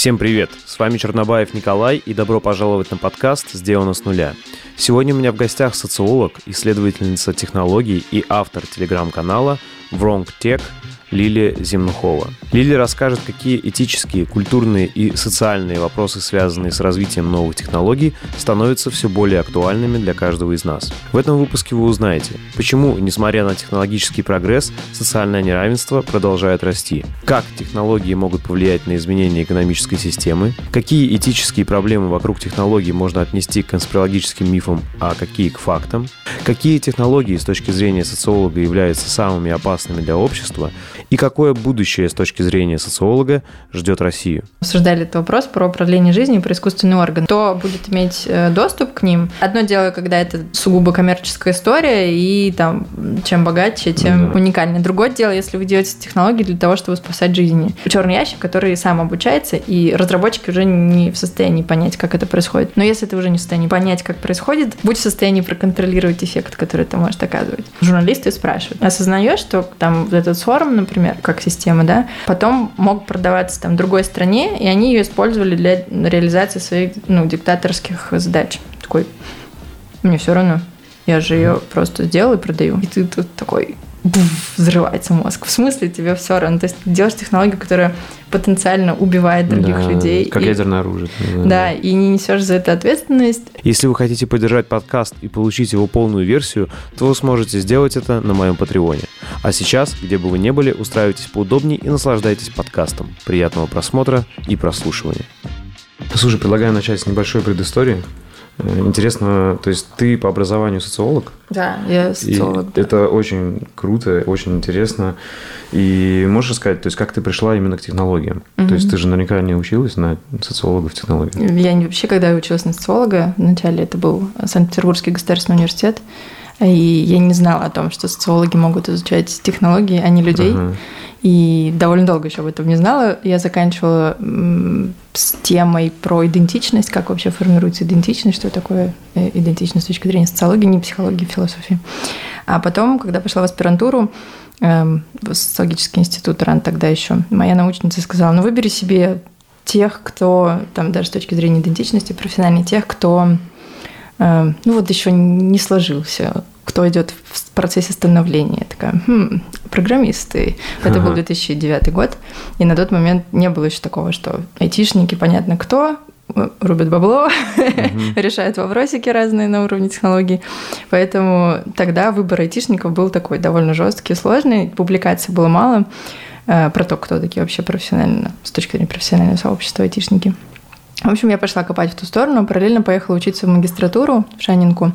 Всем привет! С вами Чернобаев Николай и добро пожаловать на подкаст «Сделано с нуля». Сегодня у меня в гостях социолог, исследовательница технологий и автор телеграм-канала Wrong Tech Лилия Земнухова. Лилия расскажет, какие этические, культурные и социальные вопросы, связанные с развитием новых технологий, становятся все более актуальными для каждого из нас. В этом выпуске вы узнаете, почему, несмотря на технологический прогресс, социальное неравенство продолжает расти, как технологии могут повлиять на изменение экономической системы, какие этические проблемы вокруг технологий можно отнести к конспирологическим мифам, а какие к фактам, какие технологии с точки зрения социолога являются самыми опасными для общества и какое будущее с точки зрения социолога ждет Россию? Обсуждали этот вопрос про управление жизнью, про искусственный орган. Кто будет иметь э, доступ к ним? Одно дело, когда это сугубо коммерческая история, и там чем богаче, тем да. уникальнее. Другое дело, если вы делаете технологии для того, чтобы спасать жизни. Черный ящик, который сам обучается, и разработчики уже не в состоянии понять, как это происходит. Но если ты уже не в состоянии понять, как происходит, будь в состоянии проконтролировать эффект, который это может оказывать. Журналисты спрашивают, осознаешь, что там вот этот сорм, например, например, как система, да, потом мог продаваться там другой стране, и они ее использовали для реализации своих, ну, диктаторских задач. Такой, мне все равно, я же ее просто сделал и продаю. И ты тут такой, взрывается мозг. В смысле тебе все равно? То есть ты делаешь технологию, которая потенциально убивает других да, людей. Как и, ядерное оружие. Да, да, и не несешь за это ответственность. Если вы хотите поддержать подкаст и получить его полную версию, то вы сможете сделать это на моем Патреоне. А сейчас, где бы вы ни были, устраивайтесь поудобнее и наслаждайтесь подкастом. Приятного просмотра и прослушивания. Слушай, предлагаю начать с небольшой предыстории. Э, интересно, то есть ты по образованию социолог? Да, я социолог. И да. Это очень круто, очень интересно. И можешь сказать, то есть как ты пришла именно к технологиям? Угу. То есть ты же наверняка не училась на социолога в технологии? Я не вообще, когда я училась на социолога, вначале это был Санкт-Петербургский государственный университет, и я не знала о том, что социологи могут изучать технологии, а не людей. Ага. И довольно долго еще об этом не знала. Я заканчивала с темой про идентичность, как вообще формируется идентичность, что такое э, идентичность с точки зрения социологии, не психологии, философии. А потом, когда пошла в аспирантуру, эм, в социологический институт РАН тогда еще, моя научница сказала, ну выбери себе тех, кто, там даже с точки зрения идентичности, профессиональный, тех, кто ну вот еще не сложился кто идет в процессе становления. Я такая, хм, программисты. Это ага. был 2009 год, и на тот момент не было еще такого, что айтишники, понятно кто, рубят бабло, угу. решают вопросики разные на уровне технологий. Поэтому тогда выбор айтишников был такой довольно жесткий, сложный, публикаций было мало э, про то, кто такие вообще профессионально, с точки зрения профессионального сообщества айтишники. В общем, я пошла копать в ту сторону, параллельно поехала учиться в магистратуру в Шанинку.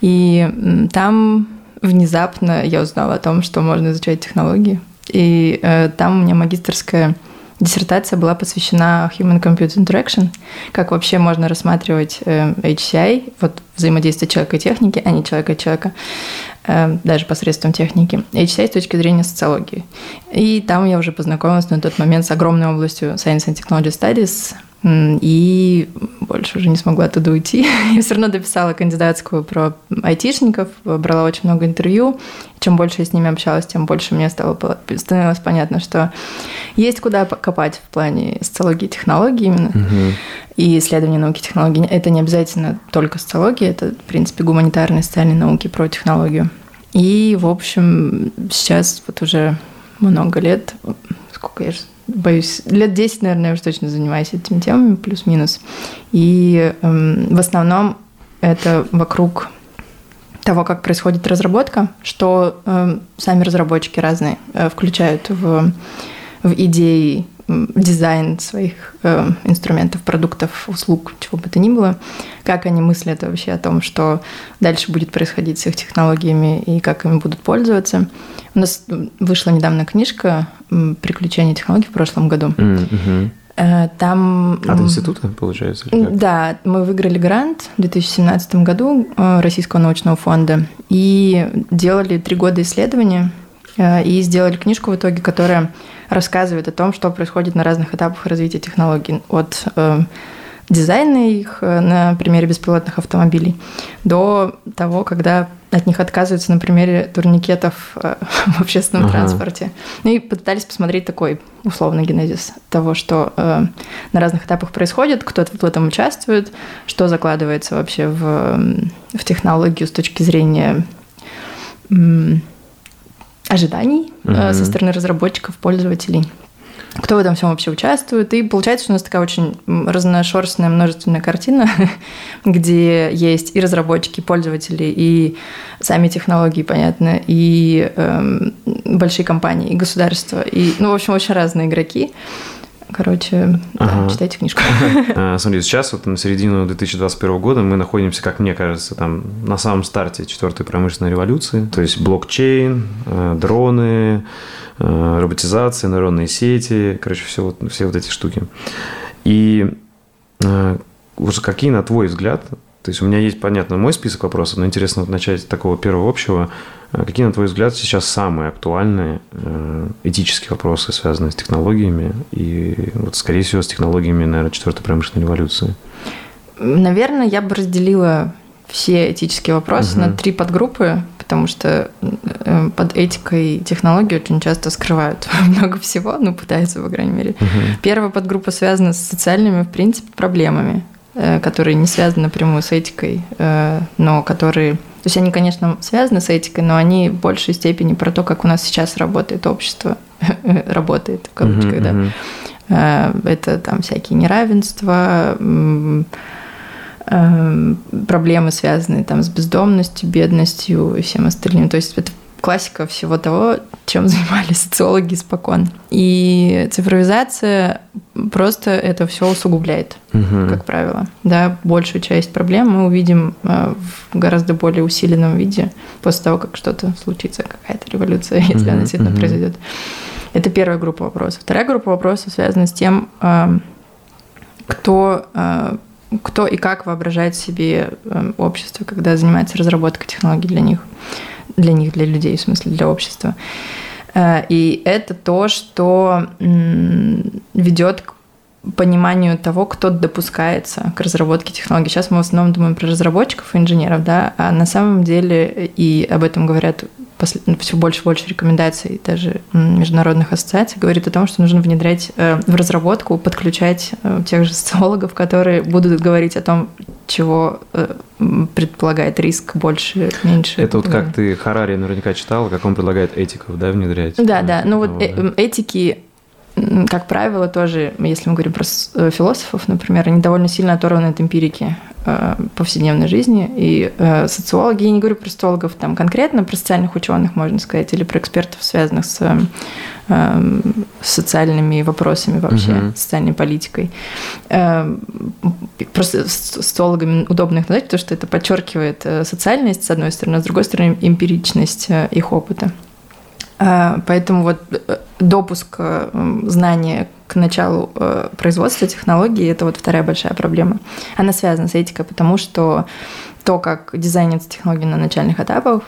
И там внезапно я узнала о том, что можно изучать технологии. И э, там у меня магистрская диссертация была посвящена Human Computer Interaction, как вообще можно рассматривать э, HCI, вот взаимодействие человека и техники, а не человека и человека, э, даже посредством техники. HCI с точки зрения социологии. И там я уже познакомилась на тот момент с огромной областью Science and Technology Studies, и больше уже не смогла оттуда уйти. Я все равно дописала кандидатскую про айтишников, брала очень много интервью. Чем больше я с ними общалась, тем больше мне стало, становилось понятно, что есть куда копать в плане социологии и технологий именно. Угу. И исследования науки и технологий. Это не обязательно только социология, это, в принципе, гуманитарные социальные науки про технологию. И, в общем, сейчас вот уже много лет, сколько я же боюсь, лет 10, наверное, я уже точно занимаюсь этими темами, плюс-минус. И эм, в основном это вокруг того, как происходит разработка, что э, сами разработчики разные э, включают в, в идеи дизайн своих э, инструментов, продуктов, услуг, чего бы то ни было, как они мыслят вообще о том, что дальше будет происходить с их технологиями и как ими будут пользоваться. У нас вышла недавно книжка «Приключения технологий» в прошлом году. Mm-hmm. Там... От института, получается? Да, мы выиграли грант в 2017 году э, Российского научного фонда и делали три года исследования э, и сделали книжку в итоге, которая рассказывает о том, что происходит на разных этапах развития технологий. От э, дизайна их э, на примере беспилотных автомобилей до того, когда от них отказываются на примере турникетов э, в общественном ага. транспорте. Ну и пытались посмотреть такой условный генезис того, что э, на разных этапах происходит, кто в этом участвует, что закладывается вообще в, в технологию с точки зрения ожиданий угу. со стороны разработчиков, пользователей кто в этом всем вообще участвует. И получается, что у нас такая очень разношерстная, множественная картина, где есть и разработчики, и пользователи, и сами технологии, понятно, и эм, большие компании, и государства, и, ну, в общем, очень разные игроки. Короче, ага. да, читайте книжку. А, смотри, сейчас вот на середину 2021 года мы находимся, как мне кажется, там на самом старте четвертой промышленной революции. То есть блокчейн, э, дроны, э, роботизация, нейронные сети, короче, все вот, все вот эти штуки. И э, вот какие, на твой взгляд, то есть у меня есть, понятно, мой список вопросов, но интересно вот начать с такого первого общего. А какие, на твой взгляд, сейчас самые актуальные э, этические вопросы, связанные с технологиями и, вот, скорее всего, с технологиями, наверное, четвертой промышленной революции? Наверное, я бы разделила все этические вопросы угу. на три подгруппы, потому что э, под этикой технологии очень часто скрывают много всего, ну, пытаются, по крайней мере. Угу. Первая подгруппа связана с социальными, в принципе, проблемами, э, которые не связаны напрямую с этикой, но которые то есть они, конечно, связаны с этикой, но они в большей степени про то, как у нас сейчас работает общество, работает в кавычках, uh-huh, да. Uh-huh. Это там всякие неравенства, э, проблемы, связанные там с бездомностью, бедностью и всем остальным. То есть это классика всего того, чем занимались социологи спокон. И цифровизация просто это все усугубляет, угу. как правило. Да, большую часть проблем мы увидим э, в гораздо более усиленном виде после того, как что-то случится, какая-то революция, если угу, она действительно угу. произойдет. Это первая группа вопросов. Вторая группа вопросов связана с тем, кто э, кто и как воображает себе общество, когда занимается разработкой технологий для них для них, для людей, в смысле для общества. Э, и это то, что ведет к пониманию того, кто допускается к разработке технологий. Сейчас мы в основном думаем про разработчиков и инженеров, да, а на самом деле, и об этом говорят все больше и больше рекомендаций даже международных ассоциаций говорит о том, что нужно внедрять э, в разработку, подключать э, тех же социологов, которые будут говорить о том, чего э, предполагает риск больше, меньше. Это вот как ты Харари наверняка читал, как он предлагает этиков, да, внедрять? Да, да. Ну вот этики как правило, тоже, если мы говорим про философов, например, они довольно сильно оторваны от эмпирики. Э, повседневной жизни. И э, социологи, я не говорю про социологов там конкретно, про социальных ученых, можно сказать, или про экспертов, связанных с э, социальными вопросами вообще, угу. социальной политикой. Просто социологами удобно их назвать, потому что это подчеркивает социальность, с одной стороны, а с другой стороны, эмпиричность их опыта. Поэтому вот допуск знания к началу э, производства технологии, это вот вторая большая проблема. Она связана с этикой, потому что то, как дизайнится технология на начальных этапах,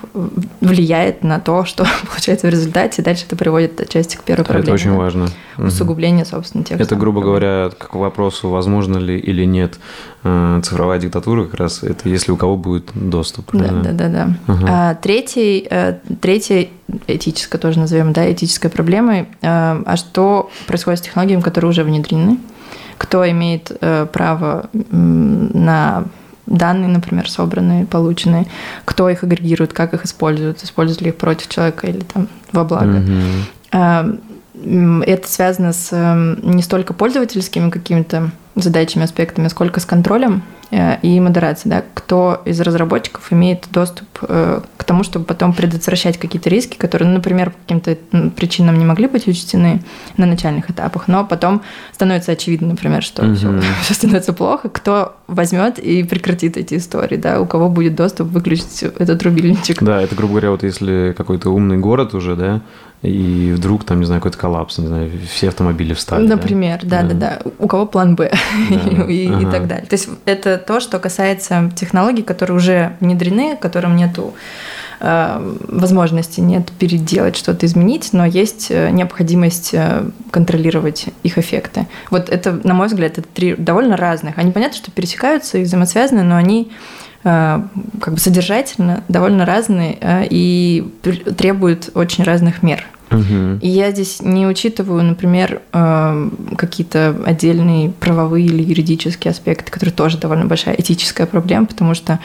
влияет на то, что получается в результате. Дальше это приводит отчасти к первой проблеме. Это очень важно. Усугубление, собственно, тех Это, грубо проблем. говоря, к вопросу, возможно ли или нет э, цифровая диктатура, как раз это если у кого будет доступ. Да, да, да. да, Ага. А, третий, э, третья этическая тоже назовем, да, этической проблемой, э, а что происходит с технологиями, которые уже внедрены, кто имеет право на данные, например, собранные, полученные, кто их агрегирует, как их используют, используют ли их против человека или там во благо. Mm-hmm. Это связано с эм, не столько пользовательскими какими-то задачами, аспектами, сколько с контролем Э, и модерации, да, кто из разработчиков имеет доступ э, к тому, чтобы потом предотвращать какие-то риски, которые, ну, например, по каким-то причинам не могли быть учтены на начальных этапах, но потом становится очевидно, например, что угу. все, все становится плохо, кто возьмет и прекратит эти истории, да, у кого будет доступ выключить этот рубильничек. Да, это, грубо говоря, вот если какой-то умный город уже, да, и вдруг там, не знаю, какой-то коллапс, не знаю, все автомобили встали. Например, да, да, да. да. У кого план Б да. и, ага. и так далее. То есть это то, что касается технологий, которые уже внедрены, которым нету э, возможности нет переделать что-то, изменить, но есть э, необходимость контролировать их эффекты. Вот это, на мой взгляд, это три довольно разных. Они понятно, что пересекаются и взаимосвязаны, но они как бы содержательно довольно разные и требуют очень разных мер. И я здесь не учитываю, например, э, какие-то отдельные правовые или юридические аспекты, которые тоже довольно большая этическая проблема, потому что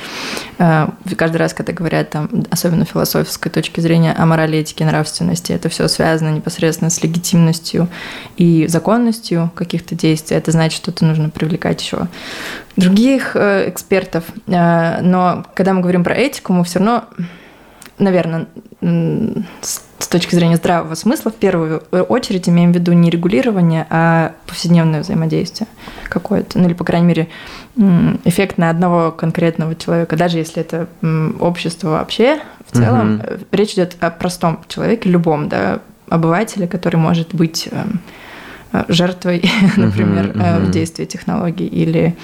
э, каждый раз, когда говорят там, особенно философской точки зрения о морали, этике, нравственности, это все связано непосредственно с легитимностью и законностью каких-то действий. Это значит, что это нужно привлекать еще других э, экспертов. Но когда мы говорим про этику, мы все равно наверное, с точки зрения здравого смысла, в первую очередь имеем в виду не регулирование, а повседневное взаимодействие какое-то. Ну или, по крайней мере, эффект на одного конкретного человека. Даже если это общество вообще, в целом, угу. речь идет о простом человеке, любом, да, обывателе, который может быть эм, э, жертвой, например, угу. в действии технологий или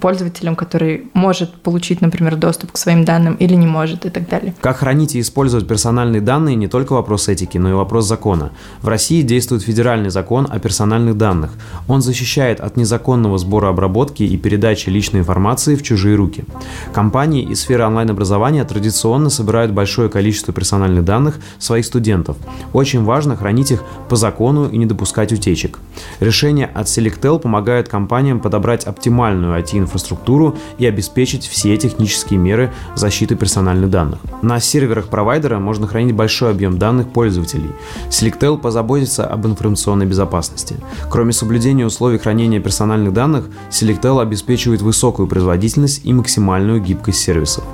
пользователем, который может получить, например, доступ к своим данным или не может и так далее. Как хранить и использовать персональные данные не только вопрос этики, но и вопрос закона. В России действует федеральный закон о персональных данных. Он защищает от незаконного сбора обработки и передачи личной информации в чужие руки. Компании из сферы онлайн-образования традиционно собирают большое количество персональных данных своих студентов. Очень важно хранить их по закону и не допускать утечек. Решение от Selectel помогает компаниям подобрать создать оптимальную IT-инфраструктуру и обеспечить все технические меры защиты персональных данных. На серверах провайдера можно хранить большой объем данных пользователей. Selectel позаботится об информационной безопасности. Кроме соблюдения условий хранения персональных данных, Selectel обеспечивает высокую производительность и максимальную гибкость сервисов.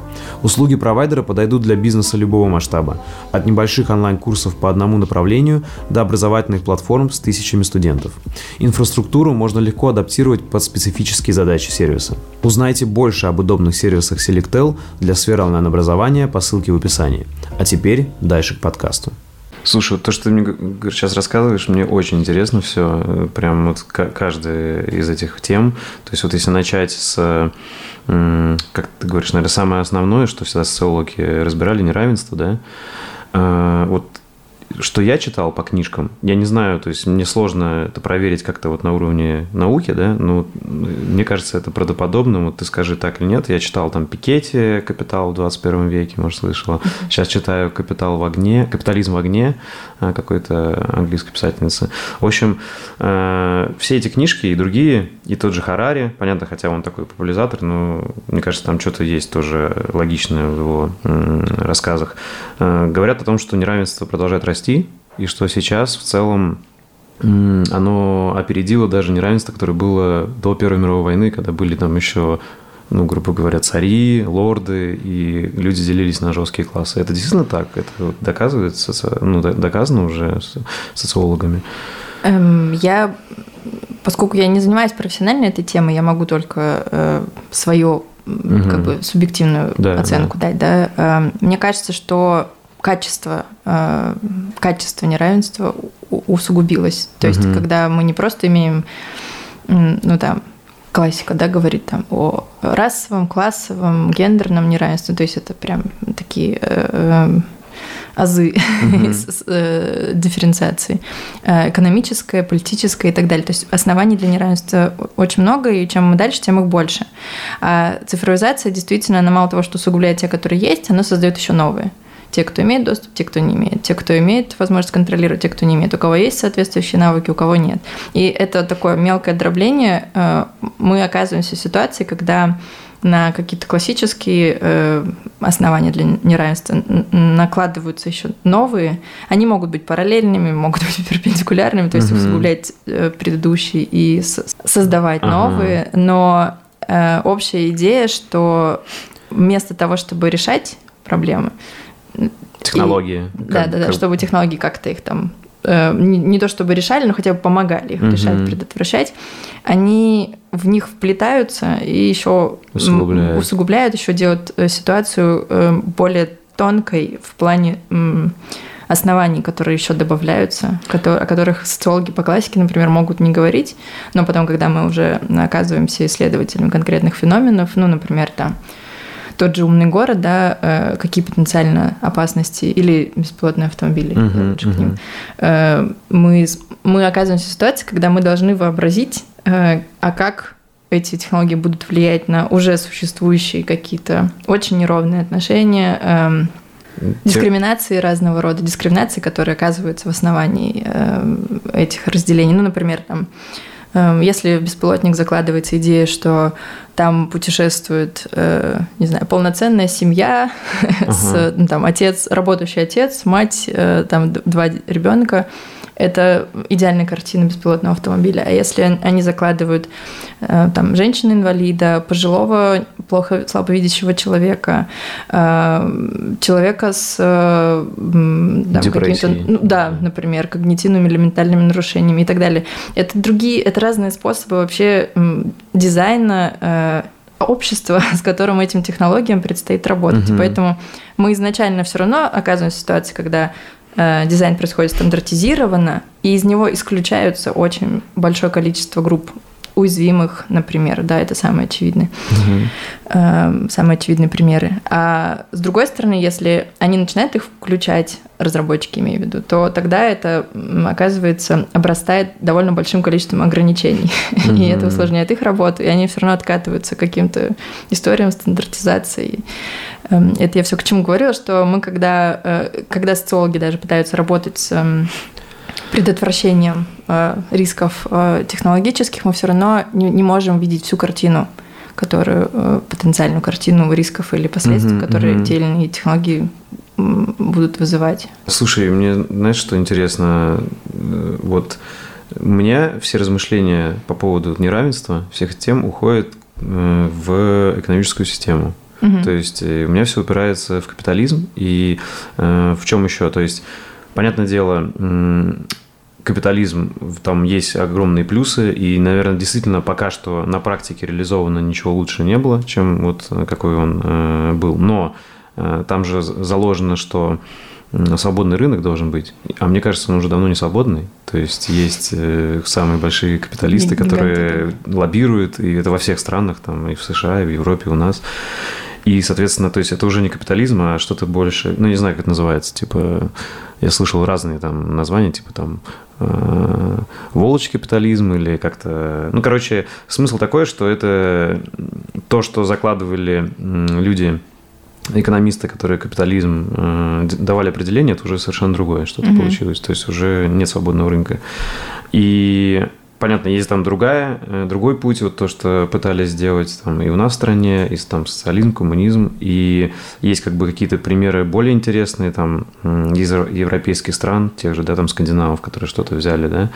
Услуги провайдера подойдут для бизнеса любого масштаба, от небольших онлайн-курсов по одному направлению до образовательных платформ с тысячами студентов. Инфраструктуру можно легко адаптировать под специфические специфические задачи сервиса. Узнайте больше об удобных сервисах Selectel для сферы онлайн-образования по ссылке в описании. А теперь дальше к подкасту. Слушай, вот то, что ты мне сейчас рассказываешь, мне очень интересно все. Прям вот каждая из этих тем. То есть вот если начать с, как ты говоришь, наверное, самое основное, что всегда социологи разбирали неравенство, да? А, вот что я читал по книжкам, я не знаю, то есть мне сложно это проверить как-то вот на уровне науки, да, но мне кажется, это правдоподобно, вот ты скажи так или нет, я читал там Пикетти «Капитал в 21 веке», может, слышала, сейчас читаю «Капитал в огне», «Капитализм в огне» а, какой-то английской писательницы. В общем, э, все эти книжки и другие, и тот же Харари, понятно, хотя он такой популяризатор, но мне кажется, там что-то есть тоже логичное в его рассказах, э, говорят о том, что неравенство продолжает расти расти, и что сейчас в целом оно опередило даже неравенство, которое было до Первой мировой войны, когда были там еще, ну, грубо говоря, цари, лорды, и люди делились на жесткие классы. Это действительно так? Это доказывается, ну, доказано уже социологами? Эм, я, поскольку я не занимаюсь профессионально этой темой, я могу только э, свою угу. как бы субъективную да, оценку да. дать. Да? Э, мне кажется, что качество, э, качество неравенства усугубилось. То есть, когда мы не просто имеем, ну там, классика, да, говорит там о расовом, классовом, гендерном неравенстве, то есть это прям такие э, э, азы mm дифференциации. Экономическое, политическое и так далее. То есть оснований для неравенства очень много, и чем мы дальше, тем их больше. А цифровизация действительно, она мало того, что усугубляет те, которые есть, она создает еще новые. Те, кто имеет доступ, те, кто не имеет. Те, кто имеет возможность контролировать, те, кто не имеет. У кого есть соответствующие навыки, у кого нет. И это такое мелкое дробление. Э, мы оказываемся в ситуации, когда на какие-то классические э, основания для неравенства накладываются еще новые. Они могут быть параллельными, могут быть перпендикулярными, то есть угу. усугублять э, предыдущие и создавать ага. новые. Но общая идея, что вместо того, чтобы решать проблемы, Технологии. И, как, да, да, да, как... чтобы технологии как-то их там э, не, не то чтобы решали, но хотя бы помогали их угу. решать, предотвращать, они в них вплетаются и еще усугубляют, усугубляют еще делают э, ситуацию э, более тонкой в плане оснований, которые еще добавляются, о которых социологи по классике, например, могут не говорить, но потом, когда мы уже оказываемся исследователями конкретных феноменов, ну, например, там, тот же умный город, да, э, какие потенциально опасности или беспилотные автомобили, uh-huh, лучше uh-huh. к ним. Э, мы, мы оказываемся в ситуации, когда мы должны вообразить, э, а как эти технологии будут влиять на уже существующие какие-то очень неровные отношения, эм, дискриминации разного рода, дискриминации, которые оказываются в основании этих разделений. Ну, например, там, если в беспилотник закладывается идея, что там путешествует, э, не знаю, полноценная семья, ага. с, ну, там, отец, работающий отец, мать, э, там, два ребенка, это идеальная картина беспилотного автомобиля. А если они закладывают э, там женщины-инвалида, пожилого, плохо слабовидящего человека, э, человека с э, там, какими-то, ну, да, например, когнитивными или ментальными нарушениями и так далее. Это другие, это разные способы вообще дизайна общества, с которым этим технологиям предстоит работать. Угу. Поэтому мы изначально все равно оказываемся в ситуации, когда Э, дизайн происходит стандартизированно, и из него исключаются очень большое количество групп уязвимых, например, да, это самые очевидные, угу. э, самые очевидные примеры. А с другой стороны, если они начинают их включать, разработчики имею в виду, то тогда это, оказывается, обрастает довольно большим количеством ограничений, угу. и это усложняет их работу, и они все равно откатываются к каким-то историям стандартизации. Эм, это я все к чему говорила, что мы, когда, э, когда социологи даже пытаются работать с эм, предотвращением э, рисков э, технологических, мы все равно не, не можем видеть всю картину, которую потенциальную картину рисков или последствий, mm-hmm, которые mm-hmm. те или иные технологии будут вызывать. Слушай, мне знаешь, что интересно? Вот у меня все размышления по поводу неравенства всех тем уходят в экономическую систему. Угу. То есть э, у меня все упирается в капитализм и э, в чем еще? То есть Понятное дело, капитализм, там есть огромные плюсы, и, наверное, действительно пока что на практике реализовано ничего лучше не было, чем вот какой он э, был. Но э, там же заложено, что свободный рынок должен быть. А мне кажется, он уже давно не свободный. То есть есть э, самые большие капиталисты, которые лоббируют, и это во всех странах, там и в США, и в Европе, и у нас. И, соответственно, то есть это уже не капитализм, а что-то больше, ну, не знаю, как это называется, типа, я слышал разные там названия, типа там э, волочь капитализм или как-то... Ну, короче, смысл такой, что это то, что закладывали люди экономисты, которые капитализм э, давали определение, это уже совершенно другое что-то mm получилось. То есть уже нет свободного рынка. И понятно, есть там другая, э, другой путь, вот то, что пытались сделать там и у нас в стране, и там социализм, коммунизм, и есть как бы какие-то примеры более интересные там из европейских стран, тех же, да, там скандинавов, которые что-то взяли, да.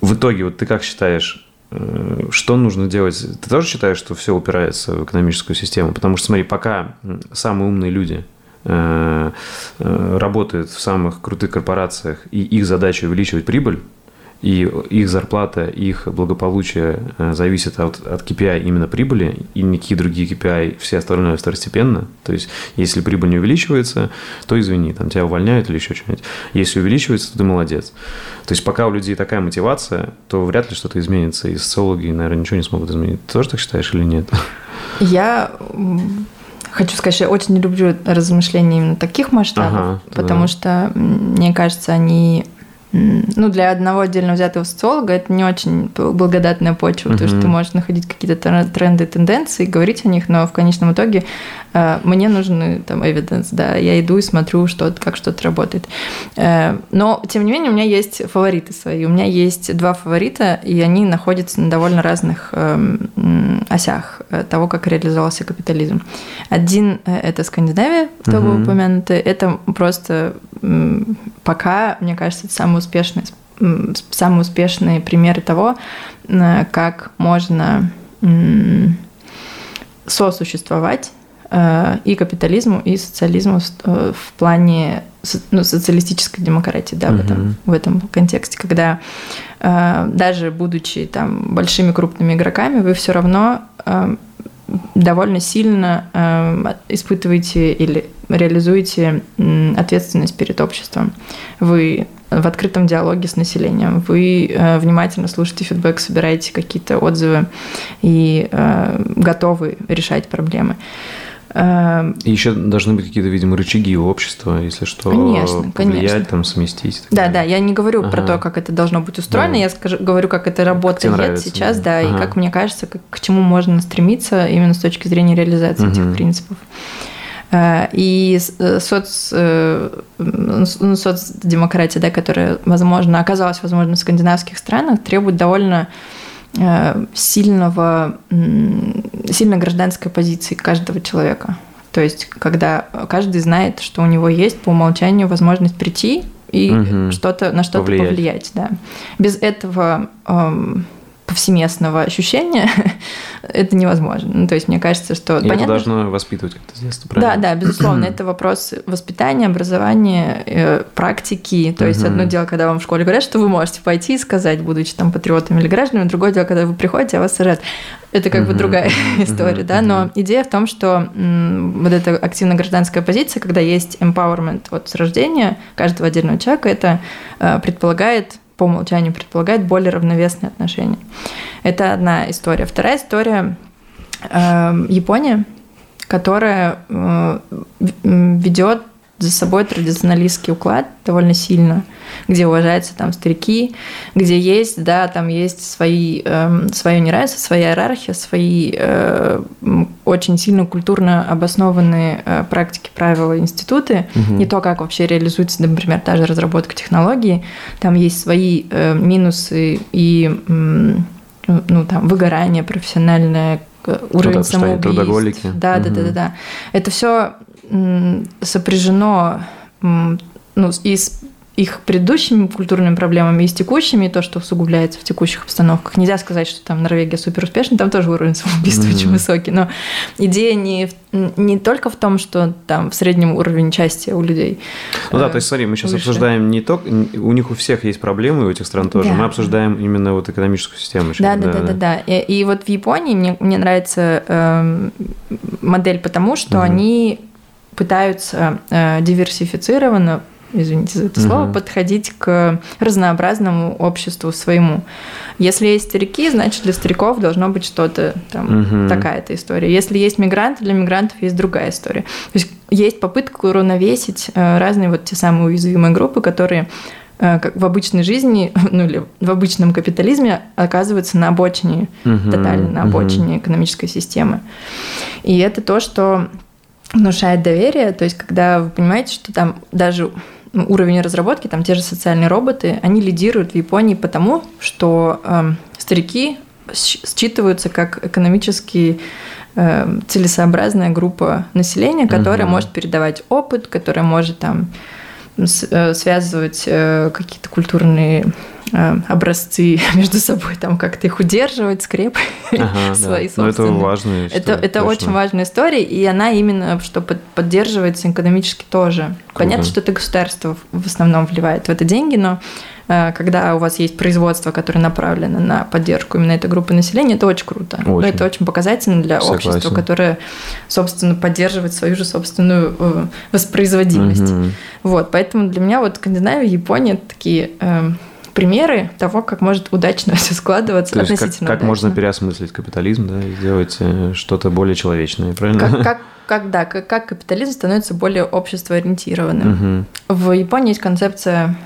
В итоге, вот ты как считаешь, э, что нужно делать? Ты тоже считаешь, что все упирается в экономическую систему? Потому что, смотри, пока самые умные люди э, работают в самых крутых корпорациях, и их задача увеличивать прибыль, и их зарплата, их благополучие э, зависит от, от KPI именно прибыли, и никакие другие KPI, все остальное второстепенно. То есть, если прибыль не увеличивается, то извини, там тебя увольняют или еще что-нибудь. Если увеличивается, то ты молодец. То есть, пока у людей такая мотивация, то вряд ли что-то изменится, и социологи, наверное, ничего не смогут изменить. Ты тоже так считаешь или нет? Я Хочу сказать, что я очень не люблю размышления именно таких масштабов, ага, потому да. что, мне кажется, они ну, для одного отдельно взятого социолога это не очень благодатная почва, uh-huh. потому что ты можешь находить какие-то тренды, тенденции, говорить о них, но в конечном итоге э, мне нужен там evidence, да, я иду и смотрю, что, как что-то работает. Э, но, тем не менее, у меня есть фавориты свои. У меня есть два фаворита, и они находятся на довольно разных эм, осях того, как реализовался капитализм. Один э, – это Скандинавия, кто uh-huh. был упомянутый. Это просто пока, мне кажется, это самый успешный, самые успешные примеры того, э, как можно сосуществовать э, и капитализму, и социализму э, в плане ну, социалистической демократии, да, в, этом, в этом контексте, когда даже будучи там большими крупными игроками, вы все равно довольно сильно испытываете или реализуете ответственность перед обществом. Вы в открытом диалоге с населением. Вы э, внимательно слушаете фидбэк, собираете какие-то отзывы и э, готовы решать проблемы. Эм, и еще должны быть какие-то, видимо, рычаги у общества, если что, конечно, конечно. там, сместить. Да, да, я не говорю ага. про то, как это должно быть устроено, да. я скажу, говорю, как это работает как сейчас, да, да ага. и как мне кажется, как, к чему можно стремиться именно с точки зрения реализации угу. этих принципов. Э, и э, соц, э, ну, соцдемократия, да, которая, возможно, оказалась возможно в скандинавских странах, требует довольно сильного, сильной гражданской позиции каждого человека. То есть, когда каждый знает, что у него есть по умолчанию возможность прийти и угу. что-то на что-то повлиять. повлиять, да. Без этого эм, повсеместного ощущения, это невозможно. Ну, то есть мне кажется, что... И понятно, это должно воспитывать как-то с детства, правильно? Да, да, безусловно. это вопрос воспитания, образования, э, практики. То есть одно дело, когда вам в школе говорят, что вы можете пойти и сказать, будучи там патриотами или гражданами, другое дело, когда вы приходите, а вас сажают. Это как бы другая история, да, но идея в том, что вот эта активно-гражданская позиция, когда есть empowerment вот с рождения каждого отдельного человека, это э, предполагает по умолчанию предполагает более равновесные отношения. Это одна история. Вторая история э, Япония, которая э, ведет за собой традиционалистский уклад довольно сильно, где уважаются там старики, где есть, да, там есть свои, э, свое неравенство, своя иерархия, свои э, очень сильно культурно обоснованные э, практики, правила, институты, угу. не то, как вообще реализуется, например, та же разработка технологий, там есть свои э, минусы и э, ну, там, выгорание профессиональное, уровень да, самоубийств. Трудоголики. Да, угу. да, да, да, да. Это все сопряжено ну, и с их предыдущими культурными проблемами и с текущими, то, что усугубляется в текущих обстановках. Нельзя сказать, что там Норвегия супер успешна, там тоже уровень самоубийства mm-hmm. очень высокий. Но идея не, не только в том, что там в среднем уровень счастья у людей. Ну да, то есть смотри, мы сейчас выше. обсуждаем не то, у них у всех есть проблемы, у этих стран тоже. Да. Мы обсуждаем именно вот экономическую систему. Да, да, да, да, да. И, и вот в Японии мне, мне нравится э, модель потому, что mm-hmm. они пытаются э, диверсифицированно извините за это угу. слово, подходить к разнообразному обществу своему. Если есть старики, значит для стариков должно быть что-то там угу. такая-то история. Если есть мигранты, для мигрантов есть другая история. То есть есть попытка уравновесить э, разные вот те самые уязвимые группы, которые э, как в обычной жизни, ну или в обычном капитализме оказываются на обочине, угу, тотально на обочине угу. экономической системы. И это то, что внушает доверие, то есть когда вы понимаете, что там даже уровень разработки, там те же социальные роботы, они лидируют в Японии потому, что э, старики считываются как экономически э, целесообразная группа населения, которая угу. может передавать опыт, которая может там Э, связывать э, какие-то культурные образцы между собой, там как-то их удерживать, скреп ага, свои да. собственные. это важная история. Это, это очень важная история, и она именно, что поддерживается экономически тоже. Круто. Понятно, что это государство в основном вливает в это деньги, но Э, когда у вас есть производство, которое направлено на поддержку именно этой группы населения, это очень круто. Очень. Это очень показательно для Согласен. общества, которое, собственно, поддерживает свою же собственную э, воспроизводимость. Угу. Вот, поэтому для меня вот Скандинавия, Япония такие э, примеры того, как может удачно все складываться То относительно как, как можно переосмыслить капитализм, да, и сделать э, что-то более человечное, правильно? Как, как, как да, как, как капитализм становится более обществоориентированным. Угу. В Японии есть концепция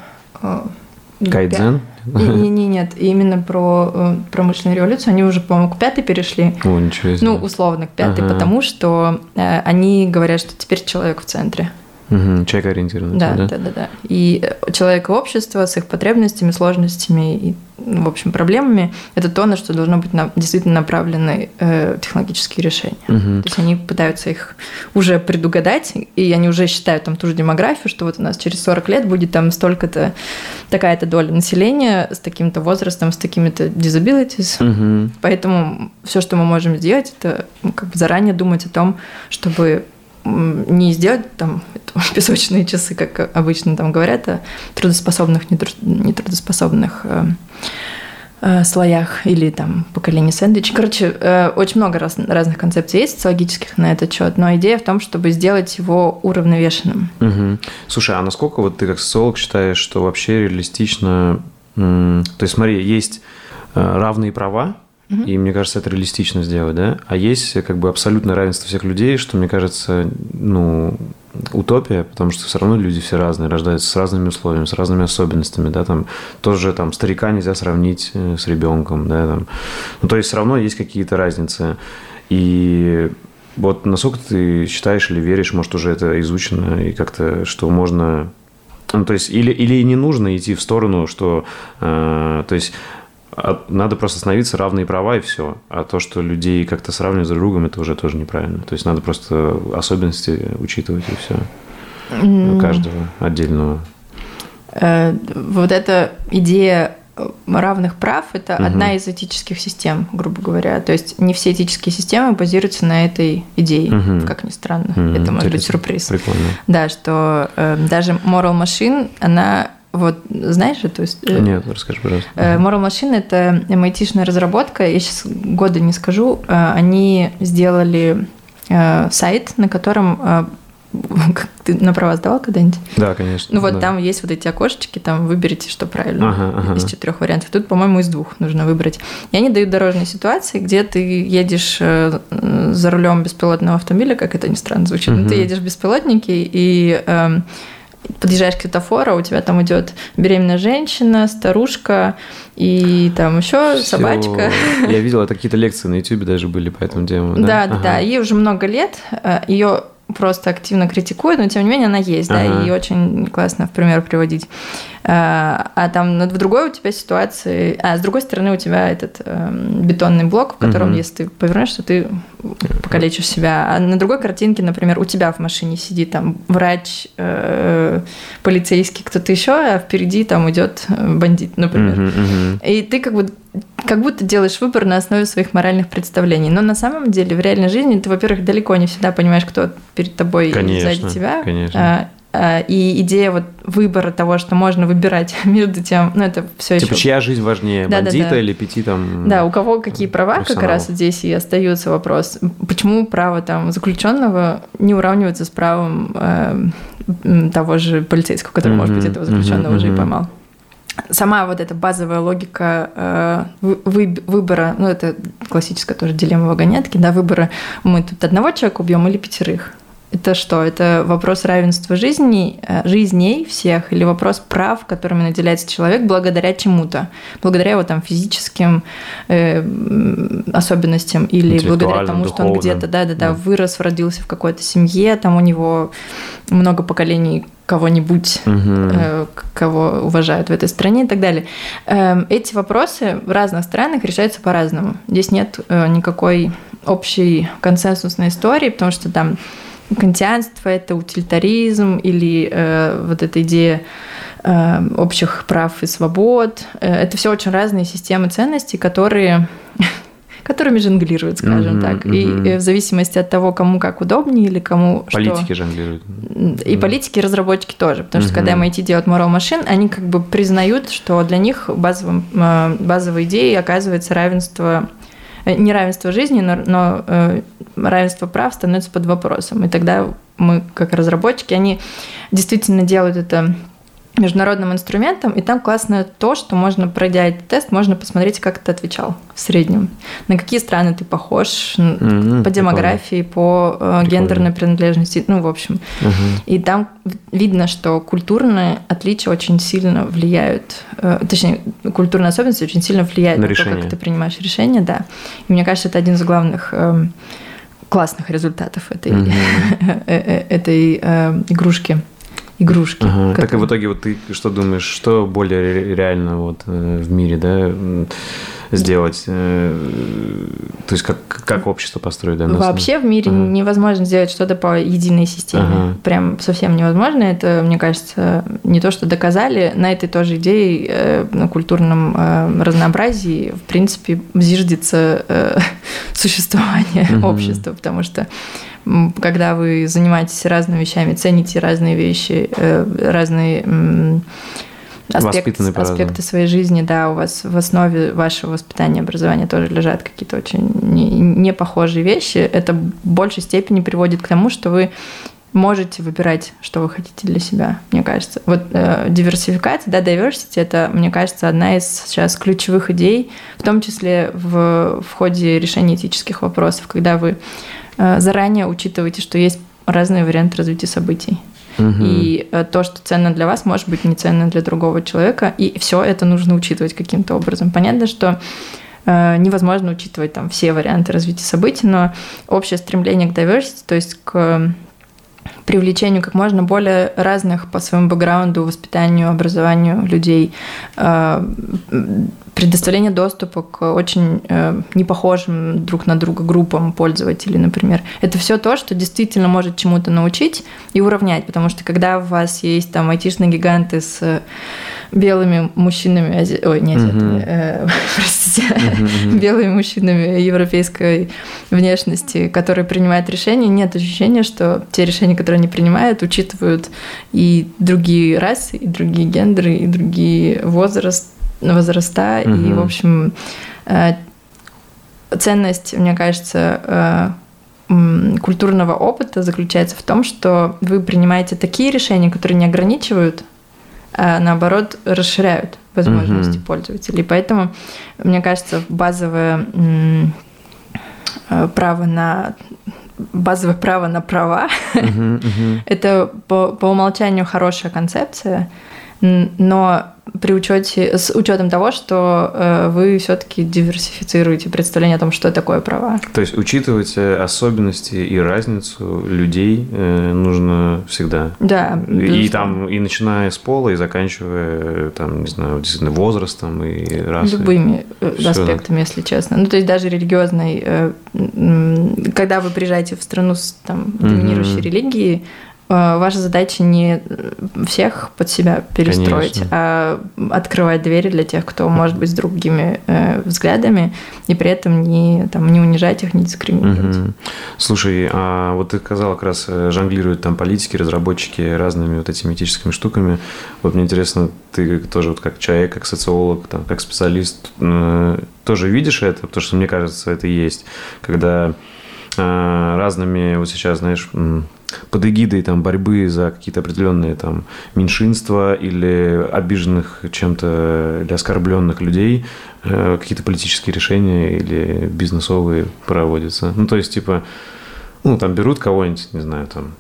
Кайдзен? Не, не, нет, именно про э, промышленную революцию. Они уже, по-моему, к пятой перешли. О, ничего себе. Ну, условно, к пятой, ага. потому что э, они говорят, что теперь человек в центре. Угу, человек ориентированный. Да, да, да, да, да. И э, человек и общество с их потребностями, сложностями и, в общем, проблемами – это то, на что должно быть на, действительно направлены э, технологические решения. Угу. То есть они пытаются их уже предугадать, и они уже считают там ту же демографию, что вот у нас через 40 лет будет там столько-то, такая-то доля населения с таким-то возрастом, с такими-то disabilities. Угу. Поэтому все, что мы можем сделать, это ну, как бы заранее думать о том, чтобы не сделать там песочные часы, как обычно там говорят, о трудоспособных, нетрудоспособных э, э, слоях или там поколении сэндвич. Короче, э, очень много раз, разных концепций есть социологических на этот счет, но идея в том, чтобы сделать его уравновешенным. Угу. Слушай, а насколько вот ты как социолог считаешь, что вообще реалистично... То есть смотри, есть равные права, Угу. И мне кажется, это реалистично сделать, да? А есть как бы абсолютное равенство всех людей, что, мне кажется, ну, утопия, потому что все равно люди все разные, рождаются с разными условиями, с разными особенностями, да, там тоже там старика нельзя сравнить э, с ребенком, да, там. Ну, то есть все равно есть какие-то разницы. И вот насколько ты считаешь или веришь, может, уже это изучено, и как-то, что можно ну, то есть, или, или не нужно идти в сторону, что, э, то есть, надо просто становиться равные права и все. А то, что людей как-то сравнивать друг другом, это уже тоже неправильно. То есть надо просто особенности учитывать и все. Mm. Каждого отдельного. Э, вот эта идея равных прав – это угу. одна из этических систем, грубо говоря. То есть не все этические системы базируются на этой идее, угу. как ни странно. Угу. Это может быть сюрприз. Прикольно. Да, что э, даже Moral Machine, она вот знаешь эту историю? Нет, расскажи, пожалуйста. Э, Moral Machine – это mit разработка, я сейчас года не скажу. Э, они сделали э, сайт, на котором ты на права сдавал когда-нибудь? Да, конечно. Ну вот да. там есть вот эти окошечки, там выберите, что правильно ага, ага. из четырех вариантов. Тут, по-моему, из двух нужно выбрать. И они дают дорожные ситуации, где ты едешь э, за рулем беспилотного автомобиля, как это ни странно звучит, угу. но ты едешь в беспилотнике и э, подъезжаешь к светофору, у тебя там идет беременная женщина, старушка и там еще Всё. собачка. Я видела, это какие-то лекции на YouTube даже были по этому тему. Да, да, ага. да. Ей уже много лет. Э, Ее просто активно критикует, но тем не менее она есть, ага. да, и очень классно в пример приводить. А, а там в другой у тебя ситуации, а с другой стороны у тебя этот э, бетонный блок, в котором, угу. если ты повернешься, ты покалечишь себя. А на другой картинке, например, у тебя в машине сидит там врач, э, полицейский, кто-то еще, а впереди там идет бандит, например. Угу, угу. И ты как бы как будто делаешь выбор на основе своих моральных представлений. Но на самом деле в реальной жизни ты, во-первых, далеко не всегда понимаешь, кто перед тобой конечно, и сзади тебя. Конечно. А, и идея вот выбора того, что можно выбирать между тем, ну это все типа, еще... чья жизнь важнее, да, бандита да, да. или пяти там... Да, у кого какие права, как раз здесь и остается вопрос. Почему право там заключенного не уравнивается с правом э, того же полицейского, который, mm-hmm, может быть, этого заключенного mm-hmm, уже и поймал? сама вот эта базовая логика э, вы, выбора, ну это классическая тоже дилемма вагонетки, да, выбора, мы тут одного человека убьем или пятерых. Это что? Это вопрос равенства жизней, э, жизней всех или вопрос прав, которыми наделяется человек благодаря чему-то? Благодаря его там физическим э, особенностям или благодаря тому, что он где-то да, да, да, вырос, родился в какой-то семье, там у него много поколений кого-нибудь, угу. э, кого уважают в этой стране и так далее. Э, эти вопросы в разных странах решаются по-разному. Здесь нет э, никакой общей консенсусной истории, потому что там кантианство, это утилитаризм или э, вот эта идея э, общих прав и свобод. Э, это все очень разные системы ценностей, которые которыми жонглируют, скажем mm-hmm, так. Mm-hmm. И в зависимости от того, кому как удобнее или кому политики что... жонглируют. И mm-hmm. политики, и разработчики тоже. Потому что mm-hmm. когда MIT делают Moral Machine, они как бы признают, что для них базовым, э, базовой идеей оказывается равенство Э, неравенство жизни, но, но э, равенство прав становится под вопросом. И тогда мы, как разработчики, они действительно делают это международным инструментом, и там классно то, что можно, пройдя этот тест, можно посмотреть, как ты отвечал в среднем. На какие страны ты похож, mm-hmm, по демографии, прикольно. по э, гендерной принадлежности, ну, в общем. Mm-hmm. И там видно, что культурные отличия очень сильно влияют, э, точнее, культурные особенности очень сильно влияют на, на то, как ты принимаешь решения, да. И мне кажется, это один из главных э, классных результатов этой, mm-hmm. этой э, игрушки игрушки. Ага. Так и в итоге вот ты что думаешь, что более реально вот э, в мире, да, сделать? Э, то есть как, как общество построить? Да, Вообще в мире ага. невозможно сделать что-то по единой системе. Ага. Прям совсем невозможно. Это, мне кажется, не то, что доказали. На этой тоже идее э, на культурном разнообразии, в принципе, зиждется существование ага. общества, потому что когда вы занимаетесь разными вещами, цените разные вещи, э, разные аспекты, аспекты своей жизни, да, у вас в основе вашего воспитания, образования тоже лежат какие-то очень не, не вещи, это в большей степени приводит к тому, что вы можете выбирать, что вы хотите для себя, мне кажется. Вот э, диверсификация, да, diversity, это, мне кажется, одна из сейчас ключевых идей, в том числе в, в ходе решения этических вопросов, когда вы э, заранее учитываете, что есть разные варианты развития событий. Угу. И э, то, что ценно для вас, может быть не ценно для другого человека, и все это нужно учитывать каким-то образом. Понятно, что э, невозможно учитывать там все варианты развития событий, но общее стремление к diversity, то есть к привлечению как можно более разных по своему бэкграунду, воспитанию, образованию людей, э, предоставление доступа к очень э, непохожим друг на друга группам пользователей, например. Это все то, что действительно может чему-то научить и уравнять, потому что когда у вас есть там айтишные гиганты с белыми мужчинами, ази... ой, не азиатами, э, простите, белыми мужчинами европейской внешности, которые принимают решения, нет ощущения, что те решения, которые они принимают, учитывают и другие расы, и другие гендеры, и другие возраст, возраста, и, в общем, э, ценность, мне кажется, э, культурного опыта заключается в том, что вы принимаете такие решения, которые не ограничивают а наоборот расширяют возможности mm-hmm. пользователей. Поэтому, мне кажется, базовое э, право на базовое право на права uh-huh, uh-huh. это по, по умолчанию хорошая концепция, но при учете, с учетом того, что э, вы все-таки диверсифицируете представление о том, что такое права. То есть учитывать э, особенности и разницу людей э, нужно всегда. Да. И там, и начиная с пола, и заканчивая, там, не знаю, действительно возрастом и расой. Любыми Все. аспектами, если честно. Ну, то есть даже религиозной, когда вы приезжаете в страну с там, доминирующей угу. религией, Э, ваша задача не всех под себя перестроить, Конечно. а открывать двери для тех, кто может быть с другими э, взглядами, и при этом не, там, не унижать их, не дискриминировать. Угу. Слушай, а вот ты сказала, как раз э, жонглируют там политики, разработчики разными вот этими этическими штуками. Вот мне интересно, ты тоже вот как человек, как социолог, там, как специалист, э, тоже видишь это? Потому что мне кажется, это есть, когда э, разными вот сейчас, знаешь, под эгидой там, борьбы за какие-то определенные там, меньшинства или обиженных чем-то или оскорбленных людей э, какие-то политические решения или бизнесовые проводятся. Ну, то есть, типа, ну, там берут кого-нибудь, не знаю, там,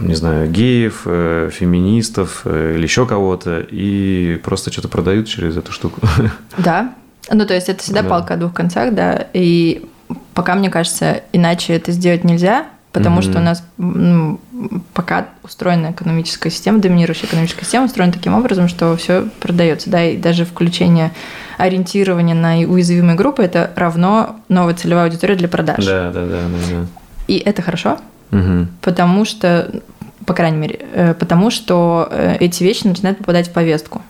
не знаю, геев, э, феминистов э, или еще кого-то, и просто что-то продают через эту штуку. Да. Ну, то есть это всегда да. палка о двух концах, да. И пока, мне кажется, иначе это сделать нельзя, Потому mm-hmm. что у нас ну, пока устроена экономическая система, доминирующая экономическая система устроена таким образом, что все продается. Да, и даже включение ориентирования на уязвимые группы это равно новая целевая аудитория для продаж. Да, да, да, да. да. И это хорошо, угу. потому что, по крайней мере, э, потому что э, эти вещи начинают попадать в повестку.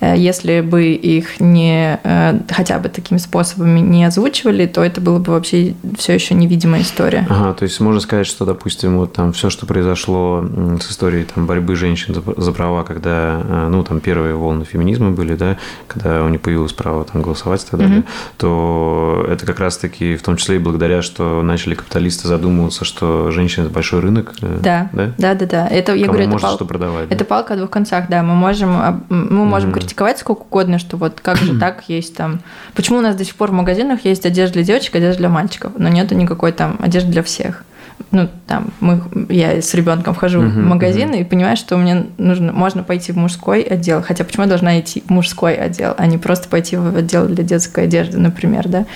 Э, если бы их не э, хотя бы такими способами не озвучивали, то это было бы вообще все еще невидимая история. Ага, то есть можно сказать, что, допустим, вот там все, что произошло с историей там, борьбы женщин за, за права, когда, э, ну, там первые волны феминизма были, да, когда у них появилось право там голосовать и так далее, угу. то это как раз-таки в том числе и благодаря, что начали капиталисты задумываться, что женщины – это большой рынок. Да, да, да, да. да. Это, я Кому говорю, это, пал... что продавать, это да? палка о двух концах, да. Мы можем, мы можем угу критиковать сколько угодно, что вот как же так есть там... Почему у нас до сих пор в магазинах есть одежда для девочек, одежда для мальчиков, но нету никакой там одежды для всех? ну, там, мы, я с ребенком вхожу uh-huh, в магазин uh-huh. и понимаю, что мне нужно, можно пойти в мужской отдел. Хотя почему я должна идти в мужской отдел, а не просто пойти в отдел для детской одежды, например, да?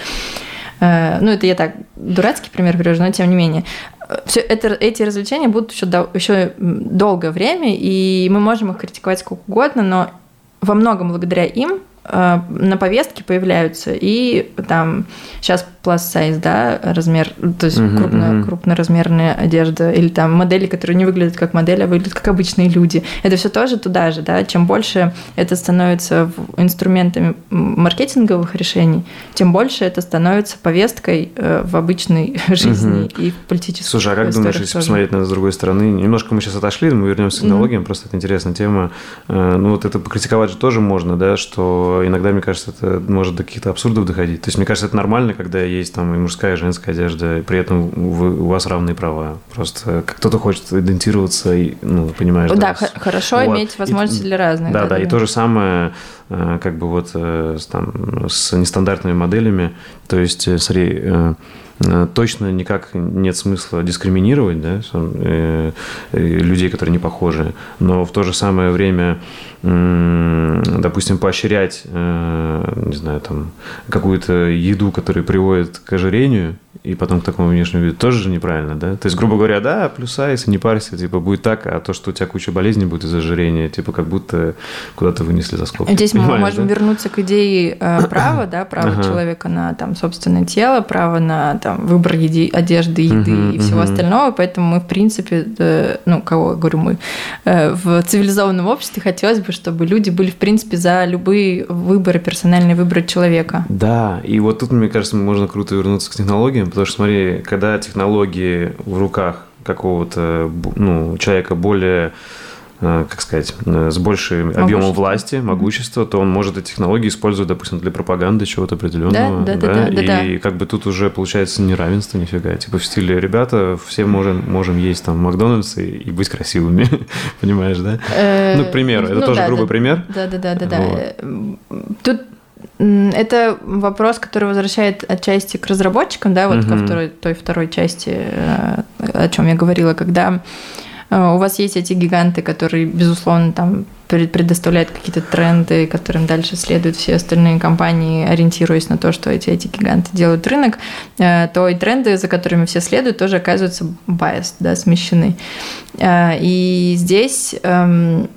Э, ну, это я так, дурацкий пример привожу, но тем не менее. Все это, эти развлечения будут еще, еще долгое время, и мы можем их критиковать сколько угодно, но во многом благодаря им э, на повестке появляются. И там сейчас plus size, да, размер, то есть uh-huh, крупная, uh-huh. крупноразмерная одежда, или там модели, которые не выглядят как модели, а выглядят как обычные люди. Это все тоже туда же, да. Чем больше это становится инструментами маркетинговых решений, тем больше это становится повесткой э, в обычной жизни uh-huh. и в политической Слушай, а как думаешь, если тоже? посмотреть на это с другой стороны, немножко мы сейчас отошли, мы вернемся к технологиям, uh-huh. просто это интересная тема. Э, ну вот это покритиковать же тоже можно, да, что иногда, мне кажется, это может до каких-то абсурдов доходить. То есть, мне кажется, это нормально, когда есть там и мужская, и женская одежда, и при этом вы, у вас равные права. Просто кто-то хочет идентифицироваться, и, ну, понимаешь, да, да хорошо вот. иметь возможности и, для разных. Да, да, да, и то же самое э, как бы вот э, там, с нестандартными моделями. То есть, э, смотри, точно никак нет смысла дискриминировать да, людей, которые не похожи, но в то же самое время допустим, поощрять, э, не знаю, там, какую-то еду, которая приводит к ожирению, и потом к такому внешнему виду, тоже же неправильно, да? То есть, грубо говоря, да, плюс сайз, не парься, типа, будет так, а то, что у тебя куча болезней будет из-за ожирения, типа, как будто куда-то вынесли за скобки. Здесь мы можем да? вернуться к идее э, права, да, права ага. человека на, там, собственное тело, право на, там, выбор еди, одежды, еды угу, и всего угу. остального, поэтому мы, в принципе, э, ну, кого, говорю мы, э, в цивилизованном обществе хотелось бы, чтобы люди были, в принципе, за любые выборы, персональные выборы человека. Да, и вот тут, мне кажется, можно круто вернуться к технологиям, потому что, смотри, когда технологии в руках какого-то ну, человека более Э, как сказать, э, с большим объемом власти, могущества, то он может эти технологии использовать, допустим, для пропаганды чего-то определенного. Да, да, да. да, да, да и да. как бы тут уже получается неравенство нифига. Типа в стиле, ребята, все можем, можем есть там Макдональдс и, и быть красивыми. Понимаешь, да? Э, ну, к примеру. Это ну тоже грубый пример. Да, да, да, да, да. Тут это вопрос, который возвращает отчасти к разработчикам, да, вот ко второй, той второй части, о чем я говорила, когда а, у вас есть эти гиганты, которые, безусловно, там предоставляют какие-то тренды, которым дальше следуют все остальные компании, ориентируясь на то, что эти, эти гиганты делают рынок, э, то и тренды, за которыми все следуют, тоже оказываются biased, да, смещены. Э, и здесь эм,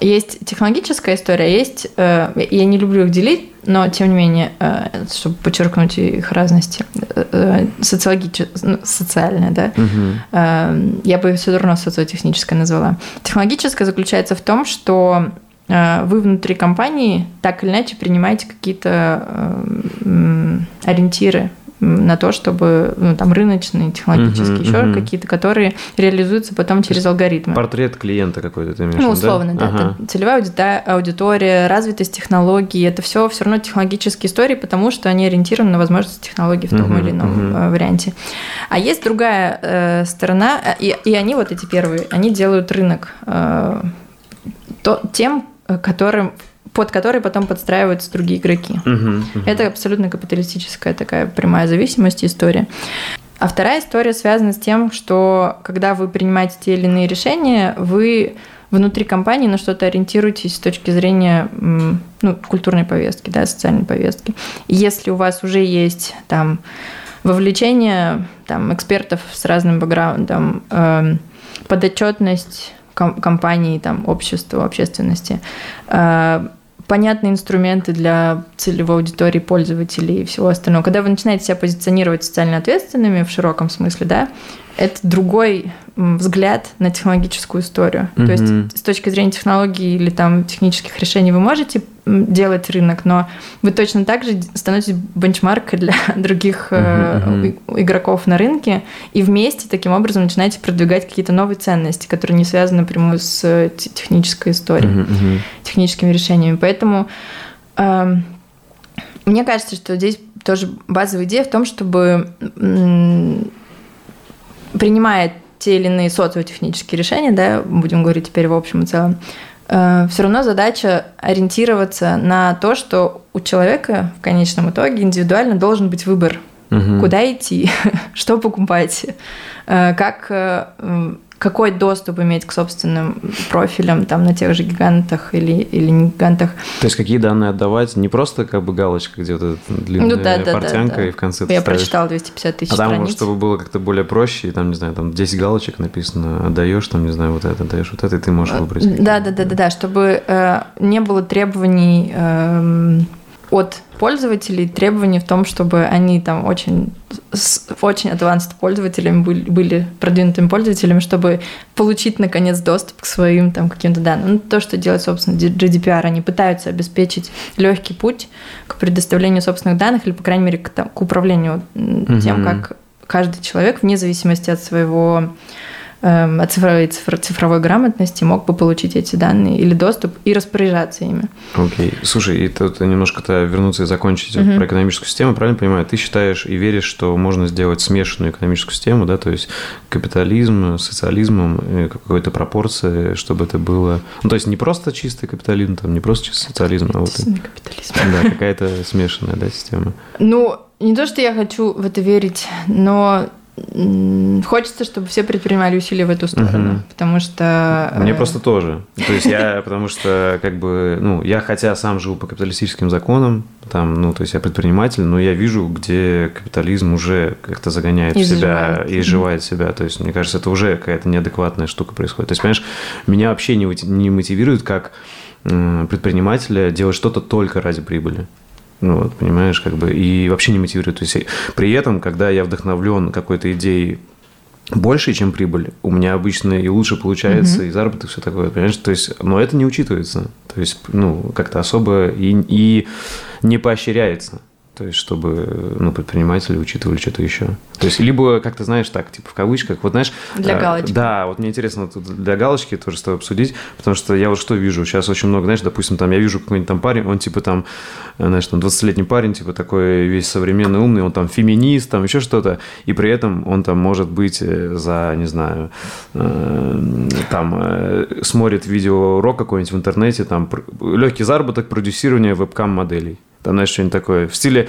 есть технологическая история, есть, э, я не люблю их делить, но тем не менее, чтобы подчеркнуть их разности, социологическая, ну, социальная, да, угу. я бы все равно социотехническая назвала. Технологическая заключается в том, что Э, вы внутри компании так или иначе принимаете какие-то э, ориентиры на то, чтобы ну, там рыночные, технологические, uh-huh, еще uh-huh. какие-то, которые реализуются потом через алгоритмы. Портрет клиента какой-то ты имеешь? Ну, условно, да. да ага. целевая аудитория, развитость технологий, это все все равно технологические истории, потому что они ориентированы на возможности технологий в том uh-huh, или ином uh-huh. варианте. А есть другая э, сторона, и, и они вот эти первые, они делают рынок э, то, тем, э, которым под который потом подстраиваются другие игроки. Это абсолютно капиталистическая такая прямая зависимость история. А вторая история связана с тем, что когда вы принимаете те или иные решения, вы внутри компании на что-то ориентируетесь с точки зрения ну, культурной повестки, да, социальной повестки. если у вас уже есть там вовлечение там, экспертов с разным бэкграундом, э, подотчетность компании, там, обществу, общественности. Э, понятные инструменты для целевой аудитории пользователей и всего остального. Когда вы начинаете себя позиционировать социально ответственными в широком смысле, да, это другой взгляд на технологическую историю. Mm-hmm. То есть с точки зрения технологий или там технических решений вы можете делать рынок, но вы точно так же становитесь бенчмаркой для других mm-hmm. игроков на рынке, и вместе таким образом начинаете продвигать какие-то новые ценности, которые не связаны напрямую с э, технической историей, mm-hmm. техническими решениями. Поэтому э, мне кажется, что здесь тоже базовая идея в том, чтобы принимая те или иные социотехнические решения, да, будем говорить теперь в общем и целом, э, все равно задача ориентироваться на то, что у человека в конечном итоге индивидуально должен быть выбор, угу. куда идти, что покупать, э, как э, какой доступ иметь к собственным профилям там на тех же гигантах или, или не гигантах. То есть какие данные отдавать? Не просто как бы галочка где-то длинная ну, да, да, портянка да, да. и в конце Я прочитала 250 тысяч А там, страниц. чтобы было как-то более проще, и там, не знаю, там 10 галочек написано, отдаешь там, не знаю, вот это, отдаешь вот это, и ты можешь выбрать. Да, да, да, да, да, чтобы э, не было требований э, от пользователей требований в том, чтобы они там очень, очень advanced пользователями были, были продвинутыми пользователями, чтобы получить, наконец, доступ к своим там каким-то данным. Ну, то, что делает, собственно, GDPR, они пытаются обеспечить легкий путь к предоставлению собственных данных или, по крайней мере, к, там, к управлению угу. тем, как каждый человек, вне зависимости от своего эм, от цифровой, цифровой грамотности мог бы получить эти данные или доступ и распоряжаться ими. Окей. Okay. Слушай, и тут немножко-то вернуться и закончить uh-huh. про экономическую систему. Правильно понимаю, ты считаешь и веришь, что можно сделать смешанную экономическую систему, да, то есть капитализм, социализм, э, какой-то пропорции, чтобы это было... Ну, то есть не просто чистый капитализм, там, не просто чистый социализм, а вот... капитализм. Да, какая-то смешанная, да, система. Ну, не то, что я хочу в это верить, но Хочется, чтобы все предпринимали усилия в эту сторону, угу. потому что... Мне э, просто тоже. То есть я, потому что, как бы, ну, я хотя сам живу по капиталистическим законам, там, ну, то есть я предприниматель, но я вижу, где капитализм уже как-то загоняет и себя и изживает себя. То есть, мне кажется, это уже какая-то неадекватная штука происходит. То есть, понимаешь, меня вообще не, не мотивирует как предпринимателя делать что-то только ради прибыли. Ну, вот, понимаешь, как бы, и вообще не мотивирует. То есть, при этом, когда я вдохновлен какой-то идеей больше, чем прибыль, у меня обычно и лучше получается, mm-hmm. и заработок, все такое, понимаешь? То есть, но это не учитывается. То есть, ну, как-то особо и, и не поощряется. То есть, чтобы ну, предприниматели учитывали что-то еще. То есть, либо как-то, знаешь, так, типа в кавычках, вот знаешь... Для а, галочки. Да, вот мне интересно тут для галочки тоже с тобой обсудить, потому что я вот что вижу, сейчас очень много, знаешь, допустим, там я вижу какой-нибудь там парень, он типа там, знаешь, там 20-летний парень, типа такой весь современный, умный, он там феминист, там еще что-то, и при этом он там может быть э, за, не знаю, э, там э, смотрит видео-урок какой-нибудь в интернете, там легкий заработок, продюсирование вебкам-моделей там, знаешь, что-нибудь такое. В стиле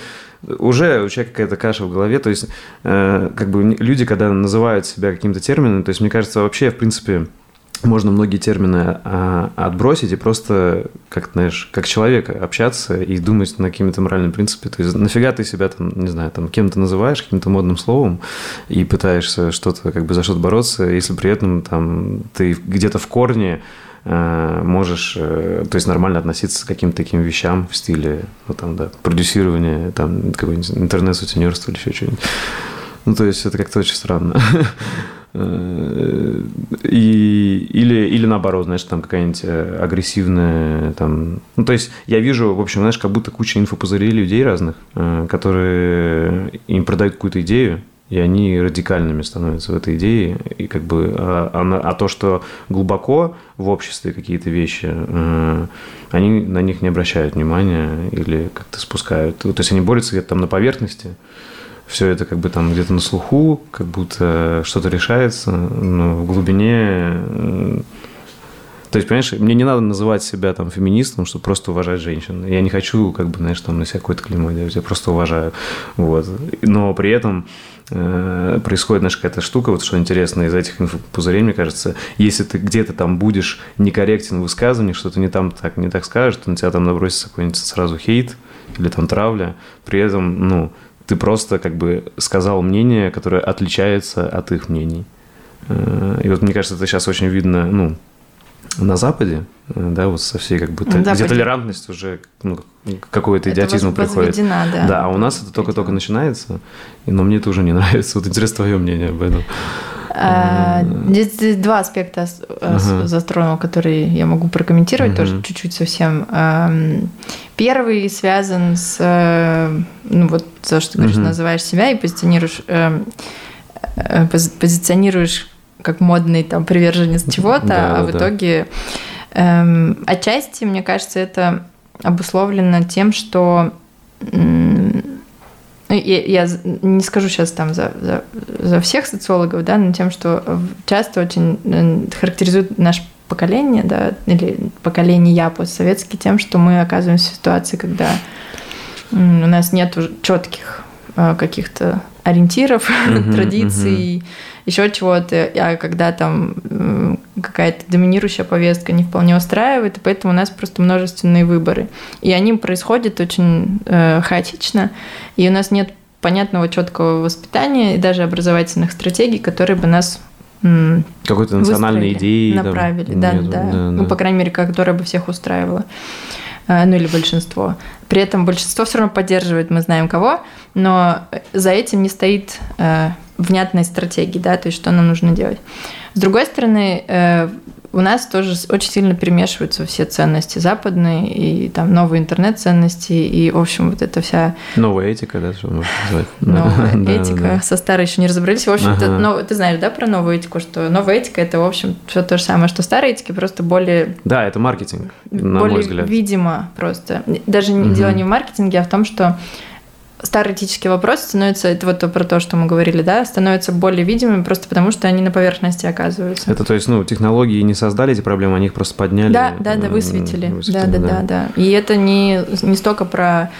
уже у человека какая-то каша в голове, то есть э, как бы люди, когда называют себя каким-то термином, то есть мне кажется, вообще, в принципе, можно многие термины а, отбросить и просто, как знаешь, как человек общаться и думать на какими-то моральными принципами. То есть нафига ты себя там, не знаю, там кем-то называешь, каким-то модным словом и пытаешься что-то, как бы за что-то бороться, если при этом там ты где-то в корне можешь, э, то есть нормально относиться к каким-то таким вещам в стиле, ну, там, да, продюсирования, там, какое-нибудь интернет-сутенерство или еще что-нибудь. Ну, то есть это как-то очень странно. Э, и, или, или наоборот, знаешь, там какая-нибудь агрессивная, там... Ну, то есть я вижу, в общем, знаешь, как будто куча инфопузырей людей разных, которые им продают какую-то идею, и они радикальными становятся в этой идее, и как бы, а, а, а то, что глубоко в обществе какие-то вещи, э, они на них не обращают внимания или как-то спускают. То есть они борются где-то там на поверхности, все это как бы там где-то на слуху, как будто что-то решается, но в глубине э, то есть, понимаешь, мне не надо называть себя там феминистом, чтобы просто уважать женщин. Я не хочу, как бы, знаешь, там на себя какое-то клеймо делать, я просто уважаю. Вот. Но при этом э, происходит, знаешь, какая-то штука, вот что интересно из этих инфопузырей, мне кажется, если ты где-то там будешь некорректен в высказывании, что-то не там так, не так скажешь, то на тебя там набросится какой-нибудь сразу хейт или там травля, при этом, ну, ты просто как бы сказал мнение, которое отличается от их мнений. Э, и вот мне кажется, это сейчас очень видно, ну, на Западе, э, да, вот со всей как бы, Западе. где толерантность уже, ну, какой-то идиотизм приходит. Да. да, а у нас это только-только начинается, но мне это уже не нравится. Вот интересно твое мнение об этом. А, здесь два аспекта uh-huh. затронул, которые я могу прокомментировать uh-huh. тоже чуть-чуть совсем. Первый связан с, э, ну вот то, что ты говоришь, uh-huh. называешь себя и позиционируешь, эм, позиционируешь как модный там приверженец чего-то, да, а в да. итоге эм, отчасти, мне кажется, это обусловлено тем, что я, я не скажу сейчас там за, за, за всех социологов, да, но тем, что часто очень характеризует наше поколение, да, или поколение я постсоветский тем, что мы оказываемся в ситуации, когда у нас нет четких э, каких-то ориентиров, uh-huh, традиций, uh-huh еще чего-то, а когда там какая-то доминирующая повестка не вполне устраивает, и поэтому у нас просто множественные выборы. И они происходят очень э, хаотично, и у нас нет понятного четкого воспитания и даже образовательных стратегий, которые бы нас какой-то национальной идеи направили, там, да, нету, да, да, ну по крайней мере, которая бы всех устраивала, э, ну или большинство. При этом большинство все равно поддерживает, мы знаем кого, но за этим не стоит э, внятной стратегии, да, то есть что нам нужно делать. С другой стороны, э, у нас тоже очень сильно перемешиваются все ценности западные и там новые интернет-ценности, и, в общем, вот эта вся... Новая этика, да, что можно назвать? Новая этика, со старой еще не разобрались. В общем, но ты знаешь, да, про новую этику, что новая этика – это, в общем, все то же самое, что старая этика, просто более... Да, это маркетинг, на более мой взгляд. видимо просто. Даже дело не в маркетинге, а в том, что старый этический вопрос становится, это вот про то, что мы говорили, да, становятся более видимыми просто потому, что они на поверхности оказываются. Это то есть, ну, технологии не создали эти проблемы, они их просто подняли. Да, да, да, высветили. высветили да, да, да, да, да. И это не, не столько про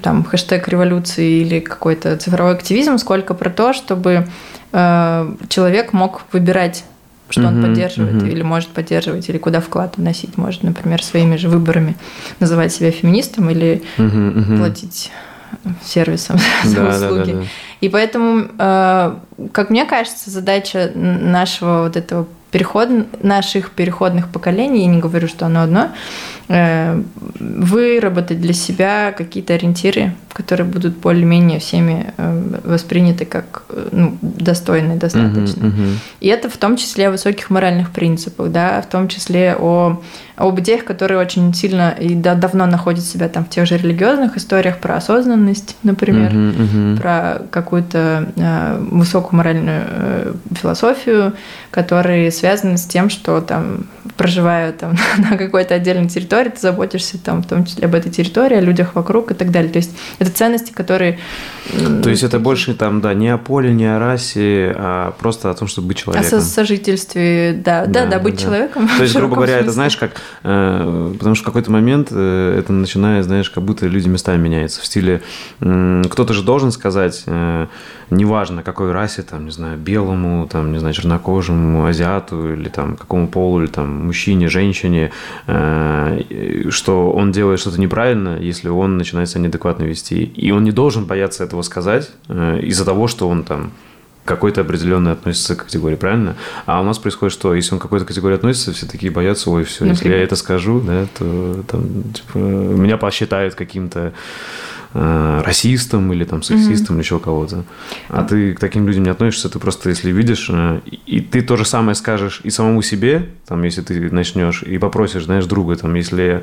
там хэштег революции или какой-то цифровой активизм, сколько про то, чтобы э, человек мог выбирать что uh-huh, он поддерживает uh-huh. или может поддерживать, или куда вклад вносить. Может, например, своими же выборами называть себя феминистом или uh-huh. платить сервисом за услуги. Да, да, да. И поэтому, э, как мне кажется, задача нашего вот этого переход, наших переходных поколений, я не говорю, что оно одно, выработать для себя какие-то ориентиры, которые будут более-менее всеми э, восприняты как ну, достойные достаточно. Uh-huh, uh-huh. И это в том числе о высоких моральных принципах, да, в том числе о об идеях, которые очень сильно и давно находят себя там в тех же религиозных историях про осознанность, например, uh-huh, uh-huh. про какую-то э, высокую моральную э, философию, которые связаны с тем, что там проживая там на какой-то отдельной территории, ты заботишься там в том числе об этой территории, о людях вокруг и так далее. То есть это ценности, которые... То есть это больше там, да, не о поле, не о расе, а просто о том, чтобы быть человеком. О сожительстве, да, да, да, да быть да. человеком. То есть, грубо говоря, смысле. это знаешь, как... Э, потому что в какой-то момент э, это начинает, знаешь, как будто люди местами меняются. В стиле... Кто-то же должен сказать, э, неважно, какой расе, там, не знаю, белому, там, не знаю, чернокожему, азиату, или там, какому полу, или там, мужчине, женщине, э, что он делает что-то неправильно, если он начинает себя неадекватно вести. И он не должен бояться этого сказать э, из-за того, что он там какой-то определенный относится к категории, правильно? А у нас происходит что? Если он к какой-то категории относится, все такие боятся, ой, все, если я это скажу, да, то там, типа, меня посчитают каким-то э, расистом или там сексистом mm-hmm. или еще кого-то. А ты к таким людям не относишься, ты просто, если видишь, э, и ты то же самое скажешь и самому себе, там, если ты начнешь, и попросишь, знаешь, друга, там, если я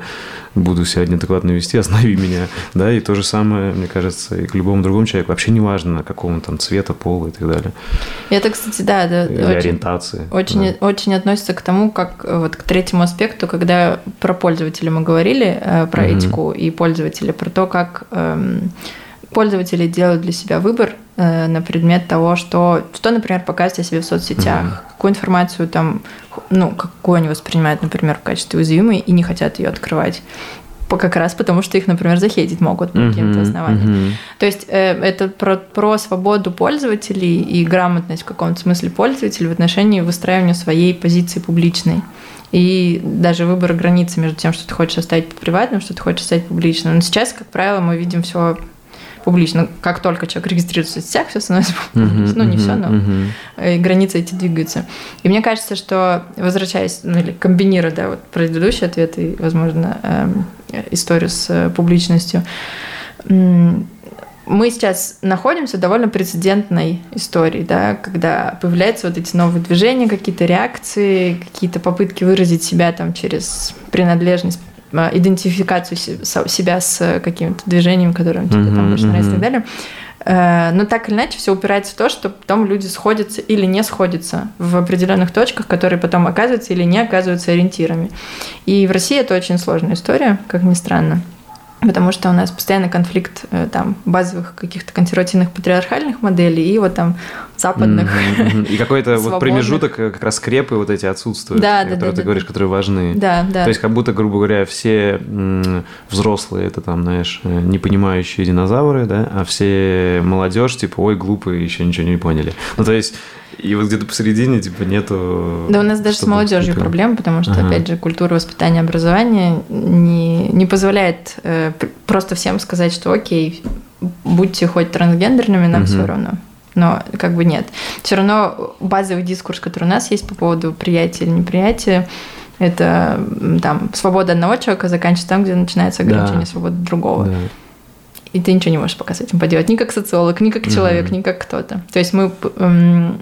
буду себя неадекватно вести, останови меня, да, и то же самое, мне кажется, и к любому другому человеку, вообще не важно, какого там цвета, пола и так далее. Это, кстати, да, да. Или очень, ориентации. Очень, да. очень относится к тому, как вот к третьему аспекту, когда про пользователя мы говорили, э, про mm-hmm. этику и пользователя, про то, как э, пользователи делают для себя выбор э, на предмет того, что, что, например, показывать о себе в соцсетях, mm-hmm. какую информацию там, ну, какую они воспринимают, например, в качестве уязвимой и не хотят ее открывать как раз потому, что их, например, захейтить могут по uh-huh, каким-то основаниям. Uh-huh. То есть э, это про, про свободу пользователей и грамотность в каком-то смысле пользователей в отношении выстраивания своей позиции публичной. И даже выбор границы между тем, что ты хочешь оставить приватным, что ты хочешь оставить публичным. Но сейчас, как правило, мы видим все публично. Как только человек регистрируется в сетях, все становится публично. Uh-huh, ну, не uh-huh, все, но uh-huh. границы эти двигаются. И мне кажется, что, возвращаясь, ну, или комбинируя, да, вот предыдущий ответ и, возможно, эм, историю с э, публичностью, мы сейчас находимся в довольно прецедентной истории, да, когда появляются вот эти новые движения, какие-то реакции, какие-то попытки выразить себя там через принадлежность а, идентификацию себя с каким-то движением, которое тебе mm-hmm, там больше нравится и так далее. Э, но так или иначе все упирается в то, что потом люди сходятся или не сходятся в определенных точках, которые потом оказываются или не оказываются ориентирами. И в России это очень сложная история, как ни странно потому что у нас постоянно конфликт э, там базовых каких-то консервативных патриархальных моделей и вот там западных. И какой-то вот промежуток э, как раз скрепы вот эти отсутствуют, да, которые да, ты да, говоришь, которые важны. Да, да. То есть как будто, грубо говоря, все взрослые это там, знаешь, э, не понимающие динозавры, да, а все молодежь типа, ой, глупые, еще ничего не поняли. Ну то есть и вот где-то посередине, типа, нету... Да у нас даже с молодежью проблем, потому что, ага. опять же, культура воспитания образования не, не позволяет э, просто всем сказать, что окей, будьте хоть трансгендерными, нам угу. все равно. Но как бы нет. Все равно базовый дискурс, который у нас есть по поводу приятия или неприятия, это там свобода одного человека заканчивается там, где начинается ограничение да. свободы другого. Да и ты ничего не можешь пока с этим поделать, ни как социолог, ни как человек, mm-hmm. ни как кто-то. То есть мы, эм,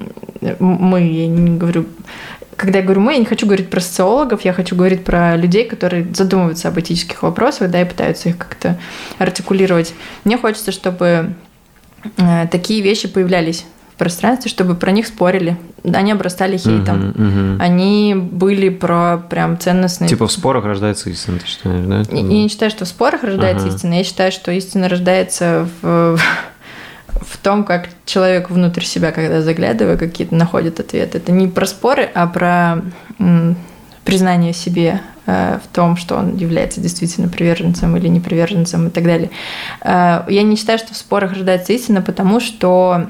мы, я не говорю, когда я говорю мы, я не хочу говорить про социологов, я хочу говорить про людей, которые задумываются об этических вопросах, да, и пытаются их как-то артикулировать. Мне хочется, чтобы э, такие вещи появлялись пространстве, чтобы про них спорили. Они обрастали хейтом. Мгм, мгм. Они были про прям ценностные... Типа в спорах рождается истина, ты считаешь, да? Я, я не считаю, что в спорах рождается Ага. истина. Я считаю, что истина рождается в, в том, как человек внутрь себя, когда заглядывая, какие-то находит ответы. Это не про споры, а про признание себе э, в том, что он является действительно приверженцем или не приверженцем и так далее. Э, Я не считаю, что в спорах рождается истина, потому что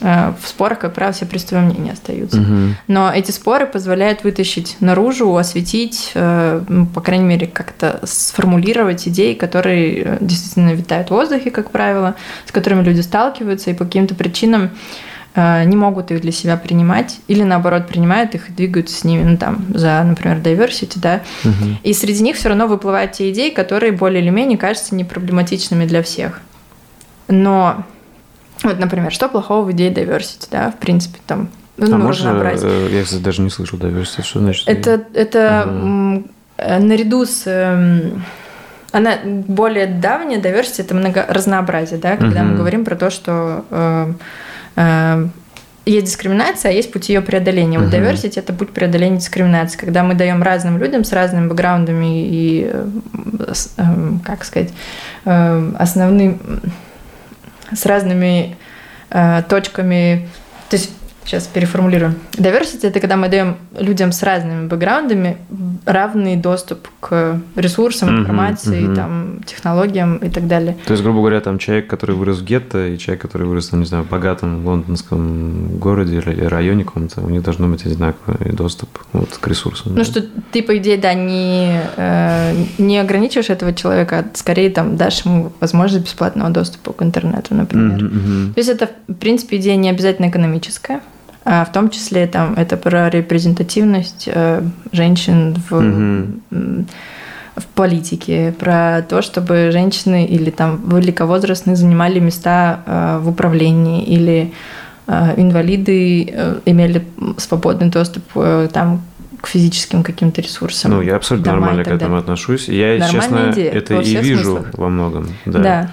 в спорах, как правило, все преступные мнения остаются. Мгм. Но эти споры позволяют вытащить наружу, осветить, э, ну, по крайней мере, как-то сформулировать идеи, которые э, действительно витают в воздухе, как правило, с которыми люди сталкиваются и по каким-то причинам э, не могут их для себя принимать или наоборот принимают их и двигаются с ними, ну там, за, например, diversity, да. Мгм. И среди них все равно выплывают те идеи, которые более или менее кажутся непроблематичными для всех. Но, вот, например, что плохого в идее diversity, да, в принципе, там, ну, а можно, разнообразие. я, кстати, даже не слышал diversity, что значит? Это, это Ага. э, наряду с... эм, Она более давняя, diversity – это много разнообразие, да, когда мы Мгм. говорим про то, что э, э, есть дискриминация, а есть пути ее преодоления. Вот Мгм. diversity – это путь преодоления дискриминации, когда мы даем разным людям с разными бэкграундами и, э, как сказать, основным, с разными э, точками, то есть Сейчас переформулирую. Diversity – это когда мы даем людям с разными бэкграундами равный доступ к ресурсам, Мгм, информации, мгм. там, технологиям и так далее. То есть, грубо говоря, там человек, который вырос в гетто, и человек, который вырос, там, не знаю, в богатом лондонском городе или районе каком-то, у них должно быть одинаковый доступ вот, к ресурсам. Ну, да? что ты, по идее, да, не, э, не ограничиваешь этого человека, а скорее там дашь ему возможность бесплатного доступа к интернету, например. Мгм, мгм. То есть это, в принципе, идея не обязательно экономическая, в том числе там, это про репрезентативность э, женщин в, в политике, про то, чтобы женщины или там великовозрастные занимали места э, в управлении, или э, инвалиды имели свободный доступ там, к физическим каким-то ресурсам. Ну, я абсолютно дома нормально к этому далее. отношусь. Я, Нормальная честно, идея это и вижу смыслах. во многом. Да. Да.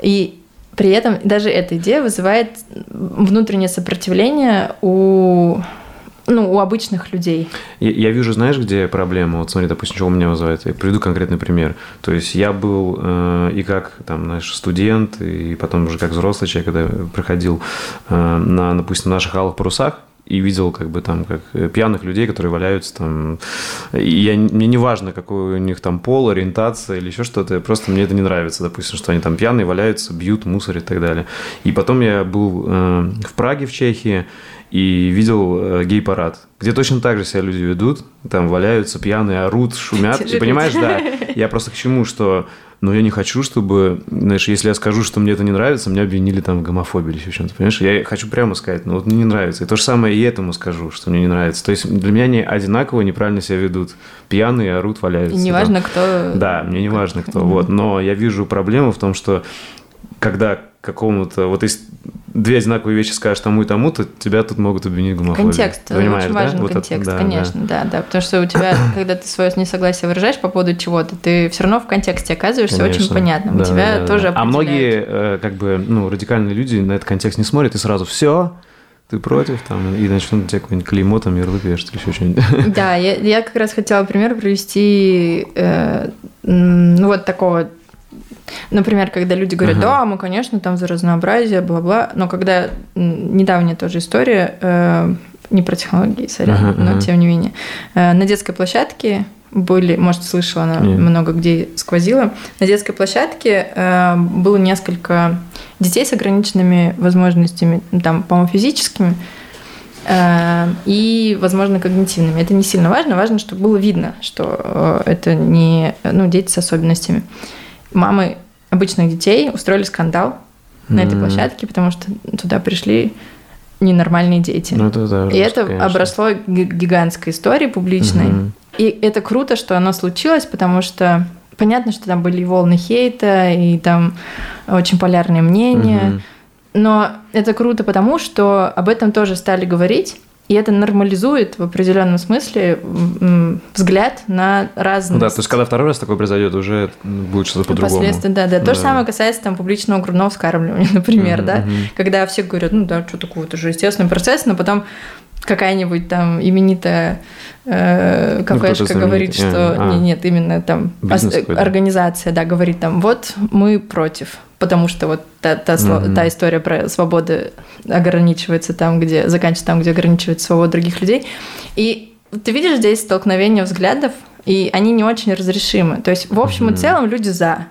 И при этом даже эта идея вызывает внутреннее сопротивление у, ну, у обычных людей. Я, я вижу, знаешь, где проблема? Вот смотри, допустим, что у меня вызывает. Я приведу конкретный пример. То есть я был э, и как там, знаешь, студент, и потом уже как взрослый человек, когда приходил э, на, допустим, наших алых парусах, и видел как бы там как э, пьяных людей, которые валяются там. И я, мне не важно, какой у них там пол, ориентация или еще что-то, просто мне это не нравится, допустим, что они там пьяные валяются, бьют, мусорят и так далее. И потом я был э, в Праге, в Чехии, и видел э, гей-парад, где точно так же себя люди ведут, там валяются пьяные, орут, шумят. И понимаешь, да, я просто к чему, что но я не хочу, чтобы, знаешь, если я скажу, что мне это не нравится, меня обвинили там в гомофобии или еще в чем-то, понимаешь? Я хочу прямо сказать, ну вот мне не нравится. И то же самое и этому скажу, что мне не нравится. То есть для меня они одинаково неправильно себя ведут. Пьяные, орут, валяются. И неважно, кто... Да, мне не важно кто. Вот, но я вижу проблему в том, что когда какому-то, вот если две одинаковые вещи скажешь тому и тому, то тебя тут могут обвинить в гомофобии. Контекст, Понимаешь, очень да? важен Вот это- контекст, да, конечно, да. да, потому что у тебя, когда ты свое несогласие выражаешь по поводу чего-то, ты все равно в контексте оказываешься очень Конечно. понятным, Да, у тебя да, тоже да. А многие, э, как бы, ну, радикальные люди на этот контекст не смотрят и сразу все, ты против, там, и начнут на тебя какое-нибудь клеймо, там, ярлык вешать или еще что-нибудь. Да, я, я как раз хотела пример привести, э, ну вот такого, например, когда люди говорят, Ага. да, мы, конечно, там за разнообразие, бла-бла, но когда недавняя тоже история, э, не про технологии, сорян, Ага, но ага. тем не менее, э, на детской площадке были, может, слышала, она Нет. много где сквозила. На детской площадке э, было несколько детей с ограниченными возможностями, ну, там, по-моему, физическими, э, и, возможно, когнитивными. Это не сильно важно, важно, чтобы было видно, что э, это не ну, дети с особенностями. Мамы обычных детей устроили скандал на этой площадке, потому что туда пришли ненормальные дети. Ну, это да, И жестко, это конечно. обросло ги- гигантской историей публичной. Мгм. И это круто, что оно случилось, потому что понятно, что там были и волны хейта, и там очень полярные мнения. Мгм. Но это круто потому, что об этом тоже стали говорить, И это нормализует в определенном смысле взгляд на разные. Ну да, то есть когда второй раз такое произойдет, уже будет что-то по-другому. Последствия, да, да. То да. же самое касается там публичного грудного вскармливания, например, mm-hmm. да, когда все говорят, ну да, что такое, это же естественный процесс, но потом какая-нибудь там именитая э, ну, кафешка ну, говорит, что а, нет, именно там организация, да, говорит там, вот мы против, потому что вот та, та, mm-hmm. та история про свободу ограничивается там, где заканчивается там, где ограничивается свобода других людей. И ты видишь здесь столкновение взглядов, и они не очень разрешимы. То есть в общем mm-hmm. и целом люди за.